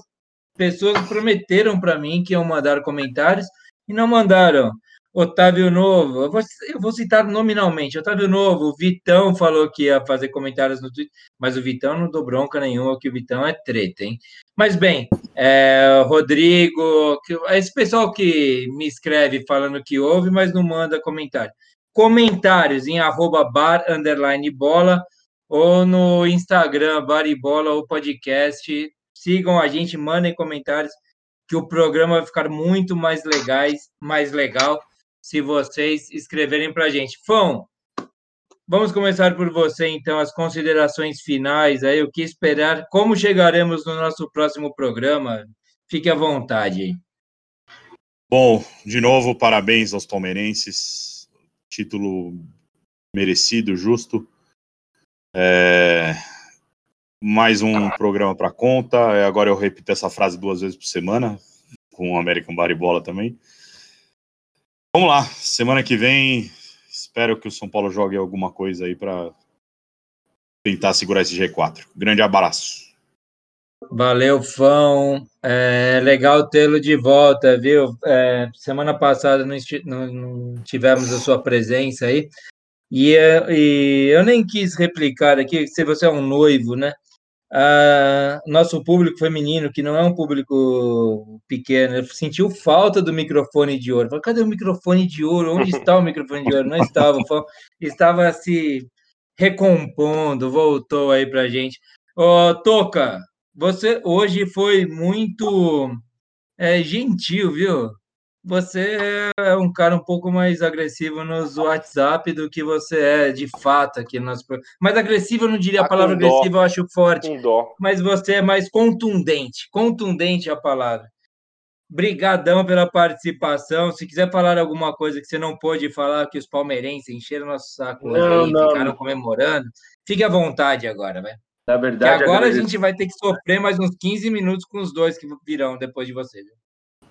pessoas prometeram para mim que iam mandar comentários e não mandaram. Otávio Novo, eu vou, eu vou citar nominalmente. Otávio Novo, o Vitão falou que ia fazer comentários no Twitter, mas o Vitão não deu bronca nenhuma, que o Vitão é treta, hein? Mas bem, é, Rodrigo, que- esse pessoal que me escreve falando que ouve, mas não manda comentário. Comentários em arroba bar underline bola ou no Instagram, bar e bola ou podcast. Sigam a gente, mandem comentários, que o programa vai ficar muito mais legais, mais legal se vocês escreverem para a gente. Fão, vamos começar por você, então, as considerações finais aí, o que esperar, como chegaremos no nosso próximo programa? Fique à vontade. Bom, de novo, parabéns aos palmeirenses. Título merecido, justo. É, Mais um programa para conta. Agora eu repito essa frase duas vezes por semana, com o American Baribola também. Vamos lá, semana que vem, espero que o São Paulo jogue alguma coisa aí para tentar segurar esse G4. Grande abraço. Valeu, Fão. É legal tê-lo de volta, viu? É, semana passada não, não- não tivemos a sua presença aí. E, é, e eu nem quis replicar aqui, se você é um noivo, né? Ah, nosso público feminino, que não é um público pequeno, sentiu falta do microfone de ouro. Falei, cadê o microfone de ouro? Onde está o microfone de ouro? Não estava, Fão estava se recompondo, voltou aí pra gente. Ô, Toca, você hoje foi muito é, gentil, viu? Você é um cara um pouco mais agressivo nos WhatsApp do que você é de fato aqui no nosso programa. Mais agressivo, eu não diria a Tá palavra dó. agressiva, eu acho forte, Com dó. mas você é mais contundente. Contundente é a palavra. Brigadão pela participação. Se quiser falar alguma coisa que você não pôde falar, que os palmeirenses encheram nosso saco Não, aí, não. ficaram comemorando, fique à vontade agora, velho. Na Que verdade, agora a agradeço- gente vai ter que sofrer mais uns 15 minutos com os dois que virão depois de você. viu?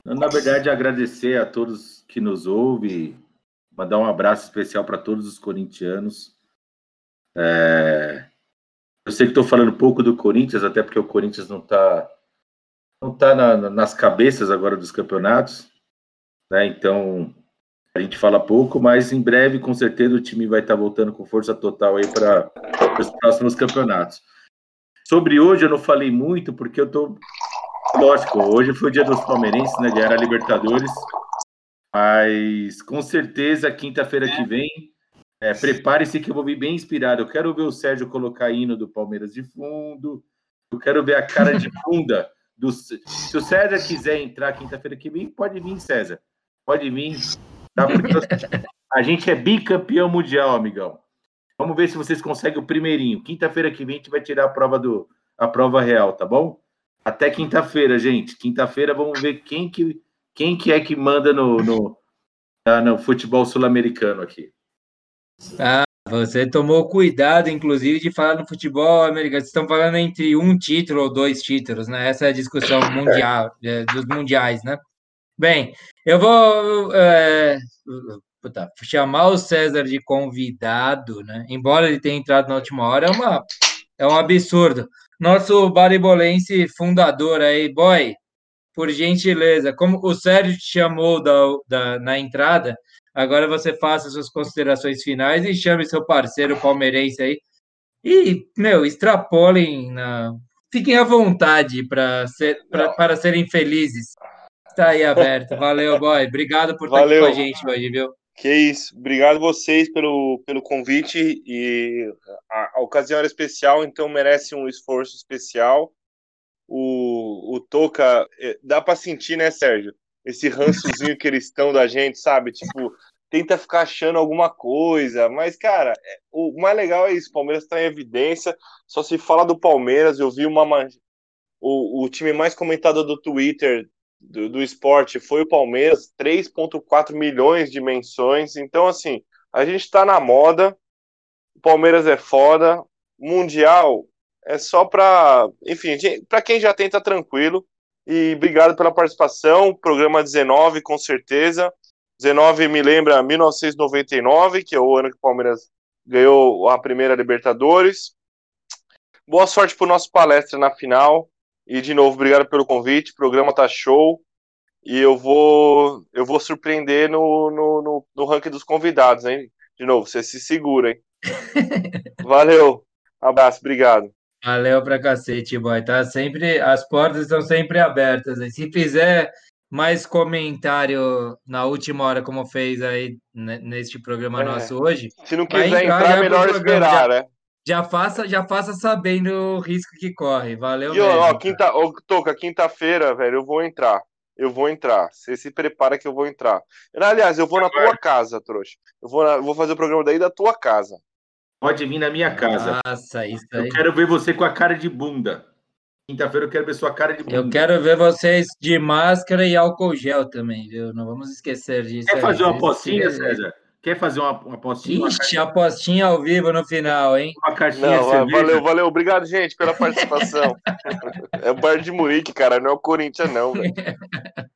Na verdade, agradecer a todos que nos ouvem, mandar um abraço especial para todos os corintianos. É, Eu sei que estou falando pouco do Corinthians, até porque o Corinthians não está não tá na- na- nas cabeças agora dos campeonatos, né? Então a gente fala pouco, mas em breve, com certeza, o time vai estar voltando com força total aí para os próximos campeonatos. Sobre hoje, eu não falei muito, porque eu tô Lógico, hoje foi o dia dos palmeirenses, né? Ganhar a Libertadores. Mas com certeza, quinta-feira que vem, é, prepare-se que eu vou vir bem inspirado. Eu quero ver o Sérgio colocar hino do Palmeiras de fundo. Eu quero ver a cara de bunda do. Se o César quiser entrar quinta-feira que vem, pode vir, César. Pode vir. Tá? A gente é bicampeão mundial, amigão. Vamos ver se vocês conseguem o primeirinho. Quinta-feira que vem a gente vai tirar a prova do a prova real, tá bom? Até quinta-feira, gente. Quinta-feira vamos ver quem que, quem que é que manda no, no, ah, no futebol sul-americano aqui. Ah, você tomou cuidado, inclusive, de falar no futebol americano. Vocês estão falando entre um título ou dois títulos, né? Essa é a discussão mundial, é, dos mundiais, né? Bem, eu vou é, puta, chamar o César de convidado, né? Embora ele tenha entrado na última hora, é, uma, é um absurdo. Nosso baribolense fundador aí, boy, por gentileza, como o Sérgio te chamou da, da, na entrada, agora você faça suas considerações finais e chame seu parceiro palmeirense aí. E, meu, extrapolem, na... fiquem à vontade para ser, para serem felizes. Está aí aberto. Valeu, boy. Obrigado por estar aqui com a gente hoje, viu? Que isso. Obrigado vocês pelo, pelo convite e a, a ocasião era especial, então merece um esforço especial. O, o Toca, é, dá para sentir, né, Sérgio? Esse rançozinho que eles estão da gente, sabe? Tipo, tenta ficar achando alguma coisa, mas, cara, é, o mais legal é isso: o Palmeiras está em evidência, só se fala do Palmeiras. Eu vi uma. O, o time mais comentado do Twitter do, do esporte foi o Palmeiras, 3,4 milhões de menções. Então, assim, a gente está na moda, o Palmeiras é foda, Mundial é só para, enfim, para quem já tem, tá tranquilo. E obrigado pela participação. Programa 19, com certeza. 19 me lembra 1999, que é o ano que o Palmeiras ganhou a primeira Libertadores. Boa sorte para o nosso palestra na final. E de novo, obrigado pelo convite. O programa tá show. E eu vou eu vou surpreender no, no, no, no ranking dos convidados, hein? De novo, você se segura, hein? Valeu. Abraço, obrigado. Valeu pra cacete, boy. Tá sempre, as portas estão sempre abertas. Hein? Se fizer mais comentário na última hora, como fez aí neste programa é. nosso hoje. Se não quiser entrar, entrar é melhor esperar, né? Já faça, já faça sabendo o risco que corre. Valeu, e, mesmo, ó, quinta, ó, Toca, quinta-feira, velho, eu vou entrar. Eu vou entrar. Você se prepara que eu vou entrar. Aliás, eu vou na tua casa, trouxa. Eu vou, na, vou fazer o programa daí da tua casa. Pode vir na minha casa. Nossa, isso aí. Eu quero ver você com a cara de bunda. Quinta-feira eu quero ver sua cara de bunda. Eu quero ver vocês de máscara e álcool gel também, viu? Não vamos esquecer disso. Quer fazer uma pocinha, César? Quer fazer uma, uma apostinha? Ixi, uma apostinha ao vivo no final, hein? Uma caixinha não, Valeu, valeu. Obrigado, gente, pela participação. é o Bar de Murique, cara, não é o Corinthians, não, velho.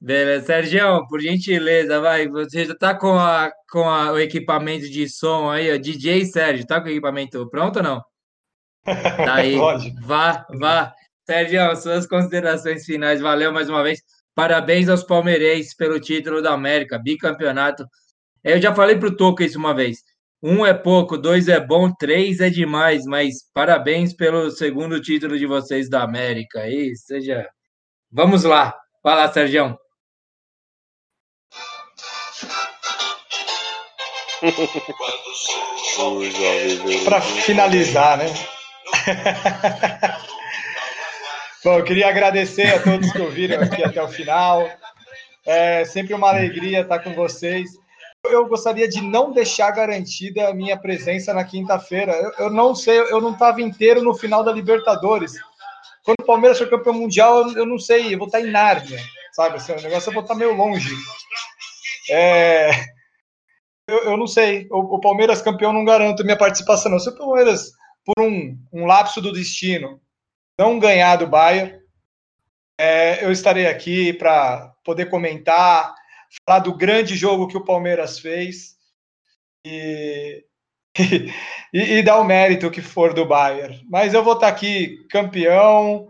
Beleza, Sérgio, por gentileza, vai. Você já tá com, a, com a, o equipamento de som aí, ó. DJ Sérgio, tá com o equipamento pronto ou não? Tá aí. vá, vá. Sérgio, suas considerações finais. Valeu mais uma vez. Parabéns aos palmeirenses pelo título da América, bicampeonato eu já falei para o Toco isso uma vez. Um é pouco, dois é bom, três é demais, mas parabéns pelo segundo título de vocês da América. Aí, seja. Vamos lá. Lá, Sérgio. Para finalizar, né? Bom, eu queria agradecer a todos que ouviram aqui até o final. É sempre uma alegria estar com vocês eu gostaria de não deixar garantida a minha presença na quinta-feira. Eu, eu, não sei, eu não estava inteiro no final da Libertadores. Quando o Palmeiras foi campeão mundial, eu, eu não sei, eu vou estar em Nárnia, sabe? Assim, o negócio eu vou estar meio longe. É, eu, eu não sei, o, o, Palmeiras campeão não garanto minha participação, não. Se o Palmeiras, por um, um lapso do destino, não ganhar do Bayern, é, eu estarei aqui para poder comentar falar do grande jogo que o Palmeiras fez e, e, e dar o mérito que for do Bayern. Mas eu vou estar aqui campeão.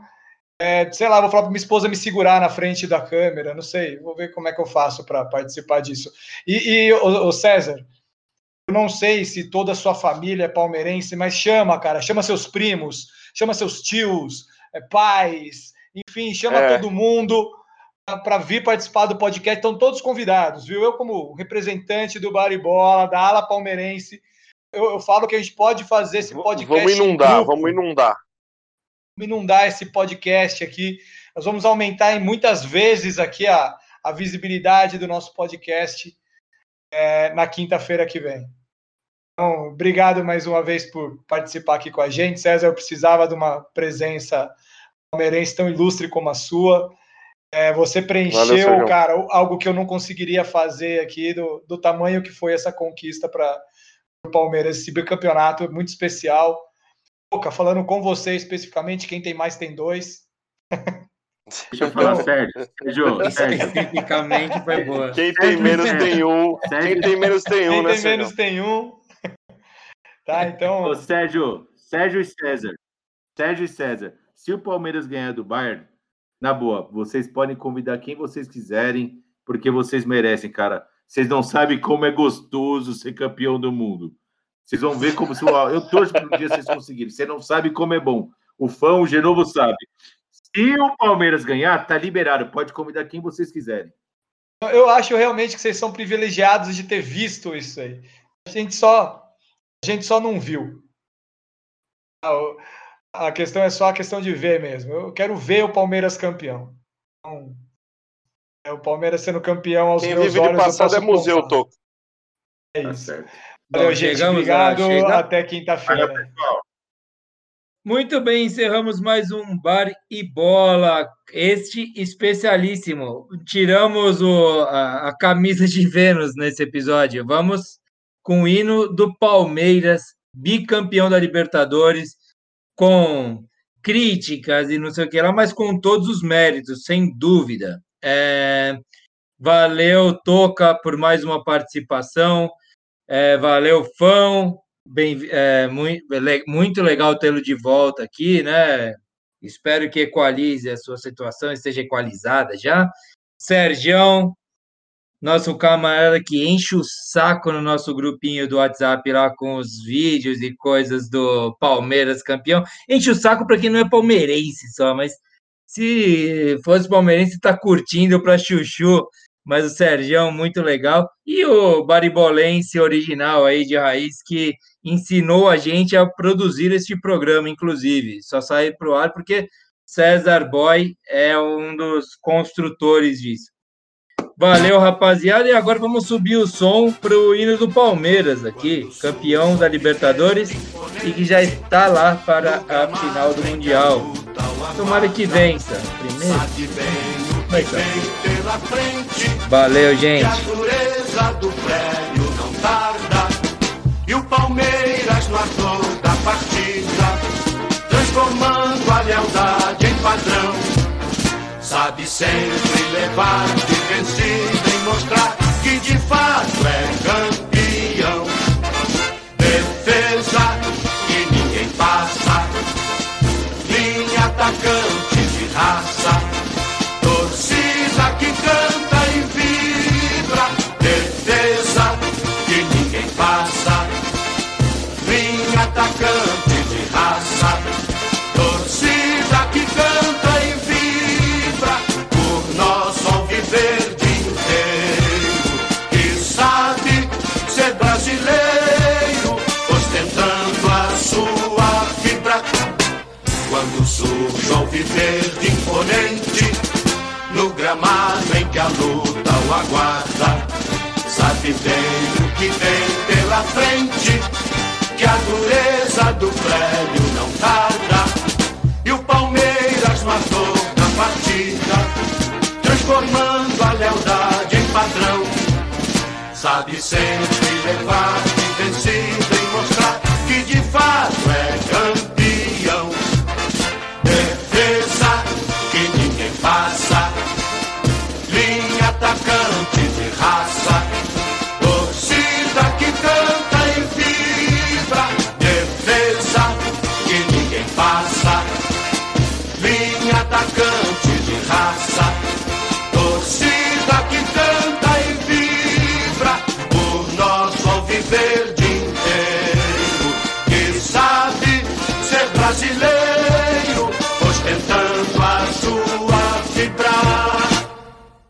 É, sei lá, vou falar para minha esposa me segurar na frente da câmera, não sei, vou ver como é que eu faço para participar disso. E, e o, o César, eu não sei se toda a sua família é palmeirense, mas chama, cara, chama seus primos, chama seus tios, é, pais, enfim, chama é. todo mundo para vir participar do podcast. Estão todos convidados, viu? Eu, como representante do Baribola, da ala palmeirense, eu, eu, falo que a gente pode fazer esse podcast. Vamos inundar, vamos inundar. Vamos inundar esse podcast aqui. Nós vamos aumentar em muitas vezes aqui a, a visibilidade do nosso podcast é, na quinta-feira que vem. Então, obrigado mais uma vez por participar aqui com a gente. César, eu precisava de uma presença palmeirense tão ilustre como a sua. É, você preencheu, Valeu, cara, algo que eu não conseguiria fazer aqui, do, do tamanho que foi essa conquista para o Palmeiras, esse bicampeonato muito especial. Boca, falando com você especificamente, quem tem mais tem dois. Deixa eu falar sério. Sérgio, Especificamente foi boa. Quem tem menos tem um. Quem tem menos tem um, quem né, tem menos tem um. Tá, então. Ô, Sérgio, Sérgio e César. Sérgio e César, se o Palmeiras ganhar do Bayern, na boa, vocês podem convidar quem vocês quiserem, porque vocês merecem, cara. Vocês não sabem como é gostoso ser campeão do mundo. Vocês vão ver como eu torço para um dia vocês conseguirem. Você não sabe como é bom. O fã, o Genovo sabe. Se o Palmeiras ganhar, tá liberado. Pode convidar quem vocês quiserem. Eu acho realmente que vocês são privilegiados de ter visto isso aí. A gente só, a gente só não viu. A questão é só a questão de ver mesmo. Eu quero ver o Palmeiras campeão. Então, é o Palmeiras sendo campeão aos Quem meus vive de olhos. eu passado é museu, contar. Toco. É Tá isso. certo. Valeu, Bom, gente. chegamos Obrigado. chega- Até quinta-feira. Muito bem, encerramos mais um Bar e Bola, este especialíssimo. Tiramos o, a, a camisa de Vênus nesse episódio. Vamos com o hino do Palmeiras, bicampeão da Libertadores, com críticas e não sei o que lá, mas com todos os méritos, sem dúvida. É, valeu, Toca, por mais uma participação. É, valeu, Fão. Bem, é, muito, muito legal tê-lo de volta aqui, né? Espero que equalize a sua situação, esteja equalizada já. Sergião, nosso camarada que enche o saco no nosso grupinho do WhatsApp lá com os vídeos e coisas do Palmeiras campeão. Enche o saco para quem não é palmeirense só, mas se fosse palmeirense, tá curtindo para chuchu. Mas o Sergião, muito legal. E o Baribolense original aí de raiz, que ensinou a gente a produzir este programa, inclusive. Só sai para o ar porque César Boy é um dos construtores disso. Valeu, rapaziada. E agora vamos subir o som para o hino do Palmeiras aqui, campeão da Libertadores e que já está lá para a final do Mundial. Tomara que vença. Primeiro. Vai frente Valeu, gente. E o Palmeiras no ator da partida Transformando a lealdade em padrão Sabe sempre levar de vencido E mostrar que de fato é campeão o alviverde imponente No gramado em que a luta o aguarda. Sabe bem o que vem pela frente Que a dureza do prédio não tarda. E o Palmeiras matou na partida Transformando a lealdade em padrão. Sabe sempre levar de vencida E mostrar que de fato é campeão